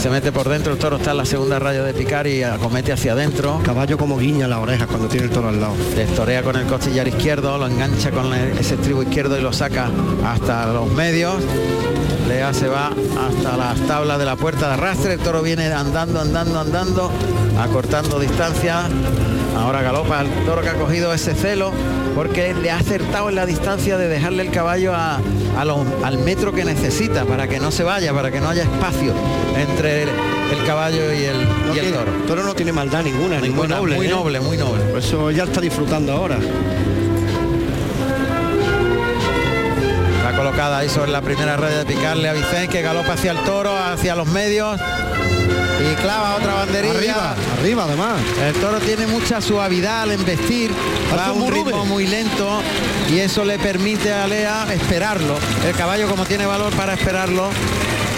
Se mete por dentro, el toro está en la segunda raya de picar y acomete hacia adentro. Caballo como guiña las orejas cuando tiene el toro al lado. Destorea con el costillar izquierdo, lo engancha con ese estribo izquierdo y lo saca hasta los medios. Lea se va hasta las tablas de la puerta de arrastre, el toro viene andando, andando, andando, acortando distancia. Ahora galopa el toro que ha cogido ese celo porque le ha acertado en la distancia de dejarle el caballo a, a al metro que necesita para que no se vaya, para que no haya espacio entre el, el caballo y el, No y el tiene- toro. el toro no tiene maldad ninguna, ni muy Ninguna, noble. muy ¿eh? noble, muy noble. Por eso ya está disfrutando ahora. La colocada ahí sobre la primera raya de picarle a Vicente que galopa hacia el toro, hacia los medios y clava otra banderilla. Arriba, arriba además. El toro tiene mucha suavidad al embestir, va a un ritmo muy lento y eso le permite a Lea esperarlo. El caballo como tiene valor para esperarlo,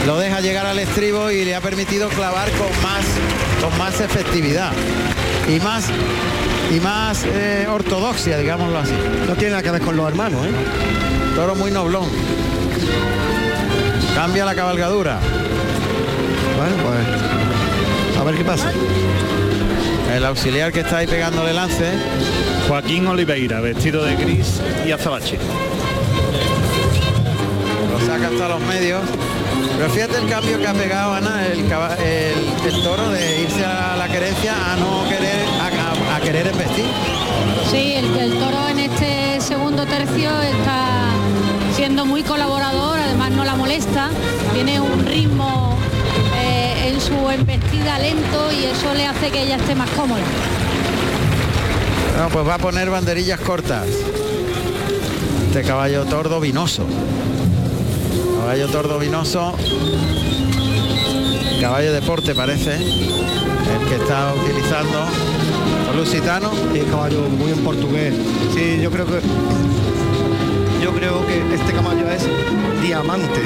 lo deja llegar al estribo y le ha permitido clavar con más, con más efectividad y más y más eh, ortodoxia, digámoslo así. No tiene nada que ver con los hermanos, ¿eh? Toro muy noblón. Cambia la cabalgadura. Bueno, pues a ver qué pasa. El auxiliar que está ahí pegándole lance. Joaquín Oliveira, vestido de gris y azabache. Lo saca hasta los medios. Pero fíjate el cambio que ha pegado Ana, el, el- el toro de irse a la querencia a no querer, a, a- a querer embestir. Sí, el, el toro en este segundo tercio está siendo muy colaborador, además no la molesta, tiene un ritmo su embestida lento y eso le hace que ella esté más cómoda. No, pues va a poner banderillas cortas. Este caballo tordo vinoso. Caballo tordo vinoso. Caballo deporte parece. El que está utilizando. Lusitano. Y el caballo muy en portugués. Sí, yo creo que yo creo que este caballo es diamante.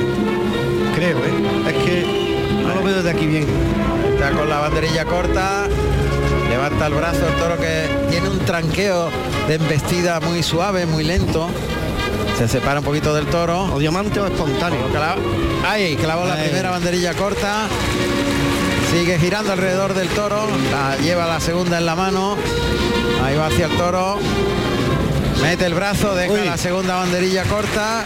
Creo, ¿eh? Es que no lo veo desde aquí bien. Está con la banderilla corta. Levanta el brazo el toro que tiene un tranqueo de embestida muy suave, muy lento. Se separa un poquito del toro. O diamante o espontáneo. Ahí, clavó la primera banderilla corta. Sigue girando alrededor del toro. La lleva la segunda en la mano. Ahí va hacia el toro. Mete el brazo, deja Uy. la segunda banderilla corta.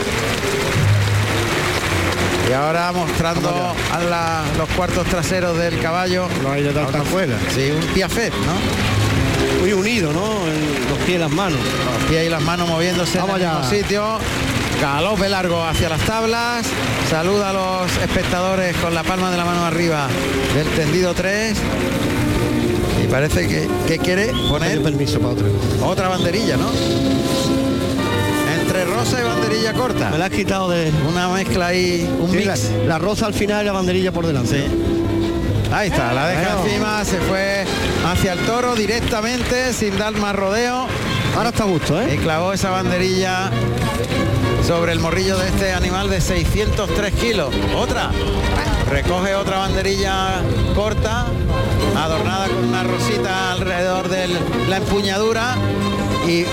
Y ahora mostrando a la- los cuartos traseros del caballo. No hay de fuera. Sí, un piafet, ¿no? Muy unido, ¿no? Los pies y las manos. Los pies y las manos moviéndose Vamos en el mismo sitio. Galope largo hacia las tablas. Saluda a los espectadores con la palma de la mano arriba del tendido 3. Y parece que, que quiere poner permiso para otra. otra banderilla, ¿no? Entre rosa y banderilla corta. Me la has quitado de. Una mezcla ahí, un Sí, mix. la, la rosa al final y la banderilla por delante. Ahí está, la deja Bueno. encima, se fue hacia el toro directamente, sin dar más rodeo. Ahora está a gusto, ¿eh? Y clavó esa banderilla sobre el morrillo de este animal de 603 kilos. Otra. Recoge otra banderilla corta, adornada con una rosita alrededor de la empuñadura. Y, ey,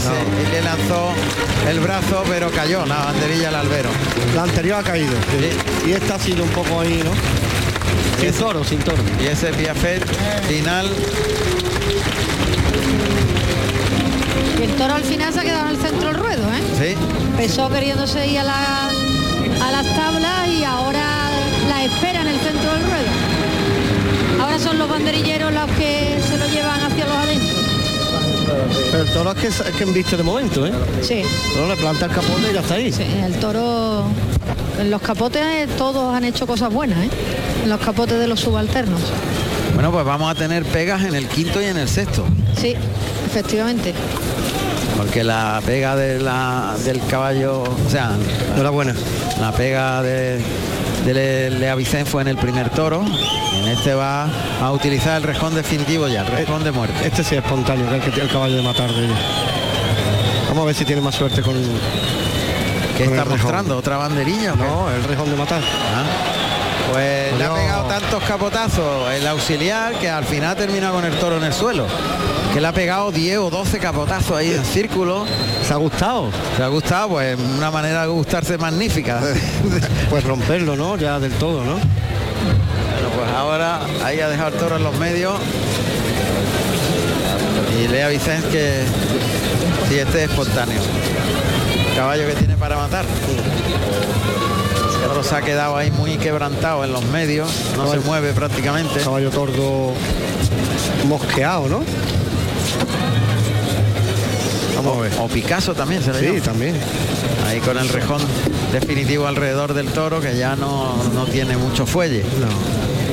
se- y le lanzó el brazo, pero cayó la banderilla al albero. La anterior ha caído. Y esta ha sido un poco ahí, ¿no? Sin toro, sin toro. Y ese piafet final Y el toro al final se ha quedado en el centro del ruedo, ¿eh? Sí. Empezó queriéndose ir a, la- a las tablas y ahora la espera en el centro del ruedo. Ahora son los banderilleros los que se lo llevan hacia los adentros. Pero el toro es que, es que embiste de momento, ¿eh? Sí. No le planta el capote y ya está ahí. Sí, el toro, en los capotes todos han hecho cosas buenas, ¿eh? En los capotes de los subalternos. Bueno, pues vamos a tener pegas en el quinto y en el sexto. Sí, efectivamente. Porque la pega de la, del caballo, o sea, la buena. La pega de, de Le, Lea Vicen fue en el primer toro. En este va a utilizar el rejón definitivo ya, el rejón de muerte. Este sí es espontáneo, que es el que tiene el caballo de matar de ella. Vamos a ver si tiene más suerte con. ¿Qué con el está rejón. mostrando? ¿Otra banderilla? No, el rejón de matar. Pues le ha pegado tantos capotazos el auxiliar que al final termina con el toro en el suelo. Que le ha pegado 10 o 12 capotazos ahí en círculo. ¿Se ha gustado? Se ha gustado, pues una manera de gustarse magnífica. Pues romperlo, ¿no? Ya del todo, ¿no? Bueno, pues ahora ahí ha dejado el toro en los medios. Y Lea Vicens que si este es espontáneo. Caballo que tiene para matar. El toro se ha quedado ahí muy quebrantado en los medios, no se mueve prácticamente. Caballo tordo mosqueado, ¿no? Vamos a ver. O Picasso también se le Sí, llama. también. Ahí con el rejón definitivo alrededor del toro que ya no, no tiene mucho fuelle.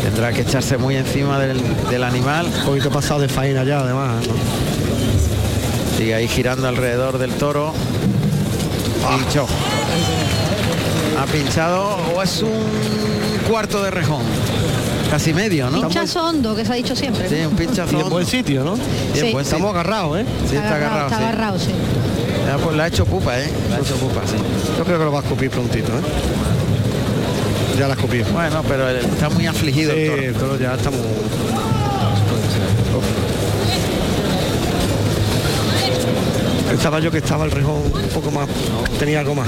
Tendrá que echarse muy encima del, del animal. Un poquito pasado de faena ya, además. ¿no? Sigue ahí girando alrededor del toro. Pinchó. Ha pinchado o es un cuarto de rejón. Casi medio, ¿no? Pinchazo hondo, que se ha dicho siempre. Sí, un pinchazo. Y en buen sitio, ¿no? Sí. buen. Estamos agarrados, ¿eh? Sí, está agarrado. está sí. agarrado, sí. Ya, pues la ha hecho pupa, ¿eh? La ha hecho pupa, sí. Yo creo que lo va a escupir prontito, ¿eh? Ya la escupió. Bueno, pero el- está muy afligido Sí, el toro. el toro ya está muy... Estaba yo que estaba el rejón un poco más, tenía algo más.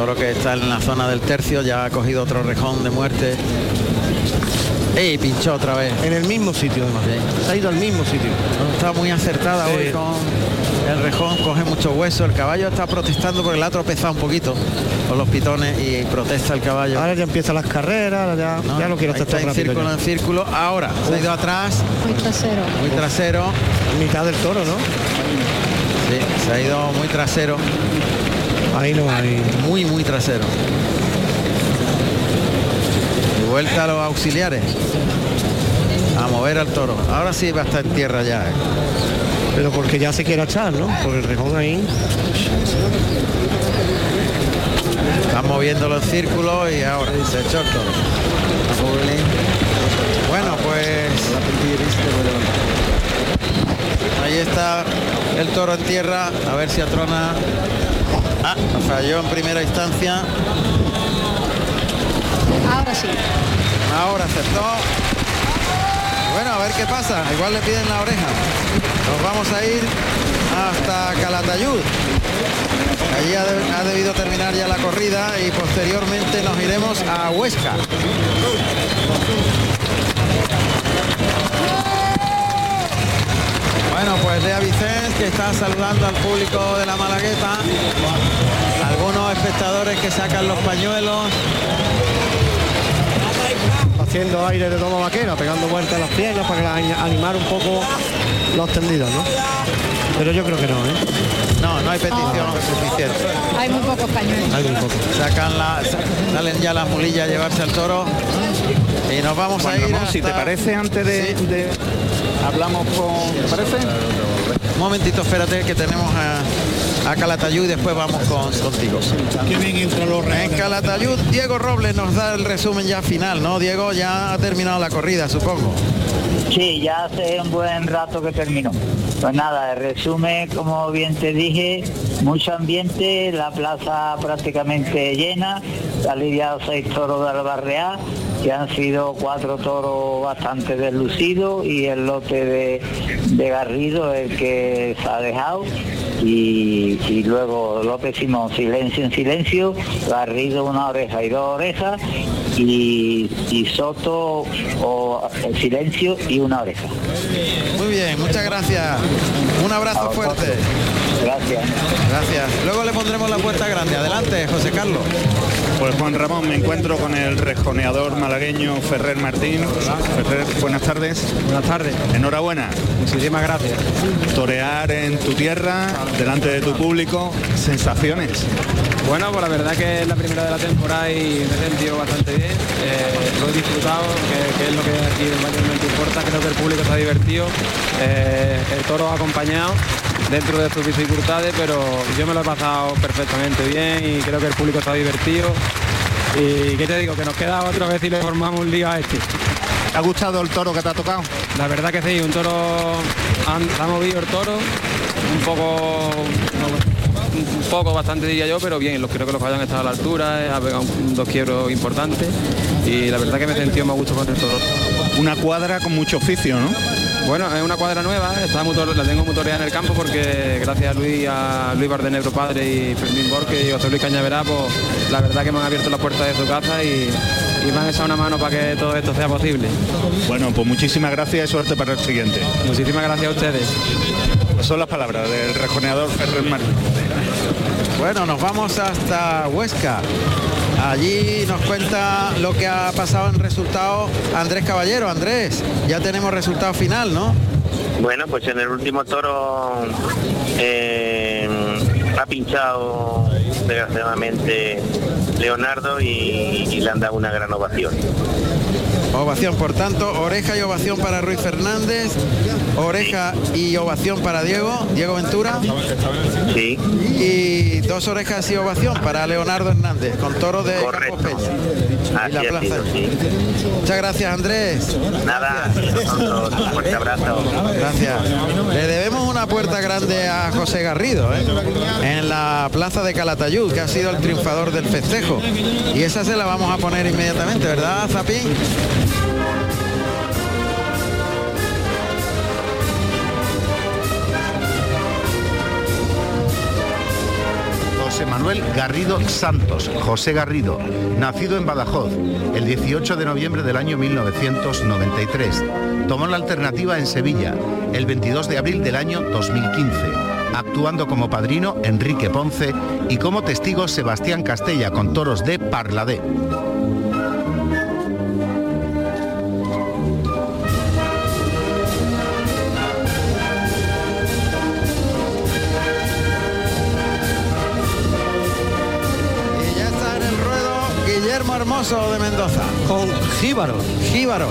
Toro que está en la zona del tercio, ya ha cogido otro rejón de muerte. Y pinchó otra vez. En el mismo sitio además. Se ha ido al mismo sitio. Está muy acertada Sí. hoy con el rejón, coge mucho hueso. El caballo está protestando porque le ha tropezado un poquito con los pitones y protesta el caballo. Ahora ya empiezan las carreras, ya, No, ya lo quiero todo está en círculo, ya. en círculo. Ahora, se ha ido atrás, Muy trasero. muy trasero. Mitad del toro, ¿no? Sí, se ha ido muy trasero. Ahí no hay. Muy, muy trasero. Y vuelta a los auxiliares. A mover al toro. Ahora sí va a estar en tierra ya. ¿eh? Pero porque ya se quiere echar, ¿no? Porque el rejón ahí. Están moviéndolo en círculo y ahora se echó el toro. Bueno, pues ahí está el toro en tierra. A ver si atrona. Ah, falló en primera instancia. Ahora sí. Ahora acertó. Bueno, a ver qué pasa. Igual le piden la oreja. Nos vamos a ir hasta Calatayud. Allí ha, de- ha debido terminar ya la corrida y posteriormente nos iremos a Huesca. Bueno, pues Lea Vicens que está saludando al público de la Malagueta. Algunos espectadores que sacan los pañuelos. Haciendo aire de toma vaquera, pegando vueltas a las piernas para ani- animar un poco los tendidos, ¿no? Pero yo creo que no, ¿eh? No, no hay petición suficiente. Hay muy pocos pañuelos. Hay muy poco. Sacan la, sa- salen ya las mulillas a llevarse al toro. Y nos vamos a ir. Ramón, si te parece, antes de, de- hablamos con. ¿Te parece? Un momentito, espérate que tenemos a, a Calatayud y después vamos con, contigo. En Calatayud, Diego Robles nos da el resumen ya final, ¿no? Diego ya ha terminado la corrida, supongo. Sí, ya hace un buen rato que terminó. Pues nada, el resumen, como bien te dije, mucho ambiente, la plaza prácticamente llena, ha lidiado seis toros de Albarreá, que han sido cuatro toros bastante deslucidos y el lote de, de Garrido el que se ha dejado y, y luego López Simón silencio en silencio, Garrido una oreja y dos orejas y, y Soto o silencio y una oreja. Muy bien, muchas gracias. Un abrazo fuerte. Gracias. Gracias. Luego le pondremos la puerta grande. Adelante, José Carlos. Pues Juan Ramón, me encuentro con el rejoneador malagueño Ferrer Martín. Ferrer, buenas tardes. Buenas tardes. Enhorabuena. Muchísimas gracias. Torear en tu tierra, delante de tu público, sensaciones. Bueno, pues la verdad que es la primera de la temporada y me he sentido bastante bien. Eh, lo he disfrutado, que, que es lo que aquí mayormente importa. Creo que el público está divertido. Eh, el toro ha acompañado dentro de sus dificultades, pero yo me lo he pasado perfectamente bien y creo que el público está divertido. Y qué te digo, que nos queda otra vez y le formamos un lío a este. ¿Te ha gustado el toro que te ha tocado? La verdad que sí, un toro, ha movido el toro, un poco, no, un poco bastante diría yo, pero bien, los, creo que los caballos han estado a la altura, ha pegado un- dos quiebros importantes y la verdad que me he sentido más gusto con el toro. Una cuadra con mucho oficio, ¿no? Bueno, es una cuadra nueva, está motor- la tengo motoreada en el campo porque gracias a Luis, a Luis Bardenebro padre y Fermín Borque y José Luis Cañaverá, pues la verdad que me han abierto las puertas de su casa y, y me han echado una mano para que todo esto sea posible. Bueno, pues muchísimas gracias y suerte para el siguiente. Muchísimas gracias a ustedes. Son las palabras del rejoneador Ferrer Martín. Bueno, nos vamos hasta Huesca. Allí nos cuenta lo que ha pasado en resultado Andrés Caballero. Andrés, ya tenemos resultado final, ¿no? Bueno, pues en el último toro eh, ha pinchado desgraciadamente Leonardo y, y le han dado una gran ovación. Ovación, por tanto, oreja y ovación para Ruiz Fernández, oreja y ovación para Diego, Diego Ventura. Sí. Y dos orejas y ovación para Leonardo Hernández, con toro de Peña. Así la plaza. sido, sí. Muchas gracias, Andrés. Nada, un fuerte abrazo. Gracias. Le debemos una puerta grande a José Garrido, ¿eh? en la plaza de Calatayud, que ha sido el triunfador del festejo. Y esa se la vamos a poner inmediatamente, ¿verdad, Zapín? José Manuel Garrido Santos, José Garrido, nacido en Badajoz el 18 de noviembre del año 1993. Tomó la alternativa en Sevilla el 22 de abril del año 2015, actuando como padrino Enrique Ponce y como testigo Sebastián Castella con toros de Parladé. De Mendoza. Con Jíbaro. Jíbaro.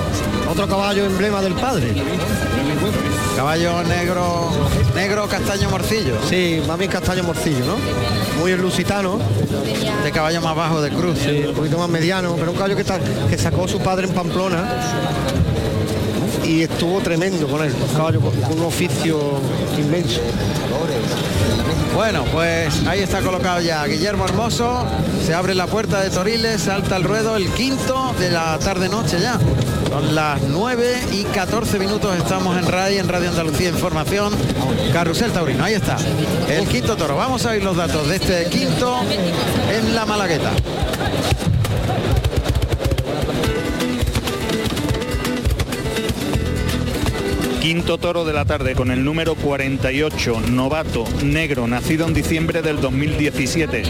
Otro caballo emblema del padre. Caballo negro, negro castaño morcillo. Sí, más bien castaño morcillo, ¿no? Muy lusitano. De caballo más bajo de cruz. Sí, un poquito más mediano, pero un caballo que, que sacó su padre en Pamplona y estuvo tremendo con él, caballo con, un oficio inmenso. Bueno, pues ahí está colocado ya Guillermo Hermoso. Se abre la puerta de Toriles, salta al ruedo el quinto de la tarde-noche ya. Son las 9 y 14 minutos, estamos en RAI, en Radio Andalucía Información. Carrusel Taurino, ahí está. El quinto toro. Vamos a ver los datos de este quinto en la Malagueta. Quinto toro de la tarde con el número 48, novato, negro, nacido en diciembre del 2017,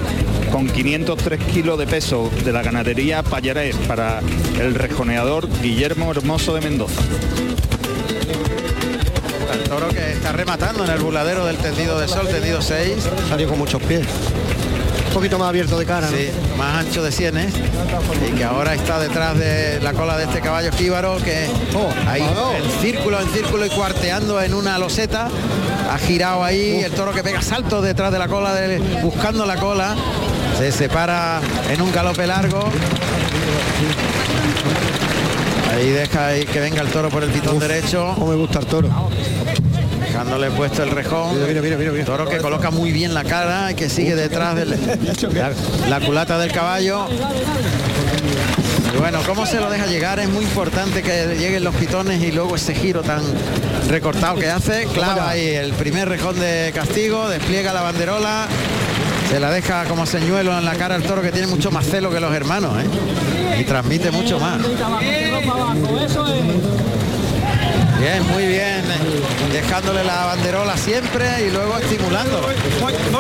con 503 kilos de peso de la ganadería Payarés para el rejoneador Guillermo Hermoso de Mendoza. El toro que está rematando en el buladero del tendido de sol, tendido 6. Salió con muchos pies. Un poquito más abierto de cara, ¿no? Sí, más ancho de sienes y que ahora está detrás de la cola de este caballo jíbaro que ahí en círculo, en círculo y cuarteando en una loseta. Ha girado ahí el toro que pega saltos detrás de la cola, de- buscando la cola. Se separa en un galope largo. Ahí deja ahí que venga el toro por el pitón derecho. Cómo me gusta el toro. Dejándole puesto el rejón. Mira, mira, mira, mira. Toro que coloca muy bien la cara y que sigue detrás de la, la culata del caballo. Y bueno, cómo se lo deja llegar es muy importante que lleguen los pitones y luego ese giro tan recortado que hace. Clava ahí el primer rejón de castigo, despliega la banderola, se la deja como señuelo en la cara al toro que tiene mucho más celo que los hermanos, ¿eh? Y transmite mucho más. Bien, muy bien. Dejándole la banderola siempre y luego estimulando.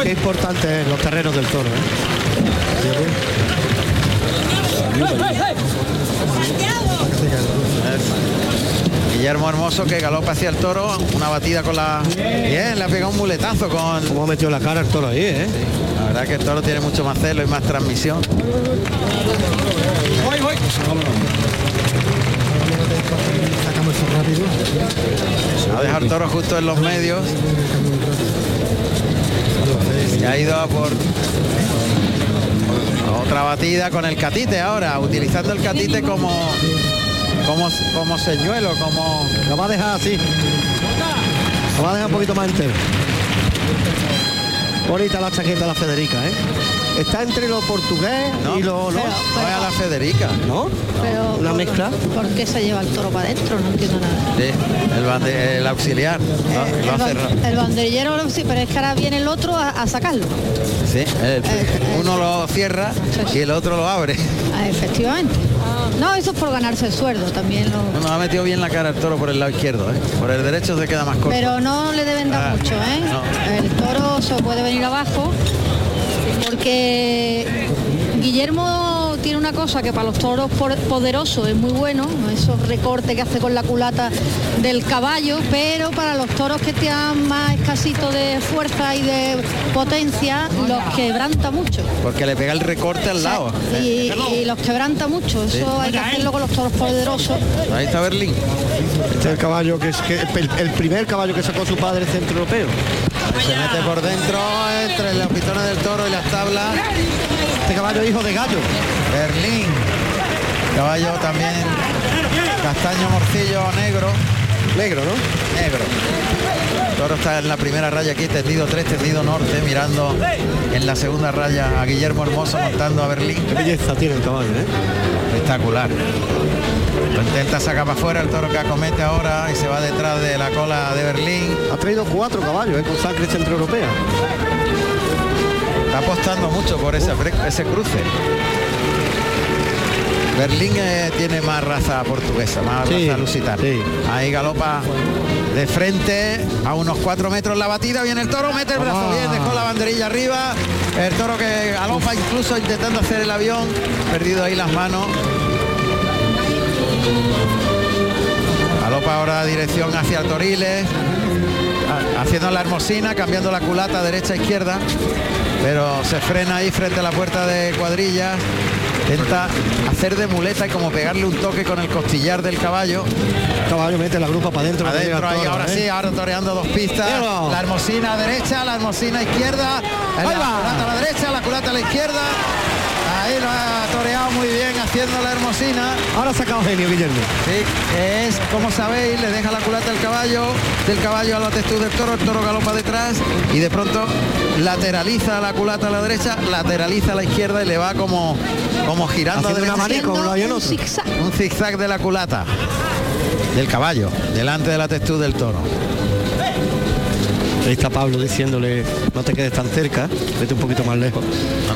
Qué importante es los terrenos del toro, ¿eh? Guillermo Hermoso que galopa hacia el toro, una batida con la... Bien, le ha pegado un muletazo con... Cómo ha metido la cara el toro ahí, ¿eh? La verdad que el toro tiene mucho más celo y más transmisión. Ha dejado el toro justo en los medios. Y ha ido a por otra batida con el catite ahora, utilizando el catite como como, como señuelo, como. Lo va a dejar así. Lo va a dejar un poquito más entero. Bonita la chaqueta de la Federica, ¿eh? Está entre lo portugués y lo... No, no es a la Federica. ¿No? Pero Una ¿por- mezcla. ¿Por qué se lleva el toro para adentro? No entiendo nada. Sí, el, bande- el auxiliar. lo- lo el, hace el banderillero sí, pero es que ahora viene el otro a, a sacarlo. Sí, el- uno lo cierra y el otro lo abre. Ah, efectivamente. No, eso es por ganarse el sueldo también. Lo... Nos ha metido bien la cara el toro por el lado izquierdo, ¿eh? por el derecho se queda más corto. Pero no le deben dar Ah, mucho, ¿eh? no. El toro se puede venir abajo porque Guillermo tiene una cosa que para los toros por- poderosos es muy bueno, esos recortes que hace con la culata del caballo, pero para los toros que tienen más escasito de fuerza y de potencia, los quebranta mucho. Porque le pega el recorte al lado. Y, y los quebranta mucho, eso Sí. hay que hacerlo con los toros poderosos. Ahí está Berlín. Este es el caballo que es que el, el primer caballo que sacó su padre centro europeo. Se mete por dentro entre los pitones del toro y las tablas. Este caballo hijo de gallo. Berlín. Caballo también castaño morcillo negro. Negro, ¿no? Negro. El toro está en la primera raya aquí, tendido 3, tendido norte, mirando en la segunda raya a Guillermo Hermoso montando a Berlín. Qué belleza tiene el caballo, ¿eh? Espectacular. Lo intenta sacar para afuera el toro que acomete ahora y se va detrás de la cola de Berlín. Ha traído cuatro caballos, ¿eh? Con sangre centroeuropea. Está apostando mucho por ese, ese cruce. Berlín eh, tiene más raza portuguesa, más Sí, raza lusitana. Ahí galopa de frente a unos cuatro metros la batida, viene el toro, mete el brazo Ah. bien, dejó la banderilla arriba. El toro que galopa incluso intentando hacer el avión, perdido ahí las manos. Galopa ahora dirección hacia Toriles, ha- haciendo la hermosina, cambiando la culata derecha a izquierda, pero se frena ahí frente a la puerta de cuadrillas Intenta hacer de muleta y como pegarle un toque con el costillar del caballo. El caballo mete la grupa para adentro. ahí, ahora ¿eh? sí, ahora toreando dos pistas. La hermosina derecha, la hermosina izquierda, la culata a la derecha, la culata a la izquierda. Ahí lo ha toreado muy bien haciendo la hermosina. Ahora ha sacado genio, Guillermo. Sí, es como sabéis, le deja la culata al caballo, del caballo a la textura del toro, el toro galopa detrás y de pronto lateraliza la culata a la derecha, lateraliza a la izquierda y le va como, como girando Haciendo de un abanico, uno y en otro. un zigzag de la culata del caballo, delante de la textura del toro. Ahí está Pablo diciéndole, no te quedes tan cerca, vete un poquito más lejos.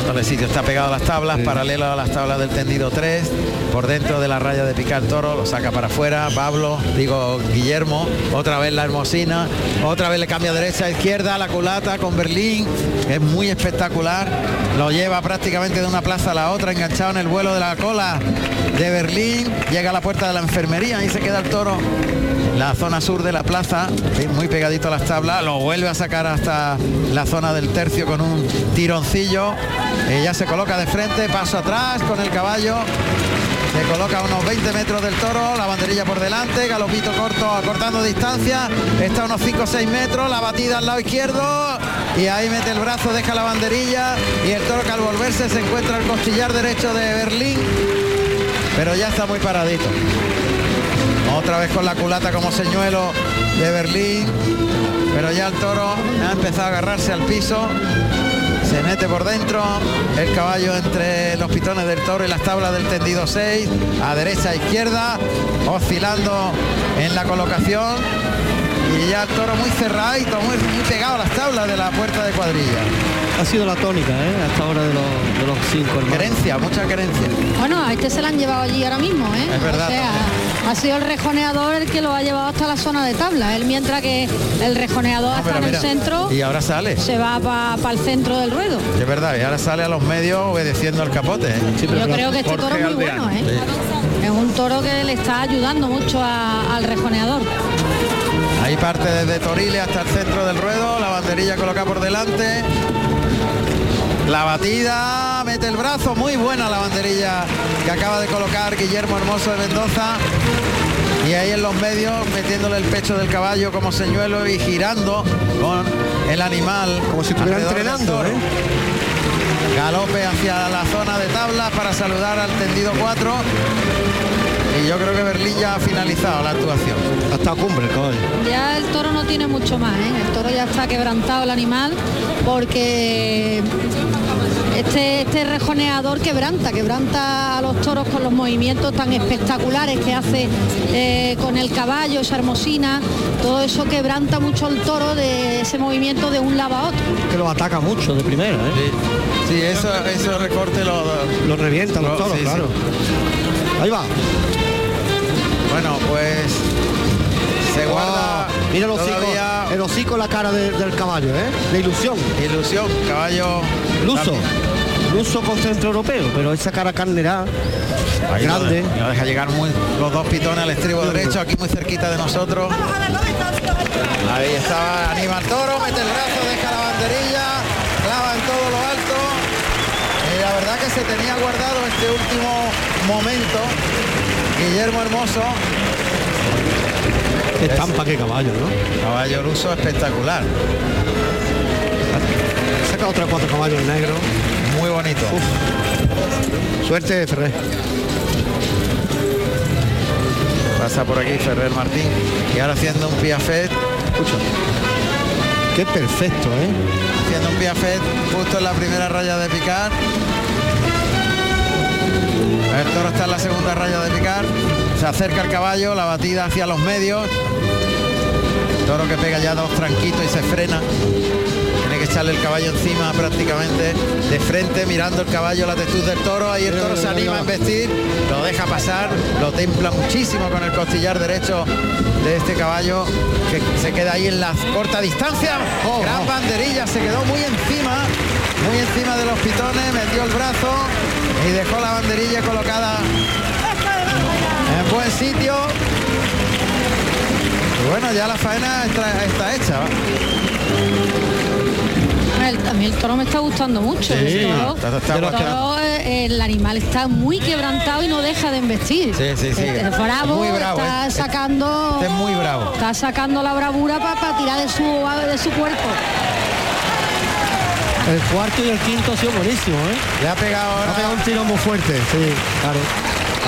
Dándole sitio, está pegado a las tablas, paralelo a las tablas del tendido 3, por dentro de la raya de picar toro, lo saca para afuera, Pablo, digo Guillermo, otra vez la hermosina, otra vez le cambia derecha a izquierda, la culata con Berlín, es muy espectacular, lo lleva prácticamente de una plaza a la otra, enganchado en el vuelo de la cola de Berlín, llega a la puerta de la enfermería, y se queda el toro la zona sur de la plaza, muy pegadito a las tablas, lo vuelve a sacar hasta la zona del tercio con un tironcillo, ella se coloca de frente, paso atrás con el caballo, se coloca unos 20 metros del toro, la banderilla por delante, galopito corto, acortando distancia, está a unos 5 o 6 metros, la batida al lado izquierdo y ahí mete el brazo, deja la banderilla y el toro que al volverse se encuentra el costillar derecho de Berlín, pero ya está muy paradito. Otra vez con la culata como señuelo de Berlín. Pero ya el toro ha empezado a agarrarse al piso. Se mete por dentro. El caballo entre los pitones del toro y las tablas del tendido 6. A derecha, a izquierda. Oscilando en la colocación. Y ya el toro muy cerradito, muy, muy pegado a las tablas de la puerta de cuadrilla. Ha sido la tónica, ¿eh? Hasta ahora de los, de los cinco hermanos. Querencia, mucha querencia. Bueno, a este se la han llevado allí ahora mismo, ¿eh? Es verdad, O sea, ha sido el rejoneador el que lo ha llevado hasta la zona de tabla. Él mientras que el rejoneador está Pero en el centro, Y ahora sale. se va para el centro del ruedo. Es verdad, y ahora sale a los medios obedeciendo al capote. ¿eh? Yo creo que este toro es muy bueno, ¿eh? Es un toro que le está ayudando mucho a- al rejoneador. Ahí parte desde Torile hasta el centro del ruedo, la banderilla coloca por delante. La batida, mete el brazo, muy buena la banderilla que acaba de colocar Guillermo Hermoso de Mendoza. Y ahí en los medios metiéndole el pecho del caballo como señuelo y girando con el animal. Como si estuviera entrenando, ¿eh? Galope hacia la zona de tablas para saludar al tendido 4. Y yo creo que Berlín ya ha finalizado la actuación. Hasta cumbre caballo. Ya el toro no tiene mucho más, ¿eh? El toro ya está quebrantado el animal porque este, este rejoneador quebranta, quebranta a los toros con los movimientos tan espectaculares que hace eh, con el caballo, esa hermosina, todo eso quebranta mucho el toro de ese movimiento de un lado a otro. Que lo ataca mucho de primera, ¿eh? Sí, eso, eso recorte lo, Lo revienta los Lo- toros, sí, sí. claro. Ahí va. Bueno, pues se guarda. Oh, mira el hocico, todavía el hocico en la cara de- del caballo, ¿eh? De ilusión. Ilusión, caballo Luso. Luso con centro europeo, pero esa cara carnera Ahí lo grande. de- Lo deja llegar muy, los dos pitones al estribo derecho, aquí muy cerquita de nosotros. Ahí estaba Aníbal Toro, mete el brazo, deja la banderilla, clava en todo lo alto. Y la verdad que se tenía guardado este último momento. Guillermo Hermoso. Qué estampa, qué caballo, ¿no? Caballo ruso espectacular. Saca otra cuatro caballos negros. Muy bonito. Suerte, Ferrer. Pasa por aquí Ferrer Martín. Y ahora haciendo un piafet. Escucha. Qué perfecto, ¿eh? Haciendo un piafet justo en la primera raya de picar. El toro está en la segunda raya de picar. Se acerca el caballo, la batida hacia los medios. Toro que pega ya dos tranquitos y se frena. Tiene que echarle el caballo encima prácticamente de frente, mirando el caballo, la textura del toro. Ahí el toro se anima a embestir, lo deja pasar, lo templa muchísimo con el costillar derecho de este caballo que se queda ahí en la corta distancia. Gran banderilla, se quedó muy encima, muy encima de los pitones, metió el brazo y dejó la banderilla colocada en buen sitio. Y bueno, ya la faena está, está hecha. El- a mí el toro me está gustando mucho. Sí, el toro, está- está el toro animal está muy quebrantado y no deja de embestir. Sí, sí, sí. Es bravo, Muy bravo, está ¿eh? sacando. Este es muy bravo. Está sacando la bravura para tirar de su de su cuerpo. El cuarto y el quinto ha sido buenísimo, ¿eh? Le ha pegado ahora. Ha pegado un tiro muy fuerte, sí, claro.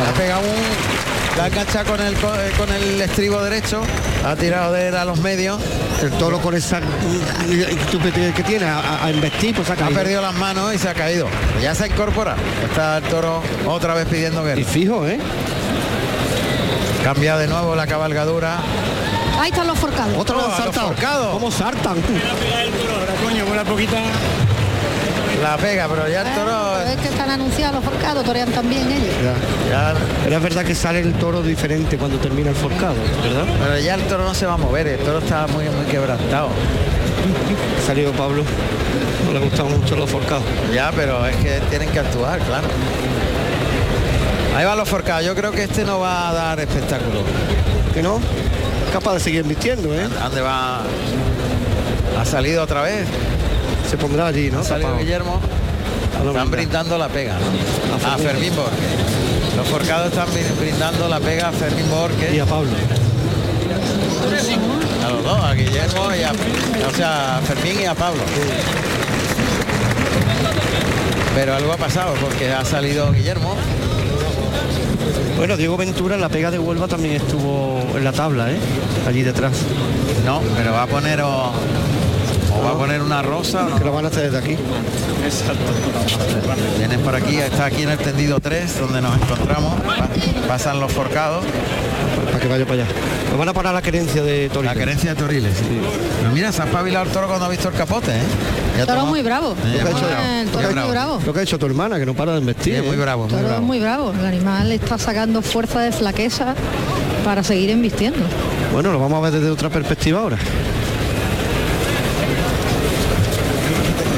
Le ha pegado un. La ha enganchado con el, co- con el estribo derecho, ha tirado de él a los medios. El toro con esa estupidez que tiene a, a investir, pues ha Ha caído. perdido las manos y se ha caído. Ya se ha incorporado. Está el toro otra vez pidiendo guerra. Y fijo, ¿eh? Cambia de nuevo la cabalgadura. Ahí están los forcados. Vez Oh, los forcados. ¿Cómo saltan? Coño, una poquita. La pega, pero ya el toro. Pero es que están anunciados los forcados, torean también ellos. Ya, Pero es verdad que sale el toro diferente cuando termina el forcado, ¿verdad? pero ya el toro no se va a mover, el toro está muy, muy quebrantado. Salió Pablo. No le gustan mucho los forcados. Ya, pero es que tienen que actuar, claro. Ahí van los forcados. Yo creo que este no va a dar espectáculo. Que no, capaz de seguir vistiendo, ¿eh? ¿Dónde va? Ha salido otra vez. Se pondrá allí, ¿no? Salido. Guillermo. Están brindando la pega, ¿no? A Fermín Borges. Los forcados están brin- brindando la pega a Fermín Borges. Y a Pablo. A los dos, a Guillermo y a, o sea, a Fermín y a Pablo. Pero algo ha pasado porque ha salido Guillermo. Bueno, Diego Ventura en la pega de Huelva también estuvo en la tabla, ¿eh? Allí detrás. No, pero va a poner va a poner una rosa. Que lo van a hacer desde aquí. Vienen por aquí, está aquí en el tendido 3 donde nos encontramos. Pa- Pasan los forcados. Para que vaya para allá. Nos van a parar la querencia de Torino. La querencia de Toriles. sí. Pero mira, se ha espabilado el toro cuando ha visto el capote, ¿eh? El toro muy bravo. Eh, Lo que ha hecho- El toro es muy bravo. Lo que ha hecho tu hermana, que no para de Sí, investir. es muy bravo, El muy toro es bravo. muy bravo. El animal está sacando fuerza de flaqueza para seguir embistiendo. Bueno, lo vamos a ver desde otra perspectiva ahora.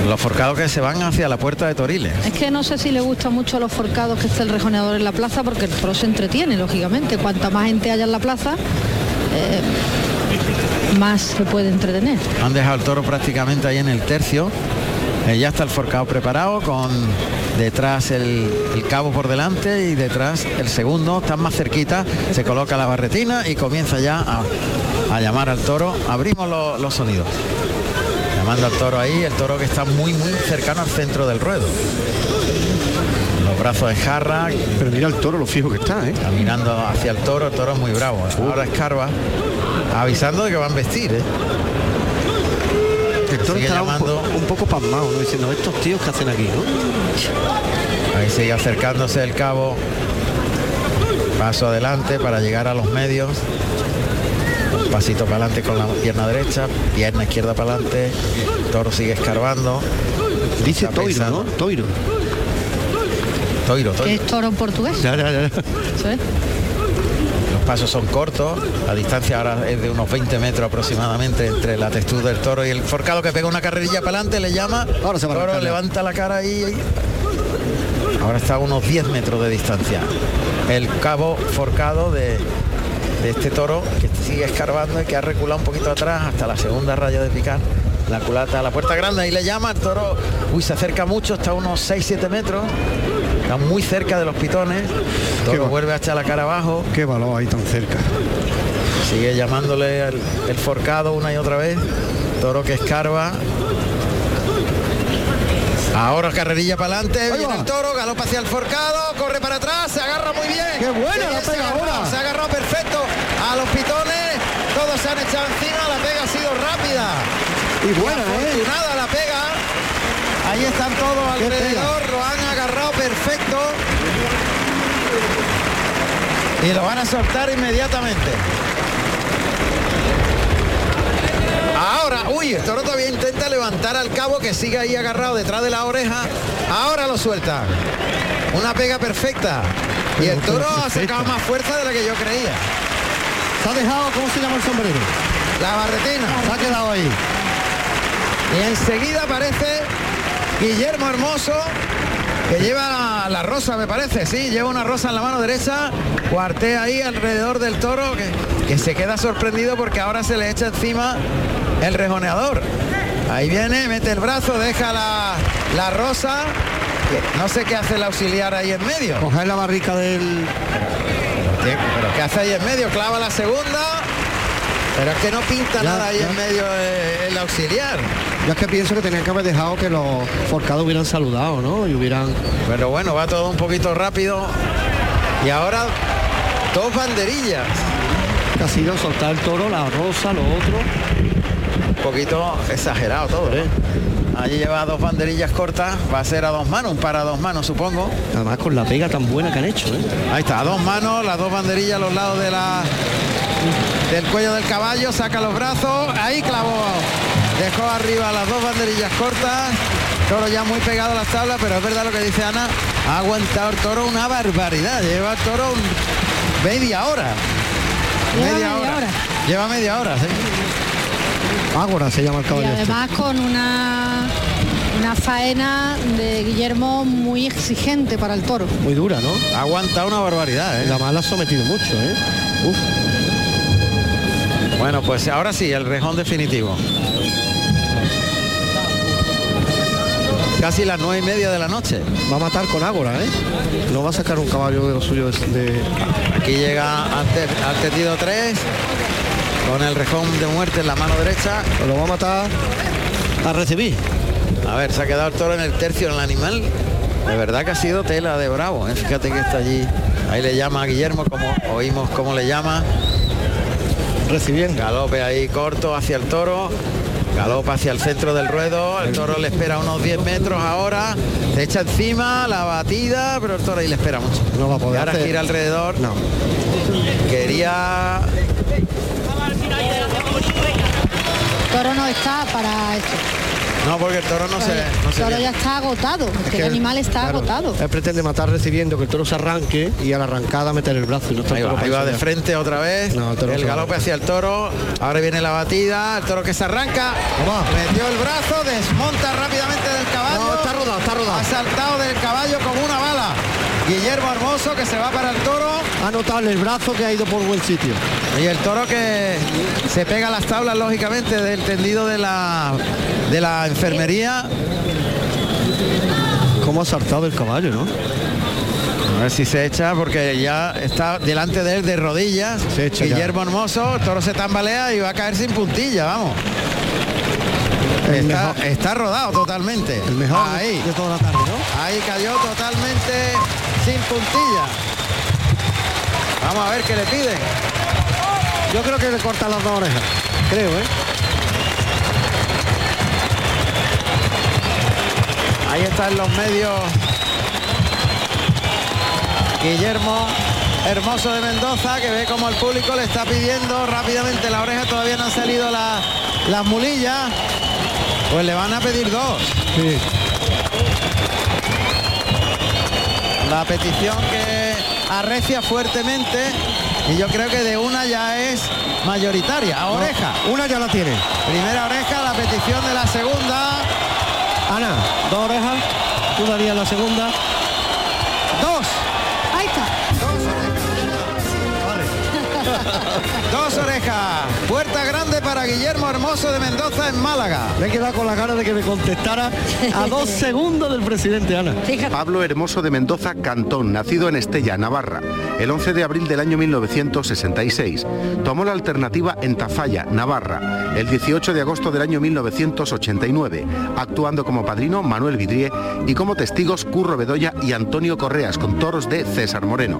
Los forcados que se van hacia la puerta de Toriles. Es que no sé si le gusta mucho a los forcados que esté el rejoneador en la plaza porque el toro se entretiene, lógicamente. Cuanta más gente haya en la plaza, eh, más se puede entretener. Han dejado el toro prácticamente ahí en el tercio. Eh, ya está el forcado preparado con detrás el, el cabo por delante y detrás el segundo. Están más cerquita. Se coloca la barretina y comienza ya a, a llamar al toro. Abrimos lo- los sonidos. Llamando al toro ahí, el toro que está muy muy cercano al centro del ruedo. Los brazos en jarra, Pero mira el toro, lo fijo que está, ¿eh? caminando hacia el toro, el toro es muy bravo. Ahora escarba, avisando de que van a vestir. ¿eh? El toro está un, po- un poco pasmado, ¿no? Diciendo, estos tíos que hacen aquí, ¿no? Ahí sigue acercándose el cabo. Paso adelante para llegar a los medios. Pasito para adelante con la pierna derecha, pierna izquierda para adelante. Toro sigue escarbando. Dice Está Toiro, pensando. ¿no? Toiro. Toiro, toiro. es toro en portugués. Ya, ya, ya. ¿sabes? Los pasos son cortos. La distancia ahora es de unos 20 metros aproximadamente entre la textura del toro y el forcado que pega una carrerilla para adelante, le llama. Ahora se va a toro levanta la cara ahí. ahí. Ahora está a unos 10 metros de distancia. El cabo forcado de, de este toro que sigue escarbando y que ha reculado un poquito atrás hasta la segunda raya de picar. La culata a la puerta grande, ahí le llama, el toro, uy, se acerca mucho, está a unos 6-7 metros, está muy cerca de los pitones, el toro va- vuelve a echar la cara abajo, Qué valor ahí tan cerca. Sigue llamándole el, el forcado una y otra vez. Toro que escarba. Ahora carrerilla para adelante, viene el toro, galopa hacia el forcado, corre para atrás, se agarra muy bien. ¡Qué buena la se pega ha agarrado, ahora! Se ha agarrado perfecto a los pitones, todos se han echado encima, la pega ha sido rápida. Y buena, ¿eh? Afortunada la pega. Ahí están todos alrededor, lo han agarrado perfecto. Y lo van a soltar inmediatamente. Ahora, uy, el toro todavía intenta levantar al cabo que sigue ahí agarrado detrás de la oreja. Ahora lo suelta. Una pega perfecta. Y el toro ha sacado más fuerza de la que yo creía. Se ha dejado, ¿cómo se llama el sombrero? La barretina. Se ha quedado ahí. Y enseguida aparece Guillermo Hermoso, que lleva la, la rosa, me parece, sí, lleva una rosa en la mano derecha, cuartea ahí alrededor del toro, que, que se queda sorprendido porque ahora se le echa encima el rejoneador. Ahí viene, mete el brazo, deja la, la rosa No sé qué hace el auxiliar ahí en medio. Coger la barrica del... ¿Qué? ¿Pero qué hace ahí en medio? Clava la segunda. Pero es que no pinta Ya, nada ahí ya. en medio eh, el auxiliar. Yo es que pienso que tenían que haber dejado que los forcados hubieran saludado, ¿no? Y hubieran... Pero bueno, va todo un poquito rápido. Y ahora dos banderillas. Ha sido soltar el toro, la rosa, lo otro. Poquito exagerado todo, ¿eh? Allí lleva dos banderillas cortas, va a ser a dos manos, un para dos manos supongo. Además con la pega tan buena que han hecho, ¿eh? Ahí está, a dos manos, las dos banderillas a los lados de la del cuello del caballo, saca los brazos, ahí clavó, dejó arriba las dos banderillas cortas, toro ya muy pegado a las tablas, pero es verdad lo que dice Ana, ha aguantado el toro una barbaridad, lleva el toro un- media hora. Lleva media, media hora. hora. Lleva media hora, sí. Ágora se llama el Y caballo. este. además con una, una faena de Guillermo muy exigente para el toro. Muy dura, ¿no? Ha aguantado una barbaridad, ¿eh? la mala ha sometido mucho, ¿eh? Uf. Bueno, pues ahora sí, el rejón definitivo. Casi las nueve y media de la noche. Va a matar con Ágora, ¿eh? No va a sacar un caballo de lo suyo de... de- Aquí llega ante, al tendido 3 con el rejón de muerte en la mano derecha. Lo va a matar a recibir. A ver, se ha quedado el toro en el tercio en el animal. De verdad que ha sido tela de bravo. ¿eh? Fíjate que está allí. Ahí le llama a Guillermo, como oímos cómo le llama. Recibiendo. Galope ahí corto hacia el toro. Galopa hacia el centro del ruedo. El toro le espera unos 10 metros ahora. Se echa encima la batida, pero el toro ahí le espera mucho. No va a Y poder ahora hacer- gira alrededor. No. Quería toro no está para esto. No, porque el toro no se, no el toro ya está agotado. Es que el animal está Claro, agotado. Él pretende matar recibiendo que el toro se arranque y a la arrancada meter el brazo. Y no está Ahí el va, ahí de frente otra vez. No, el el galope hacia el toro. Ahora viene la batida. El toro que se arranca. Metió el brazo, desmonta rápidamente del caballo. No, está rodado, está rodado. Ha saltado del caballo como una bala. Guillermo Hermoso que se va para el toro. Ha notado el brazo que ha ido por buen sitio. Y el toro que se pega a las tablas, lógicamente, del tendido de la, de la enfermería. Cómo ha saltado el caballo, ¿no? A ver si se echa, porque ya está delante de él de rodillas. Se echa ya. Guillermo Hermoso, el toro se tambalea y va a caer sin puntilla, vamos. Está, rodado totalmente. El mejor Ahí, de toda la tarde, ¿no? ahí cayó totalmente sin puntilla. Vamos a ver qué le piden. Yo creo que le cortan las dos orejas. Creo, ¿eh? Ahí está en los medios Guillermo Hermoso de Mendoza, que ve como el público le está pidiendo rápidamente la oreja, todavía no han salido la- las mulillas. Pues le van a pedir dos. Sí. La petición que arrecia fuertemente y yo creo que de una ya es mayoritaria. A oreja. Una ya la tiene. Primera oreja, la petición de la segunda. Ana, dos orejas. Tú darías la segunda. Dos. Dos orejas. Puerta grande para Guillermo Hermoso de Mendoza en Málaga. Me he quedado con la gana de que me contestara a dos segundos del presidente, Ana. Fíjate. Pablo Hermoso de Mendoza Cantón, nacido en Estella, Navarra, el 11 de abril del año 1966. Tomó la alternativa en Tafalla, Navarra, el 18 de agosto del año 1989, actuando como padrino Manuel Vidrié y como testigos Curro Bedoya y Antonio Correas con toros de César Moreno.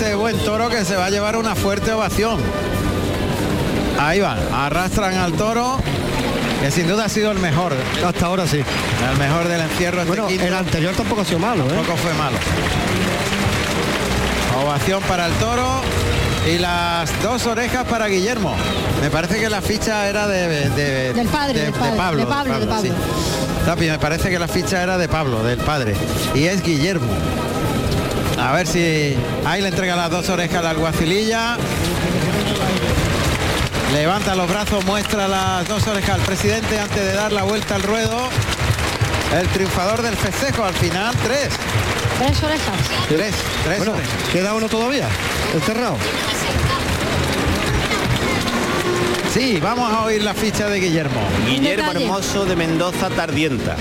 Este buen toro que se va a llevar una fuerte ovación. Ahí van, arrastran al toro, que sin duda ha sido el mejor, Hasta ahora sí. el mejor del encierro. este Bueno, quinto. el anterior tampoco ha sido malo, ¿eh? Tampoco fue malo. Ovación para el toro y las dos orejas para Guillermo. Me parece que la ficha era de, de- Del padre, de, del padre, de Pablo. de Pablo, de Pablo. sí. Tapi, me parece que la ficha era de Pablo, del padre. Y es Guillermo. A ver si ahí le entrega las dos orejas a la alguacililla. Levanta los brazos, muestra las dos orejas al presidente antes de dar la vuelta al ruedo. El triunfador del festejo, al final tres. Tres orejas. Tres, tres Bueno, orejas. ¿queda uno todavía? ¿Encerrado? Sí, vamos a oír la ficha de Guillermo. Guillermo detalle. Hermoso de Mendoza Tardienta.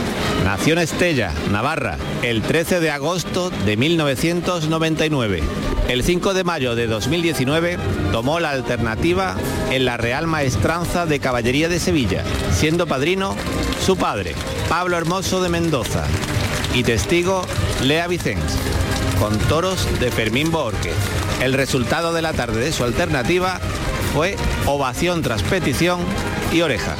Nació en Estella, Navarra, el 13 de agosto de 1999. El 5 de mayo de 2019 tomó la alternativa en la Real Maestranza de Caballería de Sevilla, siendo padrino su padre, Pablo Hermoso de Mendoza, y testigo Lea Vicens, con toros de Fermín Borque. El resultado de la tarde de su alternativa fue ovación tras petición y oreja.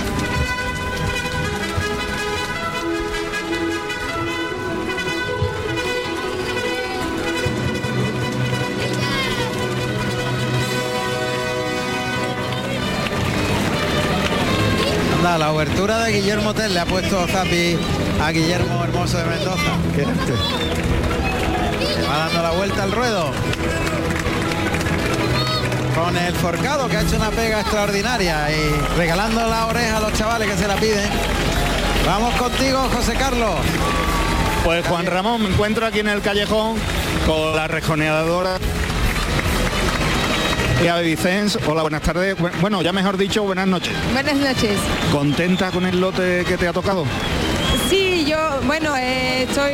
Anda, la obertura de Guillermo Tell le ha puesto Zapi a Guillermo Hermoso de Mendoza. Va dando la vuelta al ruedo. Con el forcado que ha hecho una pega extraordinaria y regalando la oreja a los chavales que se la piden. Vamos contigo, José Carlos. Pues Juan Ramón, me encuentro aquí en el callejón con la rejoneadora Lea Vicens. Hola, buenas tardes. Bu- Bueno, ya mejor dicho, buenas noches. Buenas noches. ¿Contenta con el lote que te ha tocado? Sí, yo, bueno, eh, estoy,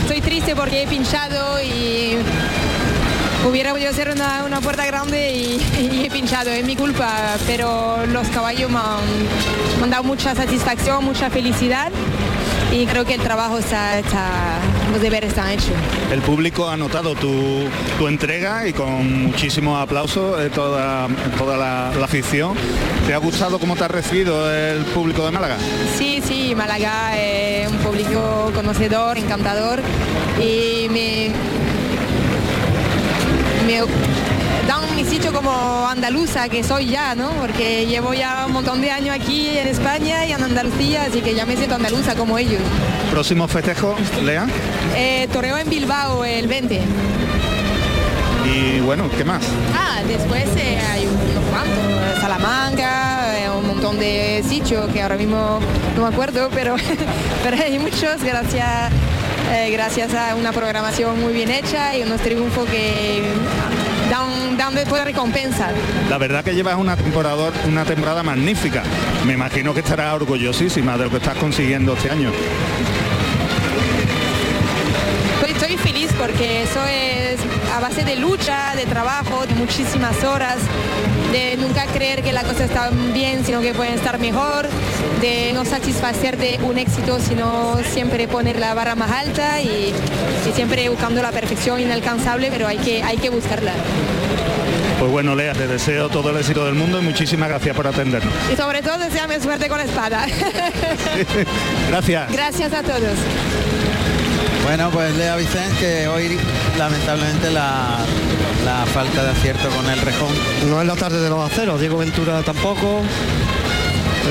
estoy triste porque he pinchado y hubiera podido hacer una, una puerta grande y, y he pinchado, es mi culpa, pero los caballos me han, me han dado mucha satisfacción, mucha felicidad y creo que el trabajo está, está los deberes están hechos. El público ha notado tu, tu entrega y con muchísimos aplausos de toda, toda la, la afición. ¿Te ha gustado cómo te ha recibido el público de Málaga? Sí, sí, Málaga es un público conocedor, encantador y me, me dan mi sitio como andaluza que soy ya, ¿no? Porque llevo ya un montón de años aquí en España y en Andalucía, así que ya me siento andaluza como ellos. Próximo festejo, Lea. Eh, toreo en Bilbao el 20. Y bueno, ¿qué más? Ah, después eh, hay unos cuantos, Salamanca, eh, un montón de sitios que ahora mismo no me acuerdo, pero, pero hay muchos gracias, eh, gracias a una programación muy bien hecha y unos triunfos que dan, dan después recompensa. La verdad que llevas una temporada, una temporada magnífica. Me imagino que estarás orgullosísima de lo que estás consiguiendo este año. Porque eso es a base de lucha, de trabajo, de muchísimas horas, de nunca creer que la cosa está bien, sino que pueden estar mejor, de no satisfacer de un éxito, sino siempre poner la barra más alta y, y siempre buscando la perfección inalcanzable, pero hay que, hay que buscarla. Pues bueno, Lea, te deseo todo el éxito del mundo y muchísimas gracias por atendernos. Y sobre todo deseame suerte con la espada. Gracias. Gracias a todos. Bueno, pues Lea Vicens que hoy lamentablemente la, la falta de acierto con el rejón. No es la tarde de los aceros, Diego Ventura tampoco.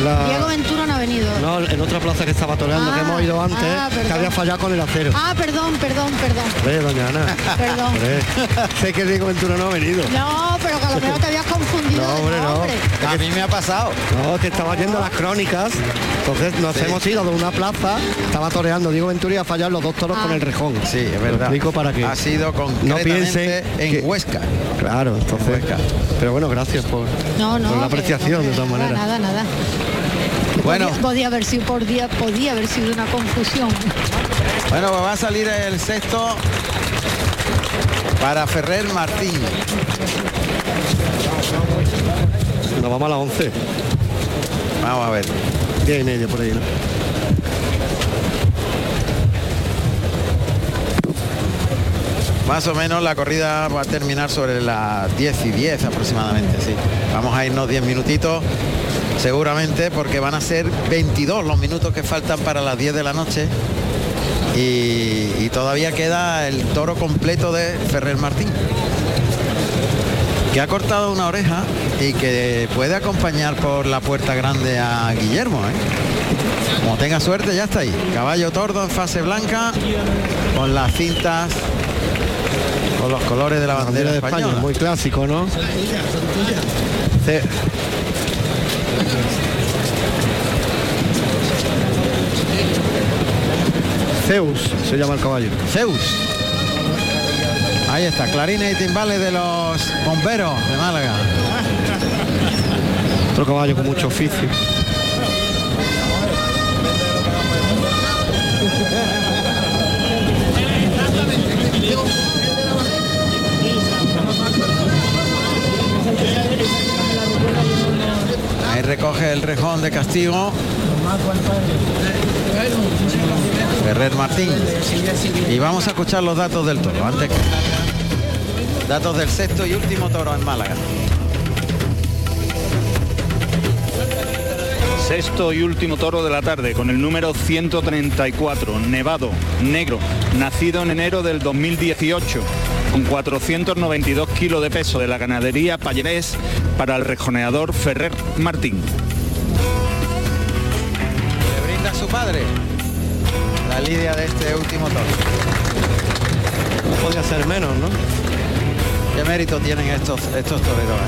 La- Diego Ventura ha venido. No, en otra plaza que estaba toreando que Ah, hemos ido antes, ah, que perdón. había fallado con el acero. Ah, perdón, perdón, perdón. Ve, doña Ana. Perdón. Hombre, sé que Diego Ventura no ha venido. No, pero que a lo mejor te habías confundido. No, hombre, no. A mí me ha pasado. No, que estaba yendo a las crónicas. Entonces nos Sí. hemos ido de una plaza, estaba toreando Diego Ventura y a fallar los dos toros Ah. con el rejón. Sí, es verdad. Lo explico para que Ha sido no concretamente piensen en que- Huesca. Claro, entonces. Huesca. Pero bueno, gracias por, No, no. por la que- apreciación de que todas maneras. Nada, nada. Bueno. Podía, podía haber sido por día, podía haber sido una confusión. Bueno, pues va a salir el sexto para Ferrer Martín. Nos vamos a las 11. Vamos a ver. 10 y media por ahí, ¿no? Más o menos la corrida va a terminar sobre las 10 y 10 aproximadamente, sí. Vamos a irnos 10 minutitos, seguramente, porque van a ser 22 los minutos que faltan para las 10 de la noche. Y, y todavía queda el toro completo de Ferrer Martín, que ha cortado una oreja y que puede acompañar por la puerta grande a Guillermo. ¿eh? Como tenga suerte, ya está ahí. Caballo tordo en fase blanca, con las cintas con los colores de la bandera, Bandera de España, española. muy clásico, ¿no? Ce- Zeus se llama el caballo. Zeus. Ahí está, clarines y timbales de los bomberos de Málaga. Otro caballo con mucho oficio. Recoge el rejón de castigo. Ferrer Martín. Y vamos a escuchar los datos del toro. Antes Datos del sexto y último toro en Málaga. Sexto y último toro de la tarde con el número 134, Nevado, negro, nacido en enero del 2018, con 492 kilos de peso de la ganadería Pallerés para el rejoneador Ferrer Martín. Le brinda a su padre la lidia de este último toro. No podía ser menos, ¿no? ¿Qué mérito tienen estos, estos toreros?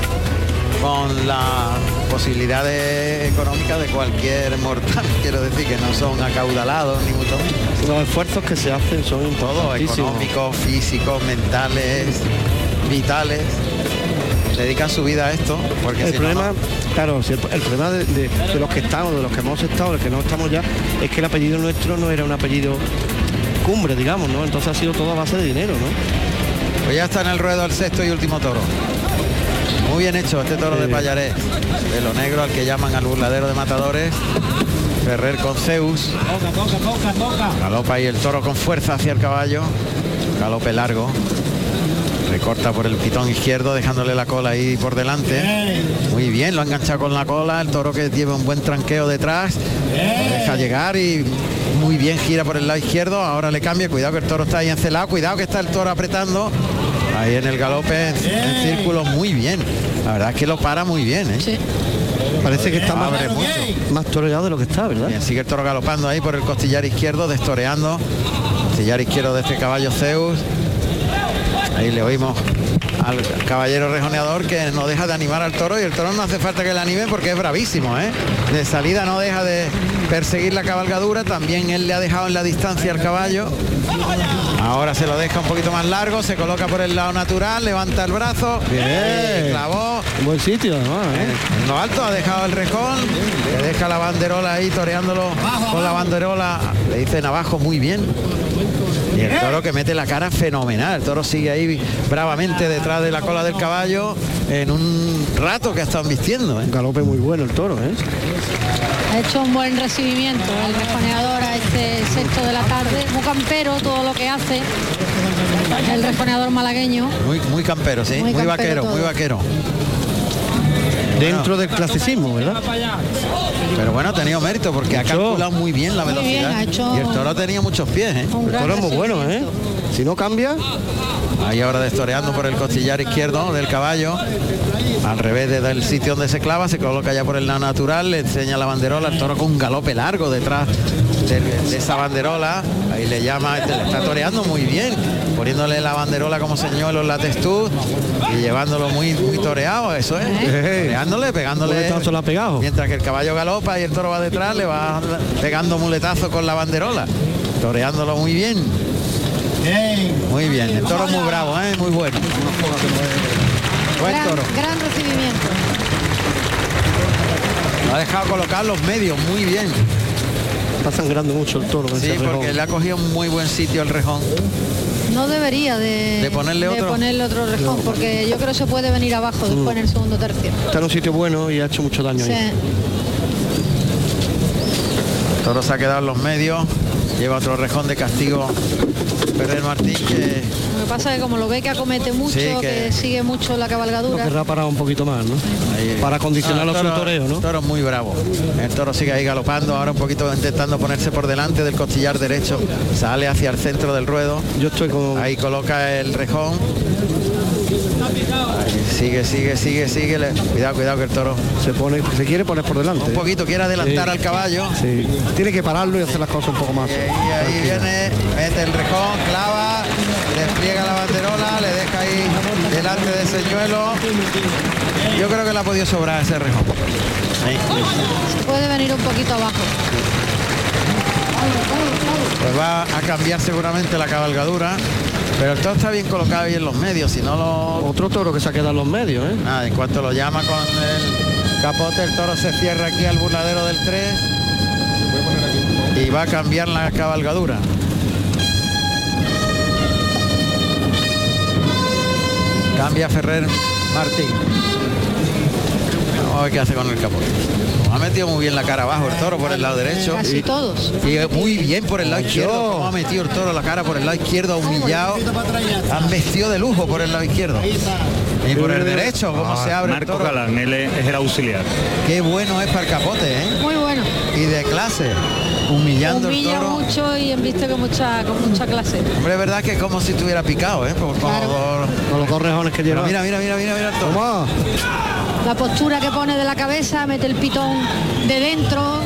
Con las posibilidades económicas de cualquier mortal, quiero decir que no son acaudalados ni mucho menos. Los esfuerzos que se hacen son Todo, importantísimos. económicos, físicos, mentales, vitales. Dedican su vida a esto, porque el si problema, no- claro, si el, el problema de, de- de los que estamos, de los que hemos estado, de los que no estamos ya, es que el apellido nuestro no era un apellido cumbre, digamos, ¿no? Entonces ha sido todo a base de dinero, ¿no? Pues ya está en el ruedo el sexto y último toro. Muy bien hecho este toro de Payarés. De lo negro al que llaman al burladero de matadores. Ferrer con Zeus. Galopa y el toro con fuerza hacia el caballo. Galope largo. Recorta por el pitón izquierdo dejándole la cola ahí por delante. Muy bien, lo ha enganchado con la cola. El toro que lleva un buen tranqueo detrás. Lo deja llegar y muy bien gira por el lado izquierdo. Ahora le cambia. Cuidado que el toro está ahí encelado. Cuidado que está el toro apretando. Ahí en el galope en, en círculo muy bien. La verdad es que lo para muy bien. ¿eh? Parece que está más, mucho. más toreado de lo que está, ¿verdad? Bien, sigue el toro galopando ahí por el costillar izquierdo, destoreando. Costillar izquierdo de este caballo Zeus. Ahí le oímos al caballero rejoneador que no deja de animar al toro y el toro no hace falta que le anime porque es bravísimo, ¿eh? De salida no deja de perseguir la cabalgadura, también él le ha dejado en la distancia al caballo. Ahora se lo deja un poquito más largo, se coloca por el lado natural, levanta el brazo, Bien. y clavó. Buen sitio, además, ¿eh? En lo alto ha dejado el rejón, le deja la banderola ahí toreándolo con la banderola, le dicen abajo muy bien. Y el toro que mete la cara fenomenal, el toro sigue ahí bravamente detrás de la cola del caballo en un rato que ha estado vistiendo. ¿eh? Un galope muy bueno el toro, ¿eh? Ha hecho un buen recibimiento el rejoneador a este sexto de la tarde. Muy campero todo lo que hace. El rejoneador malagueño. Muy, muy campero, sí, Muy muy, campero vaquero, todo. muy vaquero. Dentro del clasicismo, ¿verdad? Pero bueno, ha tenido mérito porque ha calculado muy bien la velocidad. Y el toro tenía muchos pies, ¿eh? El toro es muy bueno, ¿eh? Si no cambia, Ahí ahora destoreando por el costillar izquierdo del caballo. Al revés de- del sitio donde se clava, se coloca ya por el lado natural, le enseña la banderola, el toro con un galope largo detrás de, de esa banderola. Ahí le llama, este, le está toreando muy bien, poniéndole la banderola como señuelo en la textud y llevándolo muy, muy toreado, eso es. Toreándole, pegándole. Muletazo pegado. Mientras que el caballo galopa y el toro va detrás, le va pegando muletazo con la banderola. Toreándolo muy bien. Muy bien, el toro muy bravo, ¿eh? muy bueno. Buen Gran, toro. gran recibimiento. Lo ha dejado colocar los medios muy bien. Está sangrando mucho el toro. Sí, porque le ha cogido un muy buen sitio el rejón. No debería de, ¿De ponerle otro? ponerle otro rejón, porque yo creo que se puede venir abajo después en el segundo tercio. Está en un sitio bueno y ha hecho mucho daño Sí. ahí. El toro se ha quedado en los medios. Lleva otro rejón de castigo. Ferrer Martín que Lo que pasa es que como lo ve que acomete mucho, Sí, que... que- sigue mucho la Lo cabalgadura. querrá parar un poquito más, ¿no? ahí- Para condicionarlo Ah, a el su toro- toreo, ¿no? El toro es muy bravo. El toro sigue ahí galopando, ahora un poquito intentando ponerse por delante del costillar derecho. Sale hacia el centro del ruedo. Yo estoy con... Ahí coloca el rejón. Sigue, sigue, sigue, sigue. le- Cuidado, cuidado que el toro Se pone, se quiere poner por delante. un poquito, quiere adelantar Sí. al caballo. Sí. Tiene que pararlo y hacer las cosas un poco más. Y ahí viene, mete el rejón, clava, despliega la banderola, le deja ahí delante de señuelo. Yo creo que le ha podido sobrar ese rejón. Ahí. Puede venir un poquito abajo. Pues va a cambiar seguramente la cabalgadura. Pero el toro está bien colocado ahí en los medios, si no lo... Otro toro que se ha quedado en los medios, ¿eh? Nada, en cuanto lo llama con el capote, el toro se cierra aquí al burladero del 3 y va a cambiar la cabalgadura. Cambia Ferrer Martín. Vamos a ver qué hace con el capote. Ha metido muy bien la cara abajo el toro por el lado derecho. Casi Y- todos. y muy bien por el lado izquierdo, como ha metido el toro la cara por el lado izquierdo, humillado, han vestido de lujo por el lado izquierdo. Y por el derecho, cómo se abre el Marco toro. Galán, él es, el auxiliar. Qué bueno es para el capote, ¿eh? Muy bueno. Y de clase, humillando el Humilla toro. mucho y embiste con mucha, con mucha clase. Hombre, es verdad que es como si estuviera picado, ¿eh? Por- con los dos- Con los dos rejones que lleva. mira, mira, mira, mira, mira el toro. La postura que pone de la cabeza, mete el pitón de dentro.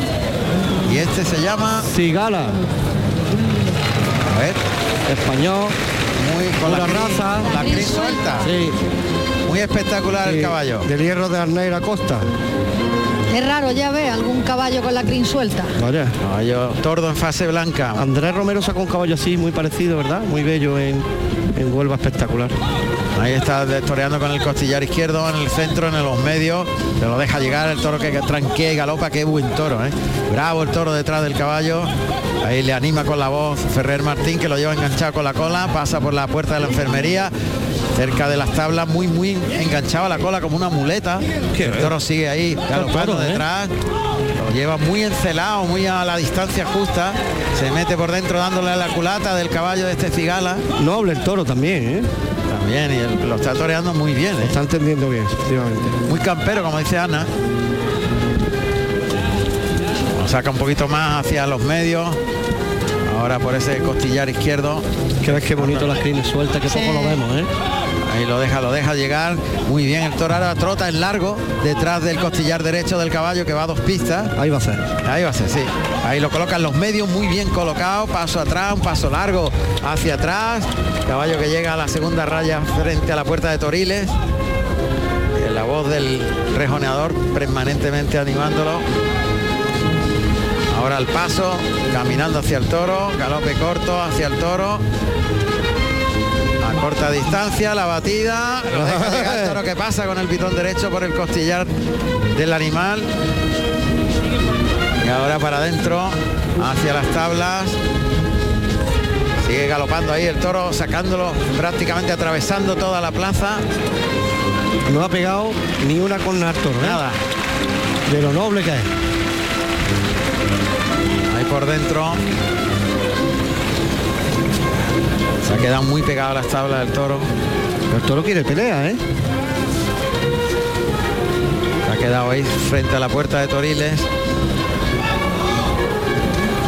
Y este se llama, Cigala, a ver, español, muy con la crin- raza. con la crin suelta. sí, Muy espectacular el caballo. Del hierro de Arneira Costa. Es raro ya ve algún caballo con la crin suelta. Vaya. Caballo tordo en fase blanca. Andrés Romero sacó un caballo así, muy parecido, ¿verdad? Muy bello en, en Huelva, espectacular. Ahí está toreando con el costillar izquierdo en el centro, en los medios. Se lo deja llegar el toro que tranquea y galopa. Qué buen toro, ¿eh? Bravo el toro detrás del caballo. Ahí le anima con la voz Ferrer Martín que lo lleva enganchado con la cola. Pasa por la puerta de la enfermería. Cerca de las tablas, muy, muy enganchado a la cola como una muleta. El toro sigue ahí galopando ¿eh? detrás. Lo lleva muy encelado, muy a la distancia justa. Se mete por dentro dándole a la culata del caballo de este cigala. Noble el toro también, ¿eh? También, y el- lo está toreando muy bien, ¿eh? Está entendiendo bien, efectivamente. muy campero, como dice Ana. Lo saca un poquito más hacia los medios. Ahora por ese costillar izquierdo. Que ves qué bonito las crines sueltas, que poco lo vemos, ¿eh? Ahí lo deja, lo deja llegar. Muy bien, el toro ahora trota en largo detrás del costillar derecho del caballo que va a dos pistas. Ahí va a ser. Ahí va a ser, sí. Ahí lo colocan los medios muy bien colocado, paso atrás, un paso largo hacia atrás. Caballo que llega a la segunda raya frente a la puerta de Toriles. Eh, La voz del rejoneador permanentemente animándolo. Ahora el paso, caminando hacia el toro, galope corto hacia el toro. A corta distancia, la batida, lo deja llegar el toro que pasa con el pitón derecho por el costillar del animal. Y ahora para adentro, hacia las tablas. Sigue galopando ahí el toro, sacándolo prácticamente atravesando toda la plaza. No ha pegado ni una con el toro, ¿eh? Nada. De lo noble que es. Ahí por dentro. Se ha quedado muy pegado a las tablas del toro. El toro quiere pelea, ¿eh? Se ha quedado ahí frente a la puerta de Toriles.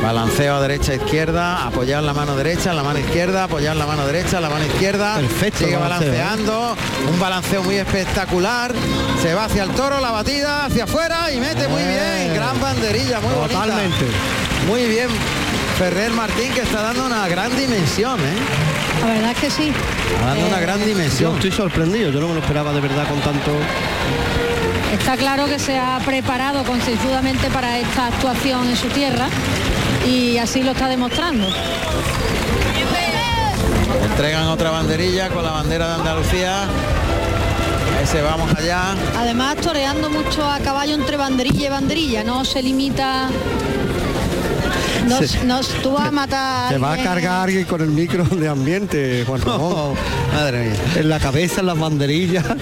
Balanceo a derecha izquierda, apoyado en la mano derecha, la mano izquierda, apoyado en la mano derecha, la mano izquierda. Perfecto Sigue balanceo, ¿eh? balanceando, un balanceo muy espectacular. Se va hacia el toro, la batida hacia afuera y mete muy bien. Gran banderilla, muy bonita. Eh. Totalmente. Muy bien. Ferrer Martín que está dando una gran dimensión, ¿eh? La verdad es que sí. Está dando una gran Yo dimensión. estoy sorprendido, yo no me lo esperaba de verdad con tanto. Está claro que se ha preparado concienzudamente para esta actuación en su tierra y así lo está demostrando. Entregan otra banderilla con la bandera de Andalucía. Ese vamos allá. Además, toreando mucho a caballo entre banderilla y banderilla, no se limita. No, Se- no- tú vas a matar. Se va a alguien. cargar alguien con el micro de ambiente, Juan Ramón. Madre mía. En la cabeza, en las banderillas.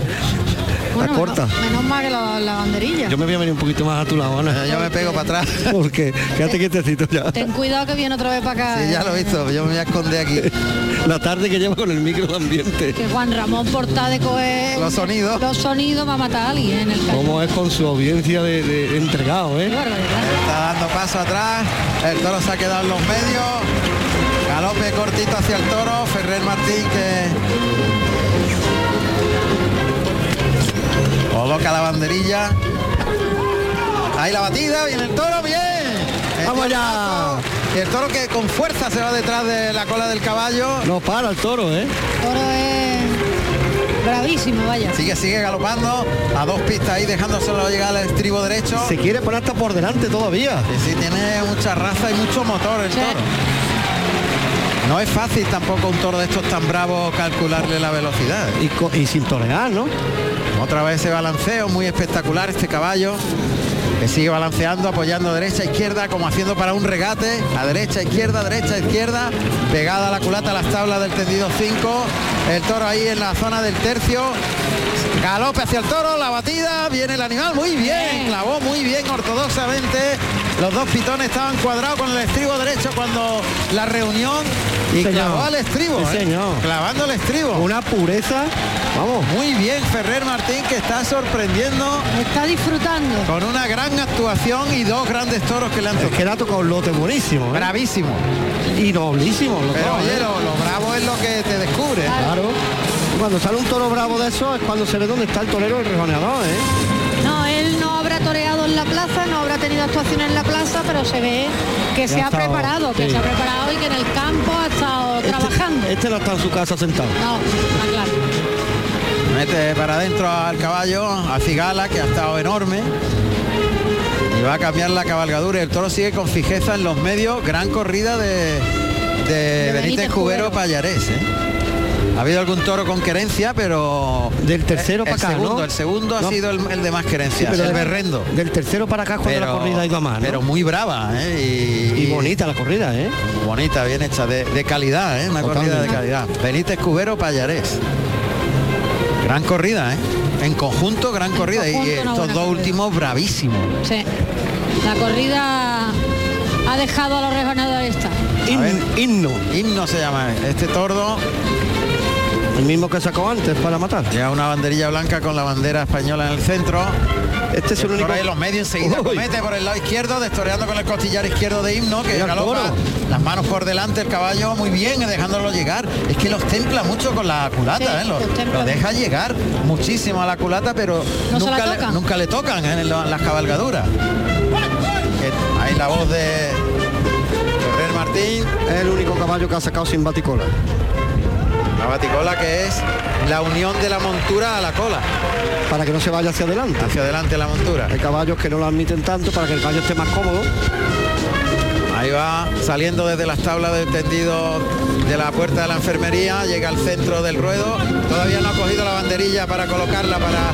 Bueno, Está corta. Menos, menos mal que la, la banderilla. Yo me voy a venir un poquito más a tu lado, Ana. Yo me pego para atrás. Porque quédate quietecito ya. Ten cuidado que viene otra vez para acá. Sí, ya lo he visto, yo me voy a esconder aquí. La tarde que lleva con el micro de ambiente. Que Juan Ramón Porta de coger Los sonidos. Los sonidos va a matar a alguien en el. Cómo es con su audiencia de, de entregado, ¿eh? Está dando paso atrás. El toro se ha quedado en los medios. Galope cortito hacia el toro. Ferrer Martín que Coloca la banderilla. Ahí la batida, viene el toro, bien. Vamos allá. Y el toro que con fuerza se va detrás de la cola del caballo. No para el toro, ¿eh? Toro es bravísimo, vaya. Sigue, sigue galopando a dos pistas ahí, dejándoselo llegar al estribo derecho. Se quiere poner hasta por delante todavía. Sí, sí, tiene mucha raza y mucho motor el toro. No es fácil tampoco un toro de estos tan bravos calcularle la velocidad. Y, sin torear, ¿no? Otra vez ese balanceo muy espectacular este caballo que sigue balanceando, apoyando derecha, izquierda, como haciendo para un regate, a derecha, izquierda, derecha, izquierda, pegada a la culata a las tablas del tendido 5, el toro ahí en la zona del tercio, galope hacia el toro, la batida, viene el animal, muy bien, clavó muy bien ortodoxamente, los dos pitones estaban cuadrados con el estribo derecho cuando la reunión y Señor. clavó al estribo, Sí, ¿eh? señor. clavando el estribo. Una pureza, vamos. Muy bien Ferrer Martín que está sorprendiendo Está disfrutando. con una gran actuación y dos grandes toros que le han Es tocado. que le ha tocado un lote buenísimo, ¿eh? Bravísimo. Y noblísimo. los Pero oye, ¿eh? lo, lo bravo es lo que te descubre. Claro. Cuando sale un toro bravo de eso es cuando se ve dónde está el torero, el rejoneador, ¿eh? No, él no habrá toreado en la plaza, no habrá tenido actuación en la plaza, pero se ve que se ha estado- preparado, que sí. se ha preparado y que en el campo ha estado trabajando. Este no está en su casa sentado. No, está claro. Mete para adentro al caballo, a Cigala, que ha estado enorme. Y va a cambiar la cabalgadura. El toro sigue con fijeza en los medios. Gran corrida de, de, Benítez, Benítez Cubero. Payarés. ¿eh? Ha habido algún toro con querencia, pero... Del tercero el para acá, segundo, ¿no? El segundo No. ha sido el, el de más querencia, pero el de- berrendo. Del tercero para acá es cuando la corrida ha ido a más, ¿no? pero muy brava ¿eh? y, Y bonita la corrida, ¿eh? bonita, bien hecha, de, de calidad, ¿eh? una corrida de calidad. Benítez Cubero Payarés. Gran corrida, ¿eh? En conjunto, gran corrida. y conjunto, estos dos corrida. últimos bravísimos. Sí. La corrida ha dejado a los rejonadores esta. Himno. Himno se llama este tordo. El mismo que sacó antes para matar. Lleva una banderilla blanca con la bandera española en el centro. Este es el único. Por ahí los medios enseguida Uy. comete por el lado izquierdo, destoreando con el costillar izquierdo de himno, que galopa las manos por delante, el caballo muy bien, dejándolo llegar. Es que los templa mucho con la culata, Sí, ¿eh? Los deja llegar muchísimo a la culata, pero No se la nunca, le, tocan. nunca le tocan ¿eh? en, lo- en las cabalgaduras. Eh, Ahí la voz de Ferrer Martín, Es el único caballo que ha sacado sin baticola. La baticola que es la unión de la montura a la cola, Para que no se vaya hacia adelante. hacia adelante la montura. Hay caballos que no lo admiten tanto para que el caballo esté más cómodo. Ahí va saliendo desde las tablas del tendido de la puerta de la enfermería, llega al centro del ruedo, todavía no ha cogido la banderilla para colocarla para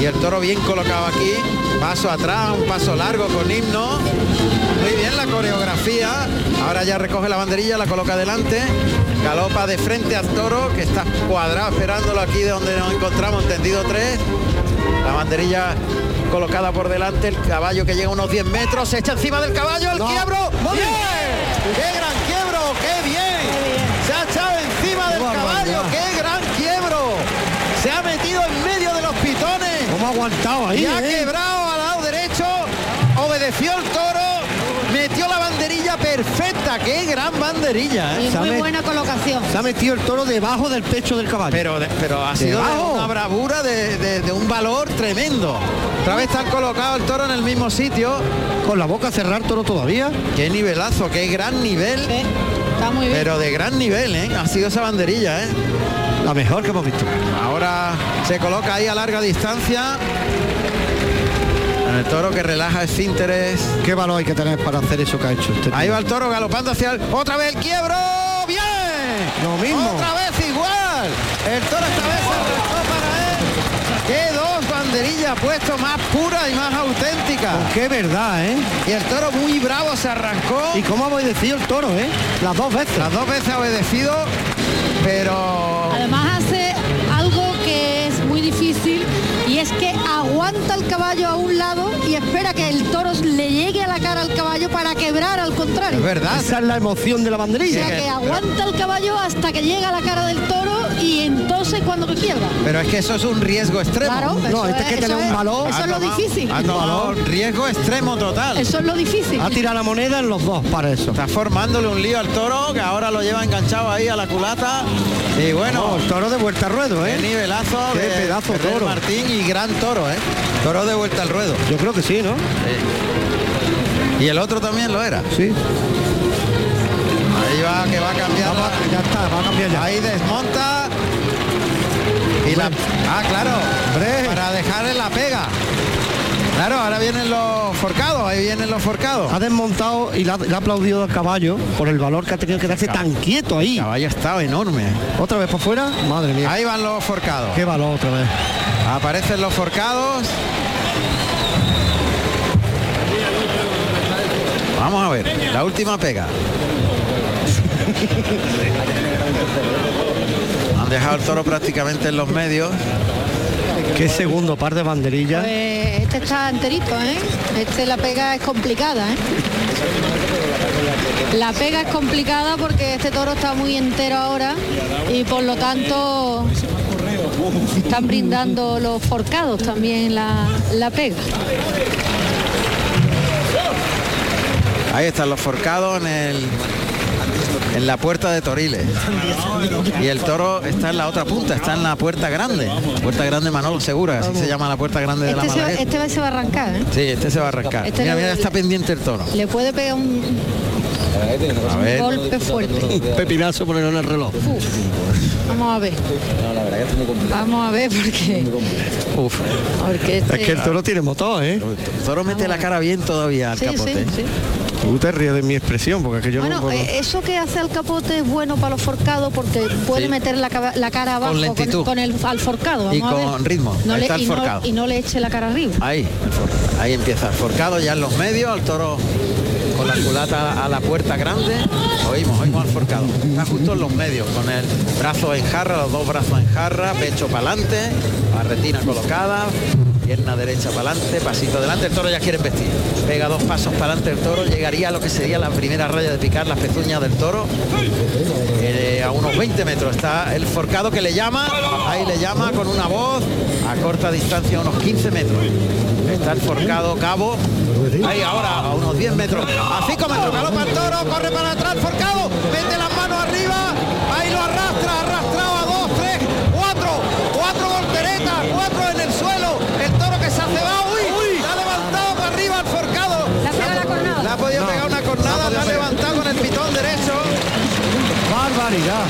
y el toro bien colocado aquí, paso atrás, un paso largo con himno, muy bien la coreografía, ahora ya recoge la banderilla, la coloca delante, galopa de frente al toro que está cuadrado esperándolo aquí de donde nos encontramos, en tendido 3, la banderilla colocada por delante, el caballo que llega unos 10 metros, se echa encima del caballo, el No. quiebro. ¡Bien! ¡Qué gran quiebro! ¡Qué bien! Se ha echado encima del caballo. ¡qué gran quiebro! Se ha metido en medio de los pitones. ¿Cómo ha aguantado ahí? Y ha eh? quebrado obedeció el toro, metió la banderilla perfecta, qué gran banderilla. ¿eh? Y muy buena colocación. Se ha metido el toro debajo del pecho del caballo. Pero, de- pero ha sido Debajo. una bravura de, de- de un valor tremendo. Otra vez está colocado el toro en el mismo sitio. Con la boca cerrar toro todavía. Qué nivelazo, qué gran nivel. Sí, está muy bien. Pero de gran nivel, ¿eh? Ha sido esa banderilla, ¿eh? La mejor que hemos visto. Ahora se coloca ahí a larga distancia. El toro que relaja esfínteres. ¿Qué valor hay que tener para hacer eso que ha hecho este Ahí va el toro galopando hacia el... Otra vez el quiebro. ¡Bien! Lo mismo. Otra vez igual. El toro esta vez se arrancó para él. ¡Qué dos banderillas puesto más pura y más auténtica! Qué verdad, ¿eh? Y el toro muy bravo se arrancó. ¿Y cómo ha obedecido el toro, eh? Las dos veces. Las dos veces ha obedecido, pero... Además hace algo que es muy difícil y es que aguanta el caballo a un lado y espera que el toro le llegue a la cara al caballo para quebrar al contrario. Es verdad. Esa es la emoción de la O banderilla. sea que aguanta el caballo hasta que llega a la cara del toro y entonces cuando que quiebra. Pero es que eso es un riesgo extremo. Claro, No, este es, que eso un valor. Eso es lo difícil. Riesgo extremo total. Eso es lo difícil. Ha tirado la moneda en los dos para eso. Está formándole un lío al toro, que ahora lo lleva enganchado ahí a la culata. Y bueno, No, el toro de vuelta a ruedo, qué ¿eh? nivelazo Qué de pedazo Ferrer toro. Martín y gran toro, ¿eh? Toro de vuelta al ruedo. Yo creo que sí, ¿no? Y el otro también lo era. Sí. Ahí va, que va a cambiar. la- Ya está, va a cambiar ya. Ahí desmonta. Y la. Ah, claro. Para dejarle la pega. Claro, ahora vienen los forcados, ahí vienen los forcados. Ha desmontado y le ha, le ha aplaudido al caballo por el valor que ha tenido que darse tan quieto ahí. El caballo estaba enorme. Otra vez por fuera, madre mía. Ahí van los forcados. Qué valor otra vez. Aparecen los forcados. Vamos a ver, la última pega. Han dejado el toro prácticamente en los medios. Qué segundo par de banderillas. Pues este está enterito, ¿eh? Este la pega es complicada, ¿eh? La pega es complicada porque este toro está muy entero ahora y por lo tanto están brindando los forcados también la, la pega. Ahí están los forcados en el en la puerta de Toriles. Y el toro está en la otra punta, está en la puerta grande. Puerta grande Manolo Segura, así se llama la puerta grande de la Este, se, va- Malagueta. este se va a arrancar, ¿eh? Sí, este se va a arrancar. Este mira, le- mira, está pendiente el toro. Le puede pegar un A ver. golpe fuerte. Pepinazo ponerlo en el reloj. Vamos a ver. Vamos a ver porque, Uf. porque este- Es que el toro tiene motor, ¿eh? El toro mete la cara bien todavía al Sí, sí, capote. sí. Tú te ríes de mi expresión, porque es que yo Bueno, no puedo... eh, eso que hace el capote es bueno para los forcados porque puede Sí. meter la, la cara abajo lentitud. con, el al forcado. Y vamos a ver. con ritmo. No le- está el y, no, forcado. y no le eche la cara arriba. Ahí, ahí empieza el forcado ya en los medios, el toro con la culata a la puerta grande. Oímos, oímos al forcado. Está justo en los medios, con el brazo en jarra, los dos brazos en jarra, pecho para adelante, barretina colocada, pierna derecha para adelante, pasito adelante, el toro ya quiere vestir. Pega dos pasos para adelante el toro, llegaría a lo que sería la primera raya de picar las pezuñas del toro. Eh, a unos 20 metros está el forcado que le llama, ahí le llama con una voz a corta distancia, unos 15 metros. Está forcado cabo, ahí ahora a unos 10 metros, a 5 metros, galopa el toro, corre para atrás forcado, las manos arriba, ahí lo arrastra, arrastrado a 2, 3, 4, 4 volteretas, 4 en el suelo, el toro que se hace va, uy, la ha levantado para arriba el forcado. Le ha pegado la cornada. Le ha podido pegar una cornada, la ha levantado con el pitón derecho. Barbaridad.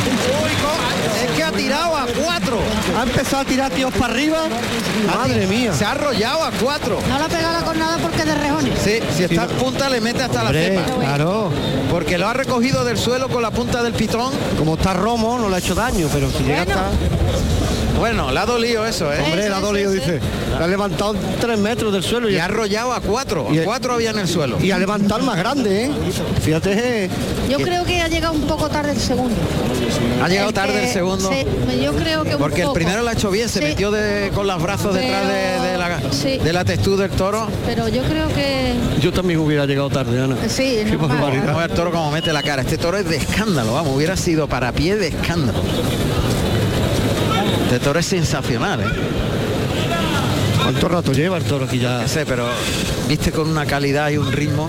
Uy, co- es que ha tirado a cuatro. Ha empezado a tirar tíos para arriba. Madre mía. Se ha arrollado a cuatro. No le ha pegado la cornada porque es de rejones. Sí, si está en punta le mete hasta la cepa. claro. Porque lo ha recogido del suelo con la punta del pitón. Como está Romo, no le ha hecho daño, pero si llega hasta... Bueno, le ha dolido eso, ¿eh? Hombre, le ha dolido, dice. Le ha levantado tres metros del suelo y, Y ha arrollado a cuatro. Y- A cuatro había en el suelo. y ha levantado el más grande, ¿eh? Fíjate, eh, Yo creo que ha llegado un poco tarde el segundo. Ha llegado El tarde el segundo. yo creo que un Porque el primero lo ha hecho bien, se Sí, metió de- con los brazos detrás de, la, sí. de la textura del toro. Pero yo creo que yo también hubiera llegado tarde, Ana. sí, Qué ver el toro como mete la cara. Este toro es de escándalo, vamos, hubiera sido para pie de escándalo. Este toro es sensacional, ¿eh? ¿Cuánto rato lleva el toro aquí ya? No sé, pero viste con una calidad y un ritmo.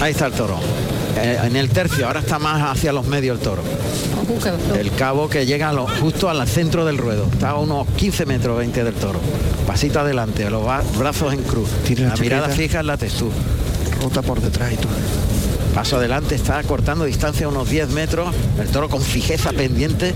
Ahí está el toro. Eh, en el tercio, ahora está más hacia los medios el toro. El cabo que llega a lo- justo al centro del ruedo. Está a unos 15 metros 20 del toro. Pasito adelante, los brazos en cruz. Tiene la la mirada fija en la textura. Rota por detrás y todo. Paso adelante, está cortando distancia a unos 10 metros. El toro con fijeza pendiente.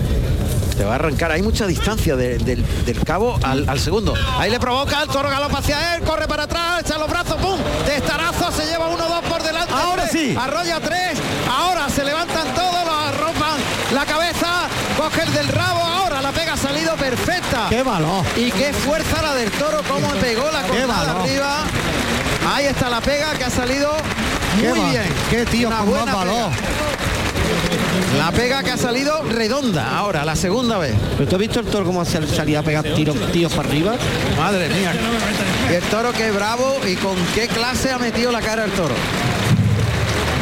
Te va a arrancar. Hay mucha distancia de- del, del cabo al, al segundo. Ahí le provoca, el toro galopa hacia él, corre para atrás, echa los brazos, ¡pum! Testarazo, se lleva uno, dos por delante. Ahora tres, sí. Arrolla tres. Ahora se levantan todos, lo arropan la cabeza, coge el del rabo. Ahora la pega ha salido perfecta. ¡Qué valor! Y qué fuerza la del toro, cómo pegó la cortada arriba. Ahí está la pega que ha salido muy bien. qué tío Una con más buena valor. pega. La pega que ha salido redonda ahora, la segunda vez. ¿Pero tú has visto el toro cómo sal- salía a pegar tiros, tíos para arriba? Madre mía. Y el toro que bravo y con qué clase ha metido la cara el toro.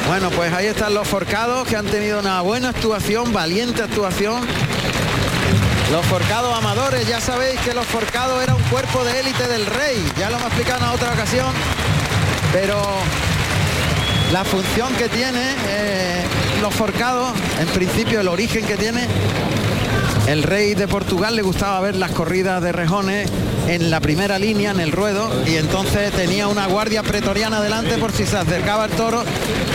Bueno, pues ahí están los forcados que han tenido una buena actuación, valiente actuación. Los forcados amadores, ya sabéis que los forcados era un cuerpo de élite del rey, ya lo hemos explicado en otra ocasión, pero la función que tiene eh, los forcados, en principio el origen que tiene, el rey de Portugal le gustaba ver las corridas de rejones en la primera línea, en el ruedo, y entonces tenía una guardia pretoriana delante por si se acercaba el toro,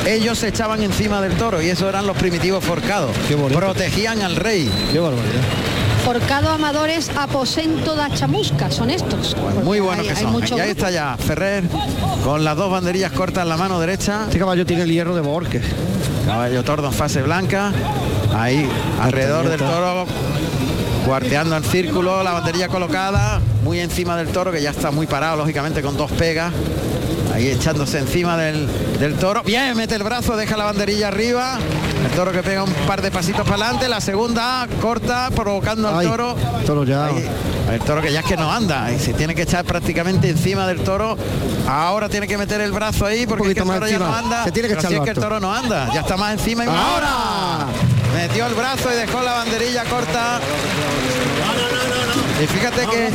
ellos se echaban encima del toro, y eso eran los primitivos forcados. Protegían al rey. Qué barbaridad. Forcado Amadores Aposento da Chamusca, son estos. Muy Porque buenos hay- que son. mucho Y ahí está ya Ferrer con las dos banderillas cortas en la mano derecha. Este caballo tiene el hierro de Borges. Caballo tordo en fase blanca. Ahí, alrededor del toro, cuarteando en círculo, la banderilla colocada, muy encima del toro, que ya está muy parado, lógicamente, con dos pegas. Ahí echándose encima del, del toro. Bien, mete el brazo, deja la banderilla arriba. El toro que pega un par de pasitos para adelante. La segunda corta, provocando al Ay, toro. toro ya. Ahí, el toro que ya es que no anda y se tiene que echar prácticamente encima del toro. Ahora tiene que meter el brazo ahí porque es que el toro ya no anda. Se tiene que Pero si echarlo es que el toro no anda, ya está más encima y. Ahora. Metió el brazo y dejó la banderilla corta. Y fíjate que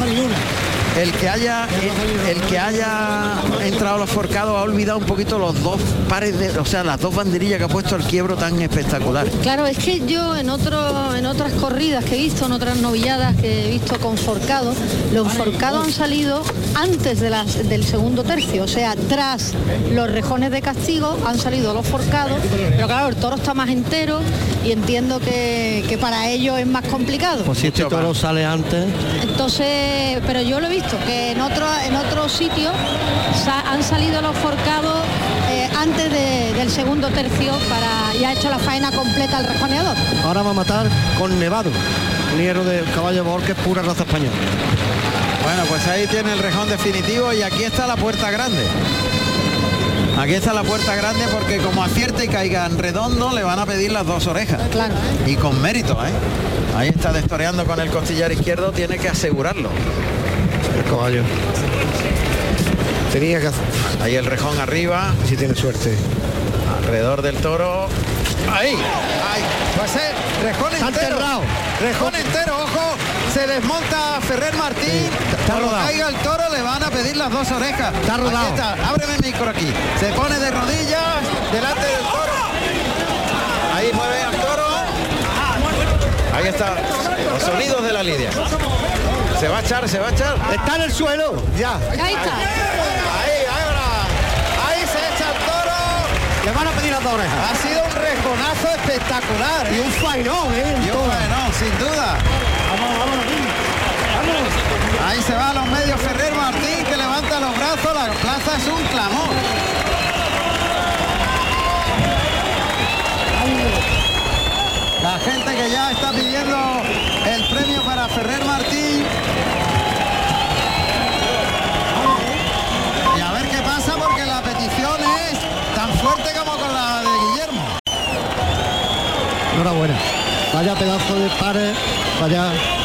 el que haya el, el que haya entrado a los forcados ha olvidado un poquito los dos pares de, o sea, las dos banderillas que ha puesto el quiebro tan espectacular. Claro, es que yo en otro, en otras corridas que he visto, en otras novilladas que he visto con forcados, los forcados han salido antes de las, del segundo tercio, o sea, tras los rejones de castigo han salido los forcados, pero claro, el toro está más entero y entiendo que, que para ellos es más complicado. Pues si este toro sale antes, Entonces, pero yo lo he visto, que en otro, en otro sitio sa- han salido los forcados eh, antes de- del segundo tercio para ya ha hecho la faena completa el rejoneador. ahora va a matar con Nevado. Un hierro de caballo de Borges, pura raza española. Bueno, pues ahí tiene el rejón definitivo y aquí está la puerta grande. Aquí está la puerta grande porque como acierte y caiga en redondo le van a pedir las dos orejas. Claro. Y con mérito, ¿eh? Ahí está destoreando con el costillar izquierdo, tiene que asegurarlo. Caballo. Tenía que hacer. Ahí el rejón arriba. Si tiene suerte. Alrededor del toro. Ahí. Ahí. Pues es rejón Está entero. Rejón entero, ojo. Se desmonta Ferrer Martín. está Cuando rodado. caiga el toro le van a pedir las dos orejas. Está rodado. Está. Ábreme el micro aquí. Se pone de rodillas delante del toro. Ahí mueve al toro. Ahí está. Los sonidos de la lidia. Se va a echar, se va a echar. Está en el suelo. Ya. Ahí está. Ahí, ahora. Ahí se echa el toro. Le van a pedir las dos orejas. Ha sido un rejonazo espectacular. Y un fainón, ¿eh? Y un faenón, sin duda. Ahí se va a los medios Ferrer Martín que levanta los brazos, la plaza es un clamor. La gente que ya está pidiendo el premio para Ferrer Martín. Y a ver qué pasa porque la petición es tan fuerte como con la de Guillermo. Enhorabuena. Vaya pedazo de pares. Vaya.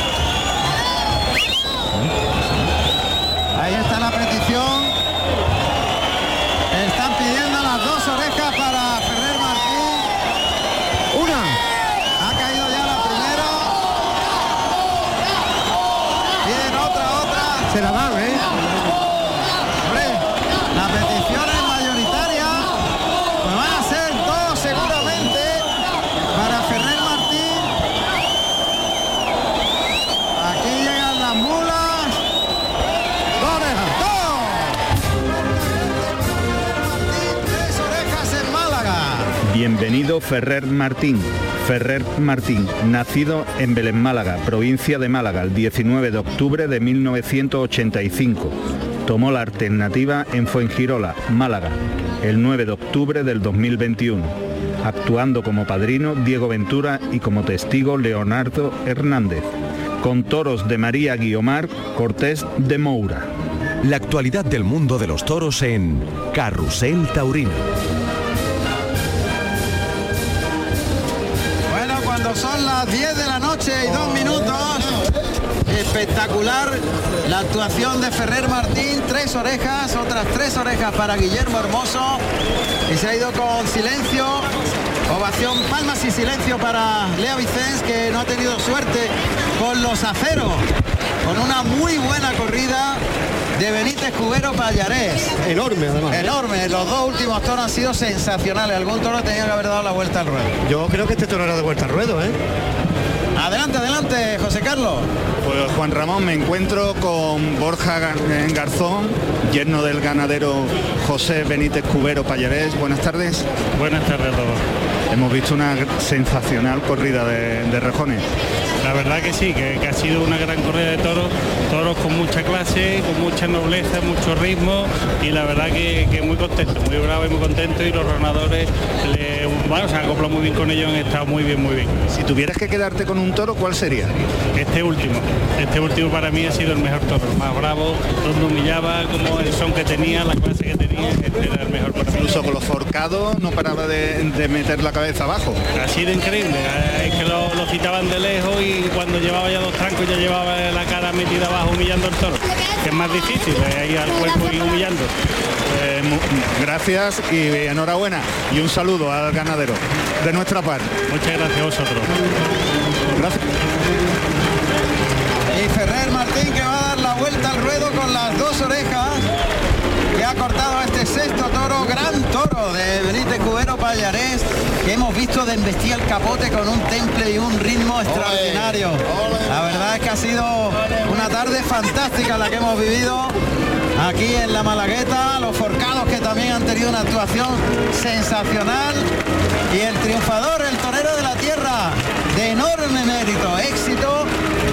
Ferrer Martín. Ferrer Martín, nacido en Belén, Málaga, provincia de Málaga, el 19 de octubre de 1985. Tomó la alternativa en Fuengirola, Málaga, el 9 de octubre del 2021, actuando como padrino Diego Ventura y como testigo Leonardo Hernández, con toros de María Guiomar Cortés de Moura. La actualidad del mundo de los toros en Carrusel Taurino. Las 10 de la noche y dos minutos, espectacular la actuación de Ferrer Martín, tres orejas, otras tres orejas para Guillermo Hermoso. Y se ha ido con silencio, ovación, palmas y silencio para Lea Vicens que no ha tenido suerte con los aceros, con una muy buena corrida de Benítez Cubero Pallarés. Enorme, además. Enorme, los dos últimos toros han sido sensacionales, algún toro tenía que haber dado la vuelta al ruedo. Yo creo que este toro era de vuelta al ruedo, ¿eh? Adelante, adelante, José Carlos. Pues Juan Ramón, me encuentro con Borja Gar- Garzón, yerno del ganadero José Benítez Cubero Payarés. Buenas tardes. Buenas tardes a todos. Hemos visto una sensacional corrida de, de rejones. La verdad que sí, que, que ha sido una gran corrida de toros, toros con mucha clase, con mucha nobleza, mucho ritmo y la verdad que, que muy contento, muy bravo y muy contento y los ganadores bueno, se han acoplado muy bien con ellos, han estado muy bien, muy bien. Si tuvieras que quedarte con un toro, ¿cuál sería? Este último, este último para mí ha sido el mejor toro, más bravo, donde humillaba, como el son que tenía, la clase que tenía, este era el mejor para mí. Incluso con los forcados no paraba de, de meter la cabeza abajo. Ha sido increíble, es que lo, lo citaban de lejos y cuando llevaba ya dos trancos ya llevaba la cara metida abajo humillando al toro, que es más difícil, eh, ir al cuerpo y humillando. Eh, gracias y enhorabuena. Y un saludo al ganadero de nuestra parte. Muchas gracias a vosotros. Gracias. Y Ferrer Martín que va a dar la vuelta al ruedo con las dos orejas. Que ha cortado este sexto toro, gran toro de Benítez Cubero Pallarés, que hemos visto de embestir el capote con un temple y un ritmo extraordinario. La verdad es que ha sido una tarde fantástica la que hemos vivido aquí en la Malagueta, los forcados que también han tenido una actuación sensacional. Y el triunfador, el torero de la tierra, de enorme mérito, éxito,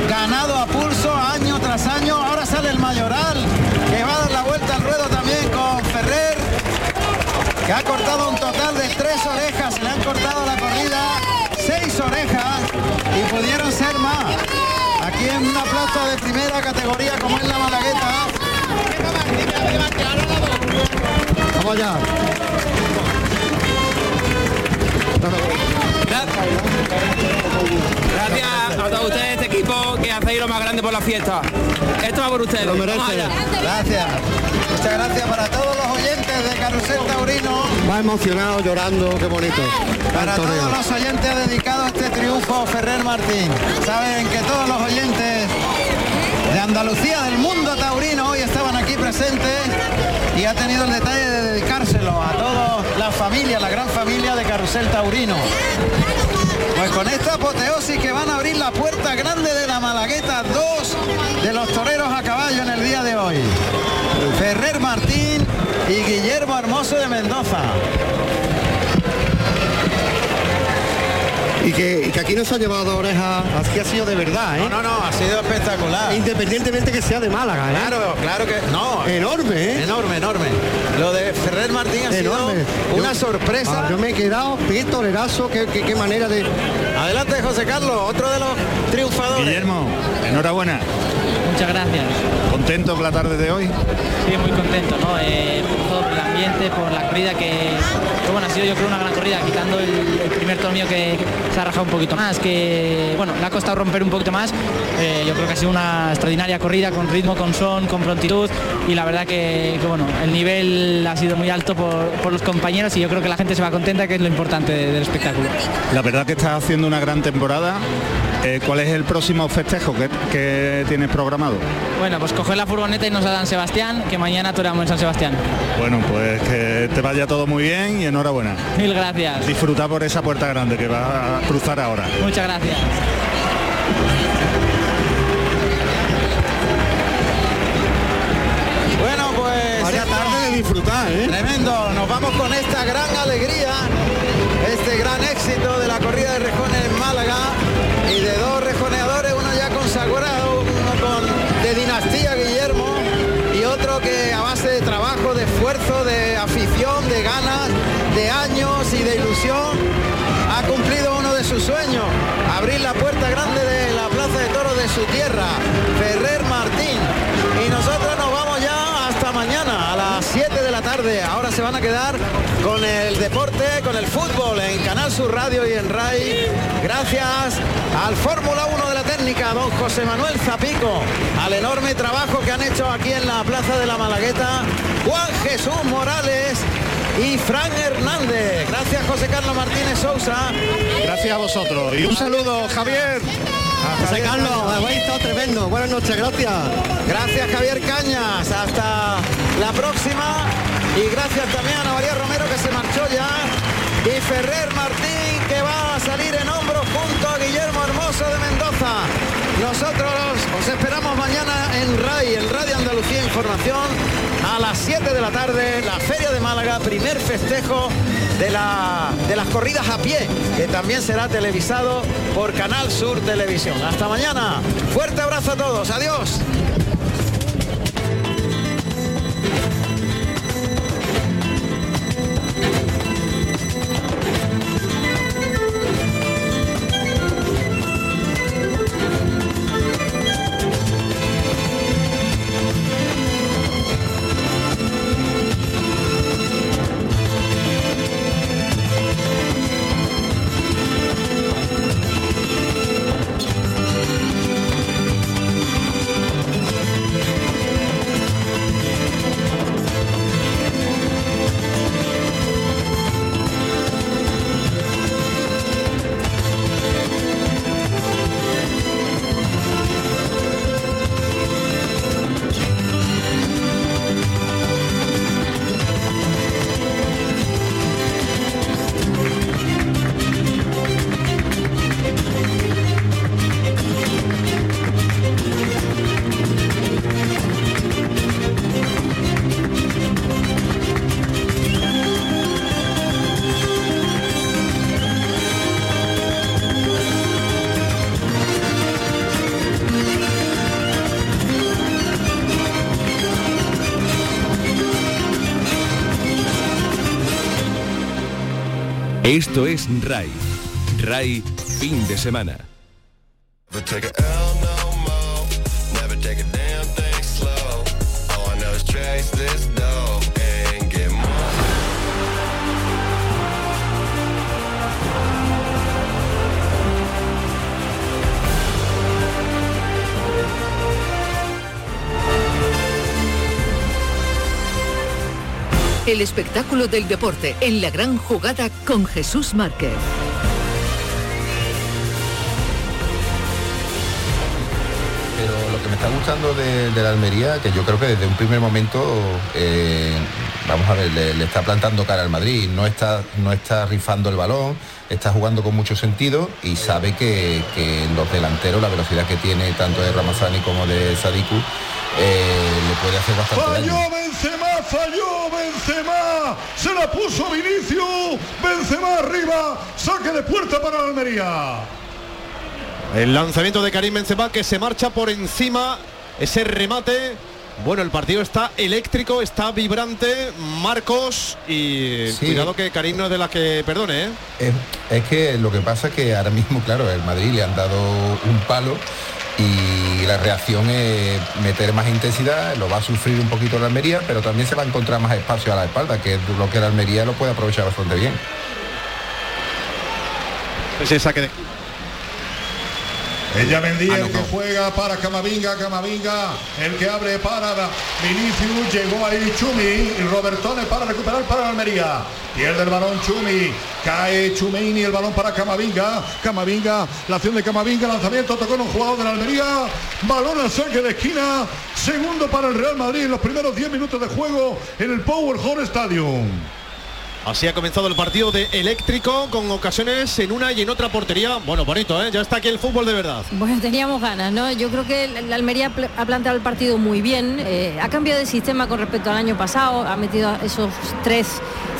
ganado a pulso año tras año, ahora sale el mayoral, que va a dar la vuelta al ruedo también con Ferrer, que ha cortado un total de tres orejas, le han cortado la corrida, seis orejas y pudieron ser más. Aquí en una plaza de primera categoría como es la Malagueta, Vamos allá. Gracias a todos ustedes, este equipo que hacéis lo más grande por la fiesta. Esto va por ustedes. Vamos allá. Gracias. Muchas gracias para todos los oyentes de Carrusel Taurino. Va emocionado, llorando, qué bonito. Para Tanto todos los oyentes dedicados a este triunfo, Ferrer Martín. Saben que todos los oyentes de Andalucía, del mundo taurino, hoy estaban aquí presentes y ha tenido el detalle de dedicárselo a toda la familia, la gran familia de Carrusel Taurino. Pues con esta apoteosis que van a abrir la puerta grande de la Malagueta, dos de los toreros y Guillermo Hermoso de Mendoza. Y que, y que aquí no se ha llevado dos orejas, así ha sido de verdad, ¿eh? No, no, no, ha sido espectacular. Independientemente que sea de Málaga, ¿eh? Claro, claro que no. Enorme, ¿eh? Enorme, enorme. Lo de Ferrer Martín ha Enorme. sido una Yo- sorpresa. Ah, yo me he quedado, qué tolerazo, qué, qué- qué manera de... Adelante, José Carlos, otro de los triunfadores. Guillermo, enhorabuena. Muchas gracias. ¿Contento con la tarde de hoy? Sí, muy contento, ¿no? Eh, por el ambiente, por la corrida que, bueno, ha sido yo creo una gran corrida, quitando el, primer torneo que se ha rajado un poquito más, que bueno, le ha costado romper un poquito más. Eh, yo creo que ha sido una extraordinaria corrida con ritmo, con son, con prontitud y la verdad que, bueno, el nivel ha sido muy alto por, los compañeros y yo creo que la gente se va contenta, que es lo importante de- del espectáculo. La verdad que estás haciendo una gran temporada. Eh, ¿Cuál es el próximo festejo que, que tienes programado? Bueno, pues coger la furgoneta y nos a San Sebastián, que mañana toramos en San Sebastián. Bueno, pues que te vaya todo muy bien y enhorabuena. Mil gracias. Disfruta por esa puerta grande que va a cruzar ahora. Muchas gracias. Bueno, pues Vaya tarde de disfrutar, ¿eh? Tremendo, nos vamos con esta gran alegría, este gran éxito de la corrida de rejones otro que a base de trabajo, de esfuerzo, de afición, de ganas, de años y de ilusión, ha cumplido uno de sus sueños, abrir la puerta grande de la Plaza de Toros de su tierra, Ferrer Martín. Y nosotros nos vamos ya hasta mañana a las 7 de la tarde. Ahora se van a quedar con el deporte, con el fútbol en Canal Sur Radio y en RAI. Gracias al Fórmula 1 de la técnica, don José Manuel Zapico, al enorme trabajo que han hecho aquí en la Plaza de la Malagueta, Juan Jesús Morales y Fran Hernández. Gracias José Carlos Martínez Sousa. Gracias a vosotros. Y un saludo, Javier. José Carlos, habéis estado tremendo. Buenas noches, gracias. Gracias Javier Cañas, hasta la próxima y gracias también a María Romero que se marchó ya y Ferrer Martín que va a salir en hombros junto a Guillermo Hermoso. De Mendoza. Nosotros os esperamos mañana en RAI, en Radio Andalucía Información, a las 7 de la tarde, la Feria de Málaga, primer festejo de, la, de las corridas a pie, que también será televisado por Canal Sur Televisión. Hasta mañana. Fuerte abrazo a todos. Adiós. Esto es RAI. RAI fin de semana. El espectáculo del deporte en la gran jugada con Jesús Márquez. Pero lo que me está gustando de, de la Almería, que yo creo que desde un primer momento, eh, vamos a ver, le, le está plantando cara al Madrid, no está, no está rifando el balón, está jugando con mucho sentido y sabe que, que los delanteros, la velocidad que tiene tanto de Ramazani como de Sadiku, eh, le puede hacer bastante daño. Falló Benzema, se la puso Vinicius, Benzema arriba, saque de puerta para la Almería. El lanzamiento de Karim Benzema que se marcha por encima, ese remate. Bueno, el partido está eléctrico, está vibrante, Marcos, y Sí. cuidado que Karim no es de las que perdone, ¿eh? Es, es que lo que pasa es que ahora mismo, claro, el Madrid le han dado un palo y la reacción es meter más intensidad, lo va a sufrir un poquito la Almería, pero también se va a encontrar más espacio a la espalda, que es lo que la Almería lo puede aprovechar bastante bien. Ese saque de... Ella vendía Ah, no, el que no. juega para Camavinga, Camavinga, el que abre para Vinicius, llegó ahí Chumi y Robertone para recuperar para la Almería. Pierde el balón Chumi, cae Chumini, el balón para Camavinga, Camavinga, la acción de Camavinga, lanzamiento, tocó en un jugador de la Almería, balón al saque de esquina, segundo para el Real Madrid en los primeros 10 minutos de juego en el Power Hall Stadium. Así ha comenzado el partido de eléctrico con ocasiones en una y en otra portería. Bueno, bonito, ¿eh? Ya está aquí el fútbol de verdad. Bueno, teníamos ganas, ¿no? Yo creo que la- Almería ha planteado el partido muy bien, eh, ha cambiado de sistema con respecto al año pasado, ha metido esos tres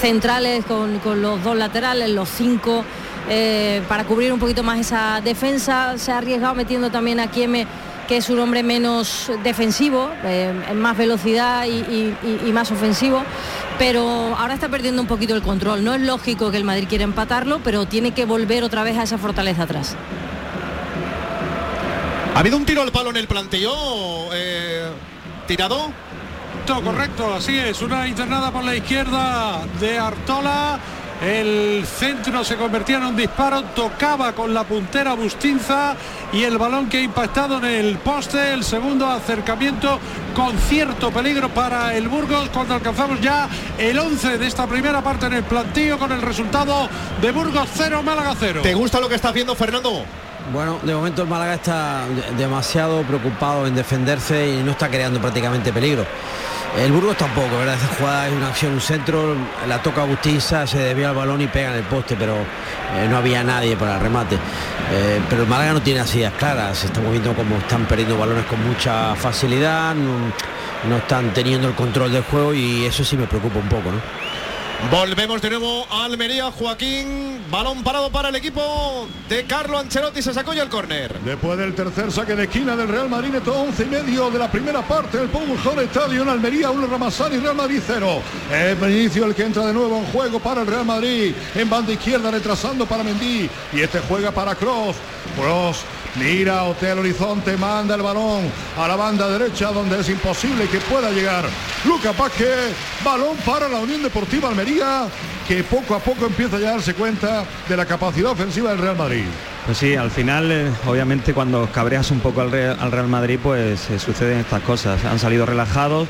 centrales con, con los dos laterales, los cinco, eh, para cubrir un poquito más esa defensa, se ha arriesgado metiendo también a Kieme que es un hombre menos defensivo, eh, más velocidad y, y- y- y más ofensivo, pero ahora está perdiendo un poquito el control. No es lógico que el Madrid quiera empatarlo, pero tiene que volver otra vez a esa fortaleza atrás. ¿Ha habido un tiro al palo en el planteo? eh, ¿Tirado? Todo correcto, así es. Una internada por la izquierda de Artola. El centro se convertía en un disparo, tocaba con la puntera Bustinza y el balón que ha impactado en el poste, el segundo acercamiento con cierto peligro para el Burgos cuando alcanzamos ya el 11 de esta primera parte en el plantío con el resultado de Burgos 0, Málaga 0. ¿Te gusta lo que está haciendo Fernando? Bueno, de momento el Málaga está de- demasiado preocupado en defenderse y no está creando prácticamente peligro. El Burgos tampoco, ¿verdad? Esa jugada es una acción, un centro, la toca Agustinza, se desvía el balón y pega en el poste, pero eh, no había nadie para el remate. Eh, pero el Málaga no tiene así claras, estamos viendo cómo están perdiendo balones con mucha facilidad, no, no están teniendo el control del juego y eso sí me preocupa un poco, ¿no? Volvemos de nuevo a Almería, Joaquín. Balón parado para el equipo de Carlo Ancelotti. Se sacó ya el córner. Después del tercer saque de esquina del Real Madrid, neto 11 y medio de la primera parte del Pujol Estadio en Almería, 1 Ramazani, Real Madrid 0. Es Benicio el que entra de nuevo en juego para el Real Madrid. En banda izquierda, retrasando para Mendy. Y este juega para Cross. Cross Mira Hotel Horizonte, manda el balón a la banda derecha donde es imposible que pueda llegar Luca Paque. Balón para la Unión Deportiva Almería que poco a poco empieza a darse cuenta de la capacidad ofensiva del Real Madrid. Pues sí, al final, eh, obviamente, cuando cabreas un poco al Real, Madrid, pues eh, suceden estas cosas. Han salido relajados,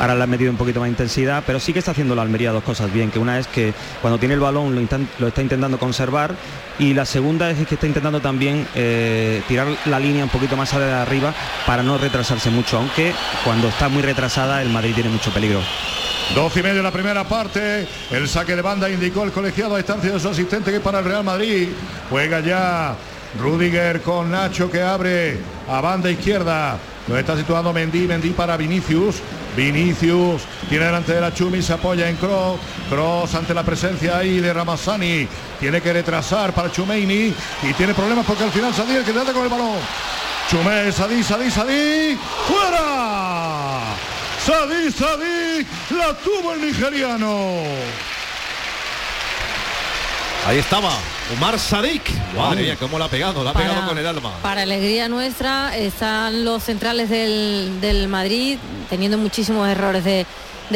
ahora le han metido un poquito más intensidad, pero sí que está haciendo la Almería dos cosas bien, que una es que cuando tiene el balón lo, está intentando conservar y la segunda es que está intentando también eh, tirar la línea un poquito más arriba para no retrasarse mucho, aunque cuando está muy retrasada el Madrid tiene mucho peligro. 12 y medio la primera parte. El saque de banda indicó el colegiado a distancia de su asistente que para el Real Madrid. Juega ya Rudiger con Nacho que abre a banda izquierda. Lo está situando Mendy, Mendy para Vinicius. Vinicius tiene delante de la Chumi, se apoya en Cross. Cross ante la presencia ahí de Ramazzani. Tiene que retrasar para Chumeini y tiene problemas porque al final Sadir que trata con el balón. Chumé, Sadí, Sadí, Sadí. ¡Fuera! Sadí, Sadí, la tuvo el nigeriano. Ahí estaba, Omar Sadik. Madre mía, cómo la ha pegado, la ha pegado con el alma. Para alegría nuestra, están los centrales del, Madrid teniendo muchísimos errores de,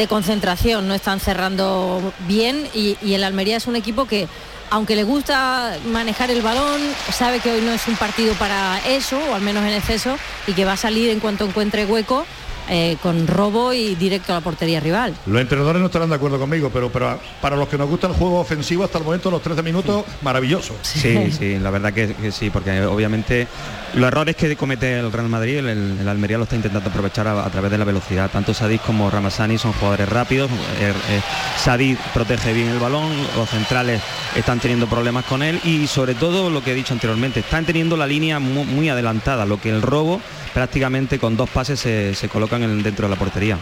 concentración, no están cerrando bien y, y el Almería es un equipo que aunque le gusta manejar el balón, sabe que hoy no es un partido para eso, o al menos en exceso, y que va a salir en cuanto encuentre hueco eh, con robo y directo a la portería rival. Los entrenadores no estarán de acuerdo conmigo, pero, pero para los que nos gusta el juego ofensivo hasta el momento, los 13 minutos, maravilloso. Sí, sí, la verdad que, sí, porque obviamente los errores que comete el Real Madrid, el, Almería lo está intentando aprovechar a, través de la velocidad. Tanto Sadik como Ramazani son jugadores rápidos. Eh, eh, Sadik protege bien el balón, los centrales están teniendo problemas con él y sobre todo lo que he dicho anteriormente, están teniendo la línea muy adelantada, lo que el robo prácticamente con dos pases se, colocan en, dentro de la portería.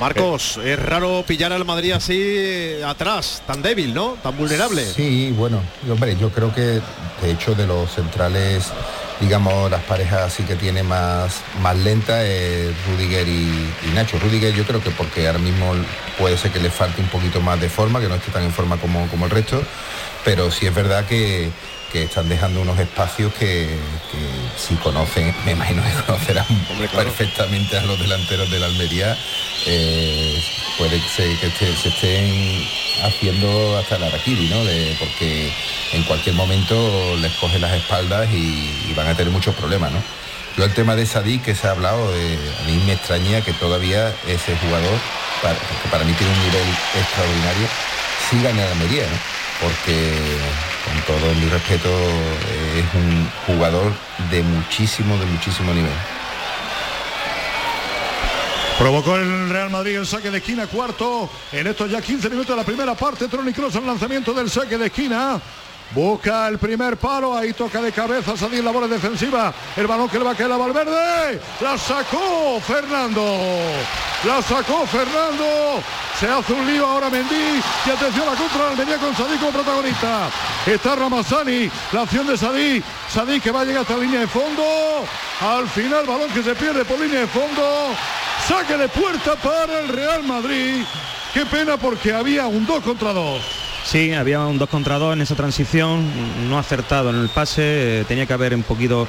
Marcos, es raro pillar al Madrid así eh, atrás, tan débil, ¿no? Tan vulnerable. Sí, bueno, hombre, yo creo que de hecho de los centrales, digamos, las parejas así que tiene más, más lenta es Rudiger y, Nacho. Rudiger yo creo que porque ahora mismo puede ser que le falte un poquito más de forma, que no esté tan en forma como, como el resto, pero sí es verdad que que están dejando unos espacios que, si conocen, me imagino que conocerán perfectamente a los delanteros de la Almería, eh, puede que se, estén haciendo hasta el araquiri, ¿no? porque en cualquier momento les coge las espaldas y, van a tener muchos problemas, ¿no? Yo el tema de Sadí que se ha hablado, eh, a mí me extraña que todavía ese jugador, que para mí tiene un nivel extraordinario, siga en la Almería, ¿no? porque con todo mi respeto es un jugador de muchísimo, de muchísimo nivel. Provocó el Real Madrid el saque de esquina cuarto. En estos ya 15 minutos de la primera parte, Tony Kroos el lanzamiento del saque de esquina. Busca el primer palo, ahí toca de cabeza, salir la bola defensiva. El balón que le va a caer a Valverde. La sacó Fernando. La sacó Fernando. Se hace un lío ahora Mendy. Y atención la contra Almería con Sadí como protagonista. Está Ramazani. La acción de Sadí. Sadí que va a llegar hasta la línea de fondo. Al final balón que se pierde por línea de fondo. Saque de puerta para el Real Madrid. Qué pena porque había un 2 contra 2. Sí, había un 2 contra 2 en esa transición, no acertado en el pase, eh, tenía que haber un poquito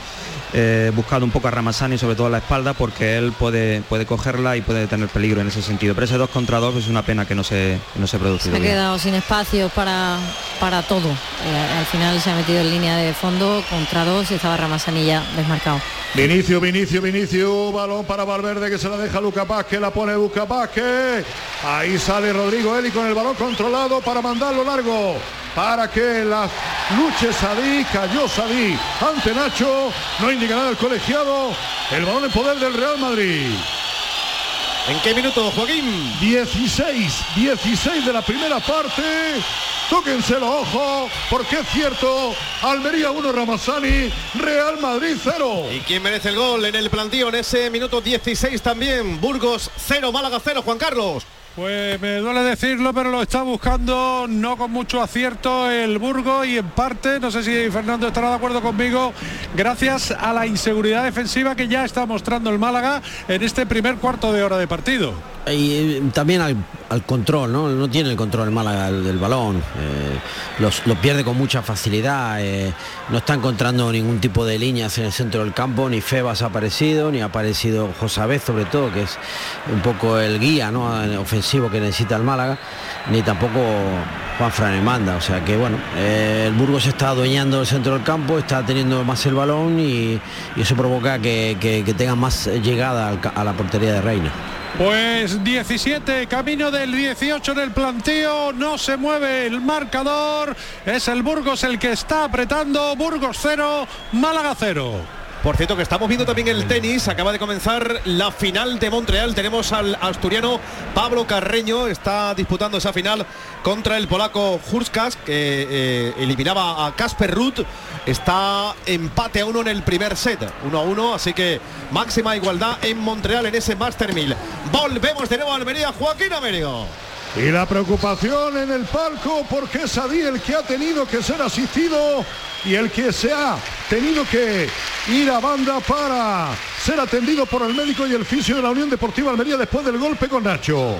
eh, buscado un poco a Ramazani, sobre todo a la espalda, porque él puede, puede cogerla y puede tener peligro en ese sentido. Pero ese 2 contra 2 es una pena que no se, no se producido. Se ha quedado sin espacio para, para todo. Eh, al final se ha metido en línea de fondo contra 2 y estaba Ramazani ya desmarcado. Vinicio, Vinicio, Vinicio, balón para Valverde que se la deja Luca que la pone Luca Pazque. Ahí sale Rodrigo Eli con el balón controlado para mandarlo largo. Para que la luche Sadí, cayó Sadí ante Nacho, no indica nada el colegiado, el balón en poder del Real Madrid. ¿En qué minuto, Joaquín? 16, 16 de la primera parte. Tóquense los ojos, porque es cierto, Almería 1, Ramazani, Real Madrid 0. ¿Y quién merece el gol en el plantío en ese minuto 16 también? Burgos 0, Málaga 0, Juan Carlos. Pues me duele decirlo, pero lo está buscando no con mucho acierto el Burgo y en parte, no sé si Fernando estará de acuerdo conmigo, gracias a la inseguridad defensiva que ya está mostrando el Málaga en este primer cuarto de hora de partido. Y eh, también al control, ¿no? No tiene el control el Málaga del, balón. eh, los, lo pierde con mucha facilidad. eh, no está encontrando ningún tipo de líneas en el centro del campo. Ni Febas ha aparecido, ni ha aparecido Josabez sobre todo, que es un poco el guía ¿no? ofensivo que necesita el Málaga. Ni tampoco Juan Fran manda. O sea que bueno, eh, el Burgos está adueñando del centro del campo, está teniendo más el balón y, eso provoca que, que, tengan más llegada a la portería de Reina. Pues 17, camino del 18 en el planteo, no se mueve el marcador, es el Burgos el que está apretando, Burgos 0, Málaga 0. Por cierto, que estamos viendo también el tenis. Acaba de comenzar la final de Montreal. Tenemos al asturiano Pablo Carreño. Está disputando esa final contra el polaco Hurskas, que eh, eliminaba a Casper Ruth. Está empate a uno en el primer set. Uno a uno. Así que máxima igualdad en Montreal en ese Master 1000. Volvemos de nuevo a Almería. Joaquín Amerigo. Y la preocupación en el palco porque es Adí el que ha tenido que ser asistido y el que se ha tenido que ir a banda para ser atendido por el médico y el fisio de la Unión Deportiva Almería después del golpe con Nacho.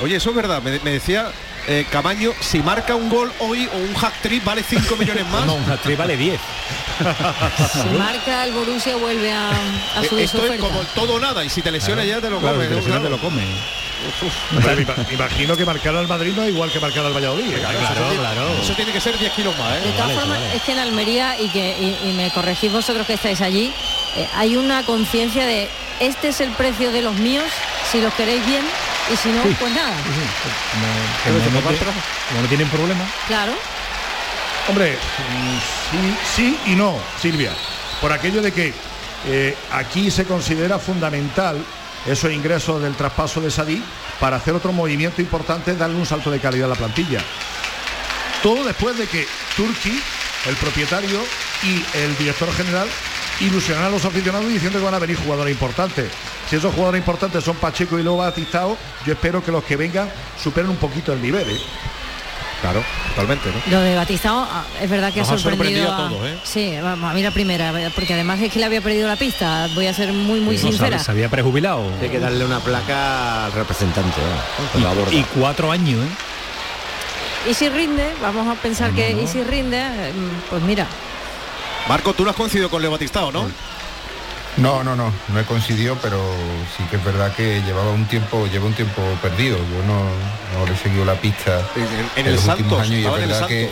Oye, eso es verdad. Me, me decía eh, Camaño, si marca un gol hoy o un hack trick vale 5 millones más. No, un hat-trick vale 10. Si marca el Borussia vuelve a, a Eh, subir su Esto es oferta. como el todo o nada y si te lesiona ya te lo Claro, comes. te ¿no? lesiona, Claro. te lo come. Me me imagino que marcar al Madrid no es igual que marcar al Valladolid. ¿eh? eso, tiene, eso tiene que ser 10 kilos más. De ¿eh? todas formas, es que en Almería, y que y, y me corregís vosotros que estáis allí, eh, hay una conciencia de este es el precio de los míos, si los queréis bien, y si no, Sí. pues nada. Como no, como no tienen problema. Claro. Hombre, sí, sí y no, Silvia. Por aquello de que eh, aquí se considera fundamental esos ingresos del traspaso de Sadí para hacer otro movimiento importante, darle un salto de calidad a la plantilla. Todo después de que Turki, el propietario y el director general ilusionan a los aficionados diciendo que van a venir jugadores importantes. Si esos jugadores importantes son Pacheco y Lobo Batistao, yo espero que los que vengan superen un poquito el nivel. ¿eh? Claro, totalmente, ¿no? Lo de Batistao ah, es verdad que Nos ha ha sorprendido, a todos, ¿eh? Sí, vamos, a mí la primera, porque además es que le había perdido la pista. Voy a ser muy, muy No, sincera. se, se había prejubilado. Hay que darle una placa al representante. ¿eh? Y, y cuatro años, ¿eh? Y si rinde, vamos a pensar que y si rinde, eh, pues mira, Marco, tú lo has coincidido con Leo Batistao, ¿no? No, no, no, no he coincidido, pero sí que es verdad que llevaba un tiempo, lleva un tiempo perdido. Yo no, no le he seguido la pista En, en en el los últimos Santos, años y es el verdad que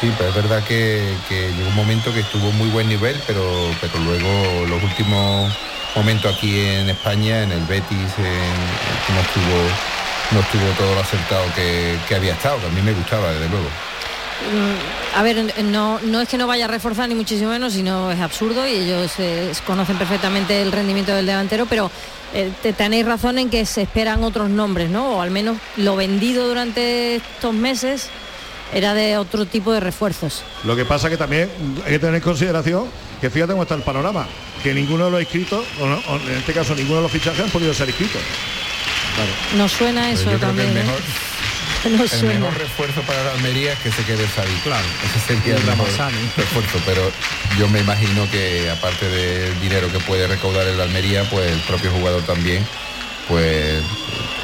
sí, pero es verdad que, que llegó un momento que estuvo muy buen nivel, pero, pero luego los últimos momentos aquí en España, en el Betis, en- no estuvo no estuvo todo lo acertado que, que había estado, que a mí me gustaba, desde luego. Mm, a ver, no, no es que no vaya a reforzar ni muchísimo menos, sino es absurdo y ellos eh, conocen perfectamente el rendimiento del delantero, pero eh, te- tenéis razón en que se esperan otros nombres, ¿no? O al menos lo vendido durante estos meses era de otro tipo de refuerzos. Lo que pasa que también hay que tener en consideración que fíjate cómo está el panorama, que ninguno de los inscritos, o, no- o en este caso ninguno de los fichajes han podido ser inscritos. Nos suena eso también. el suena. mejor refuerzo para la Almería es que se quede Sadí. Claro. Ese sería el El mejor refuerzo, pero yo me imagino que aparte del dinero que puede recaudar el Almería, pues el propio jugador también pues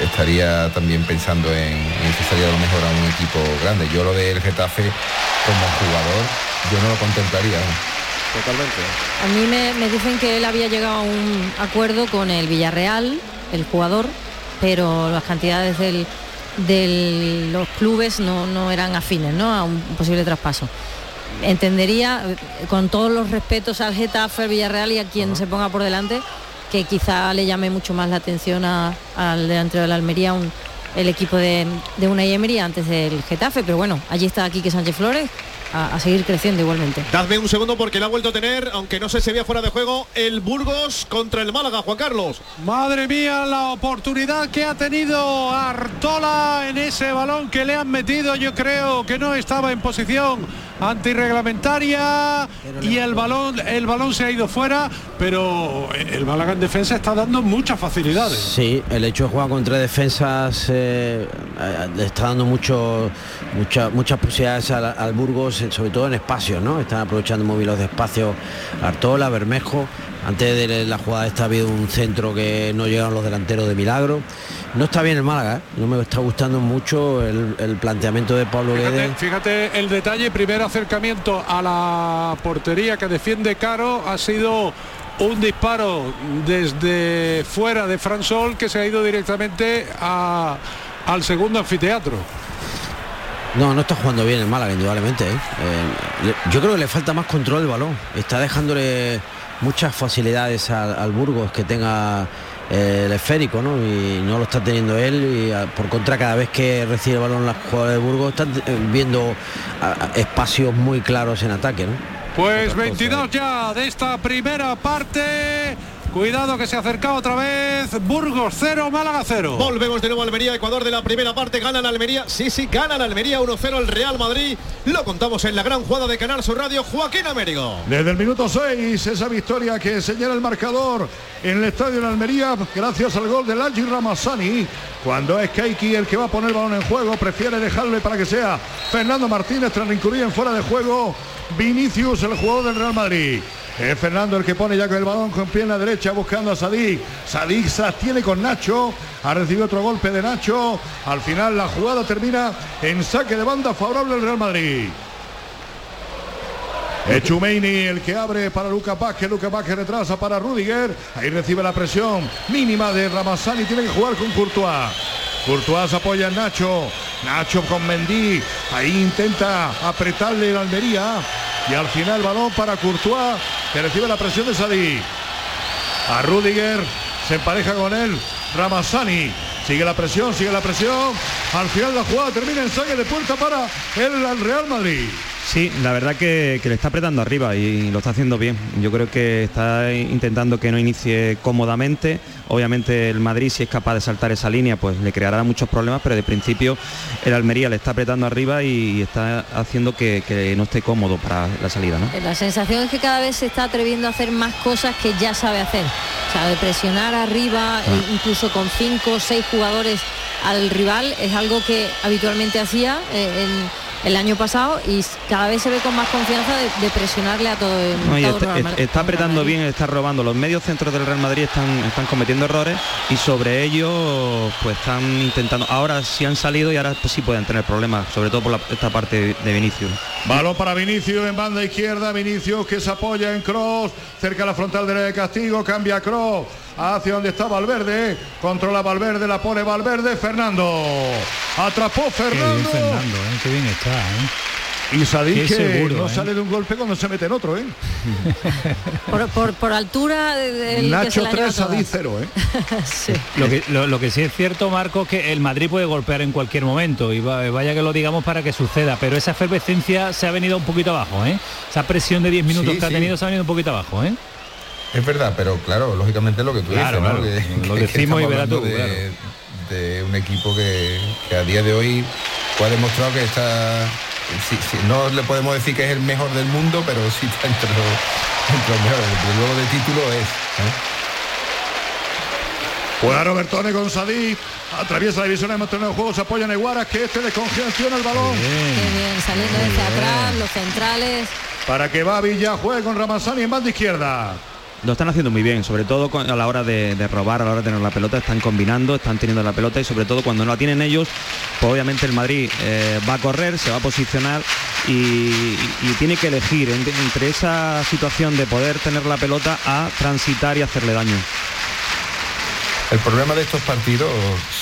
estaría también pensando en, en que sería lo mejor a un equipo grande. Yo lo del Getafe como jugador, yo no lo contemplaría. Totalmente. A mí me, me dicen que él había llegado a un acuerdo con el Villarreal, el jugador, pero las cantidades del- de los clubes no, no eran afines ¿no? a un posible traspaso. Entendería, eh, con todos los respetos al Getafe, al Villarreal y a quien se ponga por delante, que quizá le llame mucho más la atención a- al delantero de la Almería un- el equipo de, de una Emery antes del Getafe, pero bueno, allí está Quique Sánchez Flores, a, a seguir creciendo igualmente. Dadme un segundo porque la ha vuelto a tener, aunque no sé si había fuera de juego, el Burgos contra el Málaga, Juan Carlos. Madre mía, la oportunidad que ha tenido Artola en ese balón que le han metido, yo creo que no estaba en posición antirreglamentaria y el balón el balón se ha ido fuera, pero el Málaga en defensa está dando muchas facilidades. Sí, el hecho de jugar con tres defensas eh, eh, le está dando mucho, mucha- muchas posibilidades al, al Burgos, eh, sobre todo en espacios, ¿no? Están aprovechando muy bien los espacios Artola, Bermejo. Antes de la jugada esta ha habido un centro que no llegaron los delanteros de milagro. No está bien el Málaga, ¿eh? no me está gustando mucho el, el planteamiento de Pablo Fíjate, Guedes. fíjate el detalle, primer acercamiento a la portería que defiende Caro ha sido un disparo desde fuera de Fransol que se ha ido directamente a- al segundo anfiteatro. No, no está jugando bien el Málaga, indudablemente. ¿eh? Eh, yo creo que le falta más control del balón. Está dejándole muchas facilidades al, al Burgos que tenga el esférico, ¿no? Y no lo está teniendo él. Y a- por contra, cada vez que recibe el balón las jugadoras de Burgos están eh, viendo a- a- espacios muy claros en ataque, ¿no? Pues 22 ya de esta primera parte. Cuidado que se acerca otra vez. Burgos 0, Málaga 0. Volvemos de nuevo a Almería, Ecuador de la primera parte, gana la Almería, sí, sí, gana la Almería 1-0 el Real Madrid, lo contamos en la gran jugada de Canal Sur Radio, Joaquín Américo. Desde el minuto 6, esa victoria que señala el marcador en el estadio de Almería, gracias al gol de Laji Ramassani. Cuando es Keiki el que va a poner el balón en juego, prefiere dejarle para que sea Fernando Martínez tras incurrir en fuera de juego. Vinicius, el jugador del Real Madrid. Es Fernando el que pone ya con el balón con pierna derecha buscando a Sadik. Sadik se tiene con Nacho. Ha recibido otro golpe de Nacho. Al final la jugada termina en saque de banda favorable al Real Madrid. Es Chumeini el que abre para Luca Vázquez, Luca Vázquez retrasa para Rudiger, ahí recibe la presión mínima de Ramazani, tiene que jugar con Courtois. Courtois apoya a Nacho, Nacho con Mendy, ahí intenta apretarle la Almería y al final balón para Courtois que recibe la presión de Sadí. A Rudiger se empareja con él Ramazani. Sigue la presión, sigue la presión. Al final la jugada termina en saque de puerta para el Real Madrid. Sí, la verdad que, que le está apretando arriba y lo está haciendo bien. Yo creo que está intentando que no inicie cómodamente. Obviamente el Madrid si es capaz de saltar esa línea pues le creará muchos problemas, pero de principio el Almería le está apretando arriba y está haciendo que, que no esté cómodo para la salida. ¿no? La sensación es que cada vez se está atreviendo a hacer más cosas que ya sabe hacer. O sea, de presionar arriba, e incluso con cinco o seis jugadores al rival, es algo que habitualmente hacía eh, en el año pasado y cada vez se ve con más confianza de, de presionarle a todo el No, todo está, Real Madrid. está apretando bien, está robando. Los medios centros del Real Madrid están, están cometiendo errores y sobre ellos pues están intentando. Ahora sí han salido y ahora pues, sí pueden tener problemas, sobre todo por la- esta parte de Vinicius. Balón para Vinicius en banda izquierda, Vinicius que se apoya en Cross, cerca de la frontal de castigo, cambia Cross hacia donde está Valverde, controla Valverde, la pone Valverde, Fernando. Atrapó Qué bien Fernando. Fernando, ¿eh? qué bien está. ¿eh? Y Sadik que seguro, no ¿eh? sale de un golpe cuando se mete en otro, ¿eh? Por, por- por altura de- del que se Nacho la lleva 3, toda. Sadik 0, ¿eh? Sí. Lo que, lo, lo que sí es cierto, Marco, es que el Madrid puede golpear en cualquier momento y va- vaya que lo digamos para que suceda, pero esa efervescencia se ha venido un poquito abajo, ¿eh? Esa presión de 10 minutos Sí, que ha tenido se ha venido un poquito abajo, ¿eh? Es verdad, pero claro, lógicamente lo que tú Claro, dices, ¿no? claro. Que- Lo que decimos y verás tú, de, de un equipo que, que a día de hoy pues, ha demostrado que está, sí, sí, no le podemos decir que es el mejor del mundo, pero sí está entre los, entre los mejores. Desde luego de título es. ¿eh? Juega Robertone con Sadik, atraviesa la división de torneo de juego, se apoya en Iguaras, que este descongestiona el balón. Qué bien, saliendo desde atrás, los centrales. Para que va Villa, juegue con Ramazani en banda izquierda. Lo están haciendo muy bien, sobre todo a la hora de, robar, a la hora de tener la pelota, están combinando, están teniendo la pelota y sobre todo cuando no la tienen ellos, pues obviamente el Madrid eh, va a correr, se va a posicionar y, tiene que elegir en- entre esa situación de poder tener la pelota a transitar y hacerle daño. El problema de estos partidos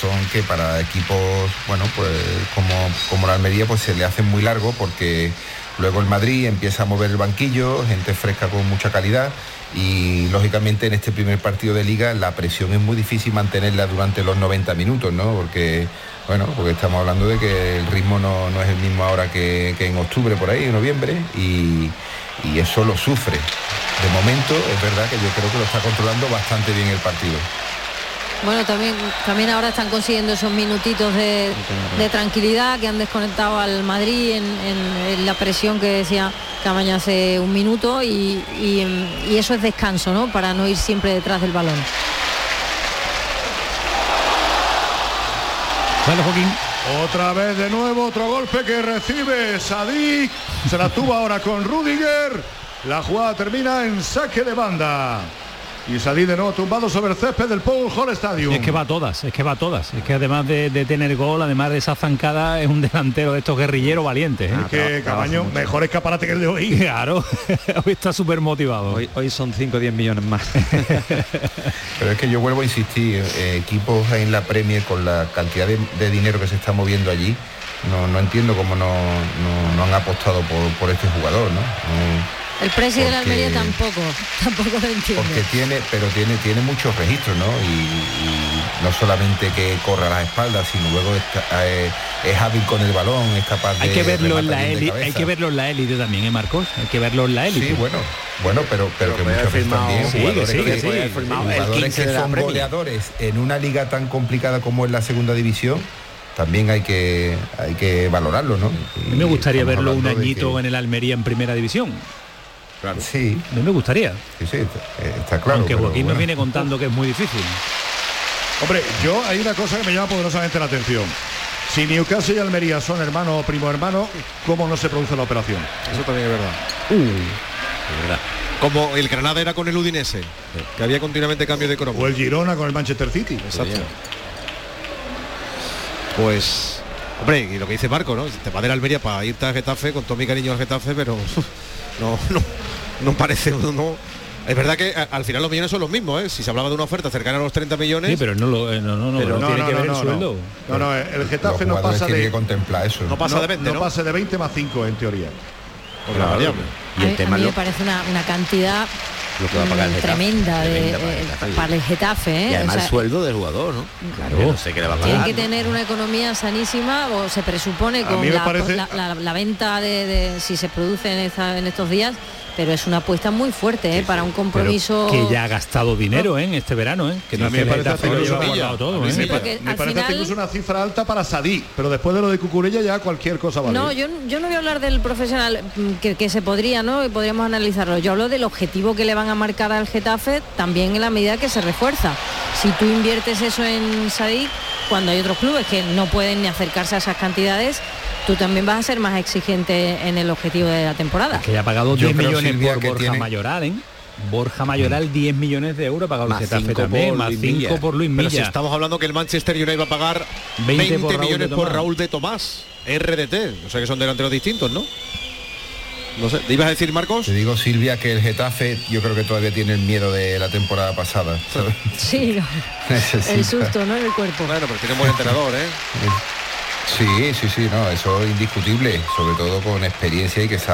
son que para equipos, bueno, pues como, como la Almería, pues se le hacen muy largo porque luego el Madrid empieza a mover el banquillo, gente fresca con mucha calidad y lógicamente en este primer partido de liga la presión es muy difícil mantenerla durante los 90 minutos, ¿no? Porque, bueno, porque estamos hablando de que el ritmo no, no es el mismo ahora que, que en octubre por ahí, en noviembre, y, y eso lo sufre. De momento es verdad que yo creo que lo está controlando bastante bien el partido. Bueno, también, también ahora están consiguiendo esos minutitos de, de tranquilidad que han desconectado al Madrid en, en- en la presión que decía Camaño hace un minuto y, y- y eso es descanso, ¿no? Para no ir siempre detrás del balón. Vale, Joaquín. Otra vez de nuevo, otro golpe que recibe Sadik. Se la tuvo ahora con Rudiger. La jugada termina en saque de banda. Y Sadik de nuevo tumbado sobre el césped del Paul Hall Stadium. Es que va a todas, es que va a todas. Es que además de, de tener gol, además de esa zancada, es un delantero de estos guerrilleros valientes. ¿eh? Es que Camaño, mejor escaparate que el de hoy. Claro, hoy está súper motivado. Hoy, hoy son 5 o 10 millones más. Pero es que yo vuelvo a insistir, eh, equipos en la Premier con la cantidad de, de dinero que se está moviendo allí, no, no entiendo cómo no, no- no han apostado por, por este jugador, ¿no? El presidente de la Almería tampoco, tampoco lo entiende. porque tiene, pero tiene, tiene muchos registros, ¿no? Y, y no solamente que corre a las espaldas, sino luego está- eh, es hábil con el balón, es capaz de Hay que verlo en la élite, hay que verlo en la élite también, ¿eh, Marcos? Hay que verlo en la élite. Sí, bueno, bueno, pero, pero, que muchas veces también Sí, que jugadores sí, que que, sí. jugadores que son goleadores en una liga tan complicada como es la segunda división, también hay que hay que valorarlo, ¿no? Me gustaría verlo un añito que- en el Almería en primera división. Claro. Sí. A mí me gustaría. Sí, sí, está, está claro. Aunque pero Joaquín bueno. nos viene contando que es muy difícil. Hombre, yo hay una cosa que me llama poderosamente la atención. Si Newcastle y Almería son hermano o primo hermano, ¿cómo no se produce la operación? Eso también es verdad. Uh. verdad. Como el Granada era con el Udinese, que había continuamente cambio de cromo. O el Girona con el Manchester City. Exacto. Pues, hombre, y lo que dice Marco, ¿no? Te va de la Almería para irte a Getafe, con todo mi cariño al Getafe, pero no, no, no parece, no. Es verdad que al final los millones son los mismos, ¿eh? Si se hablaba de una oferta cercana a los 30 millones. Sí, pero no lo eh, no, no, no, Pero no tiene que ver el sueldo. No, no, el Getafe no pasa de que contemplar eso. No pasa de 20, ¿no? pasa de 20 más 5 en teoría. Otra variable. A mí- a mí me parece una, una cantidad Lo que va a pagar el Getafe. tremenda, de, Tremenda para el Getafe. para el Getafe. ¿eh? Y además O sea, el sueldo del jugador, ¿no? Claro. Que no sé qué le va a Tienen pagar. que tener una economía sanísima o se presupone con la, parece- la- la- la venta de, de- si se produce en, esta- en estos días, pero es una apuesta muy fuerte ¿eh? para un compromiso. Que ya ha gastado dinero ¿eh? en este verano, ¿eh? Que no me el parece lo incluso una cifra alta para Sadí, pero después de lo de Cucurella ya cualquier cosa vale. No, yo, yo no voy a hablar del profesional mm, que, que se podría, ¿no? Y podríamos analizarlo. Yo hablo del objetivo que le van a marcar al Getafe también en la medida que se refuerza. Si tú inviertes eso en Sadik, cuando hay otros clubes que no pueden ni acercarse a esas cantidades, tú también vas a ser más exigente en el objetivo de la temporada. Que ya ha pagado Yo 10 creo, millones por Borja tiene- Mayoral, ¿eh? Borja Mayoral 10 millones de euros pagado el Más Getafe cinco también, por más Luis 5 Milla. por Luis Pero si Milla. estamos hablando que el Manchester United va a pagar 20 20, por Raúl de millones por. Raúl de Tomás, RDT. O sea que son delanteros distintos, ¿no? No sé, ¿te ibas a decir Marcos? Te digo, Silvia, que el Getafe yo creo que todavía tiene el miedo de la temporada pasada. ¿sabes? Sí, el susto, ¿no? En el cuerpo. Bueno, pero tiene un buen entrenador, ¿eh? Sí, sí, sí, no, eso es indiscutible, sobre todo con experiencia y que sabe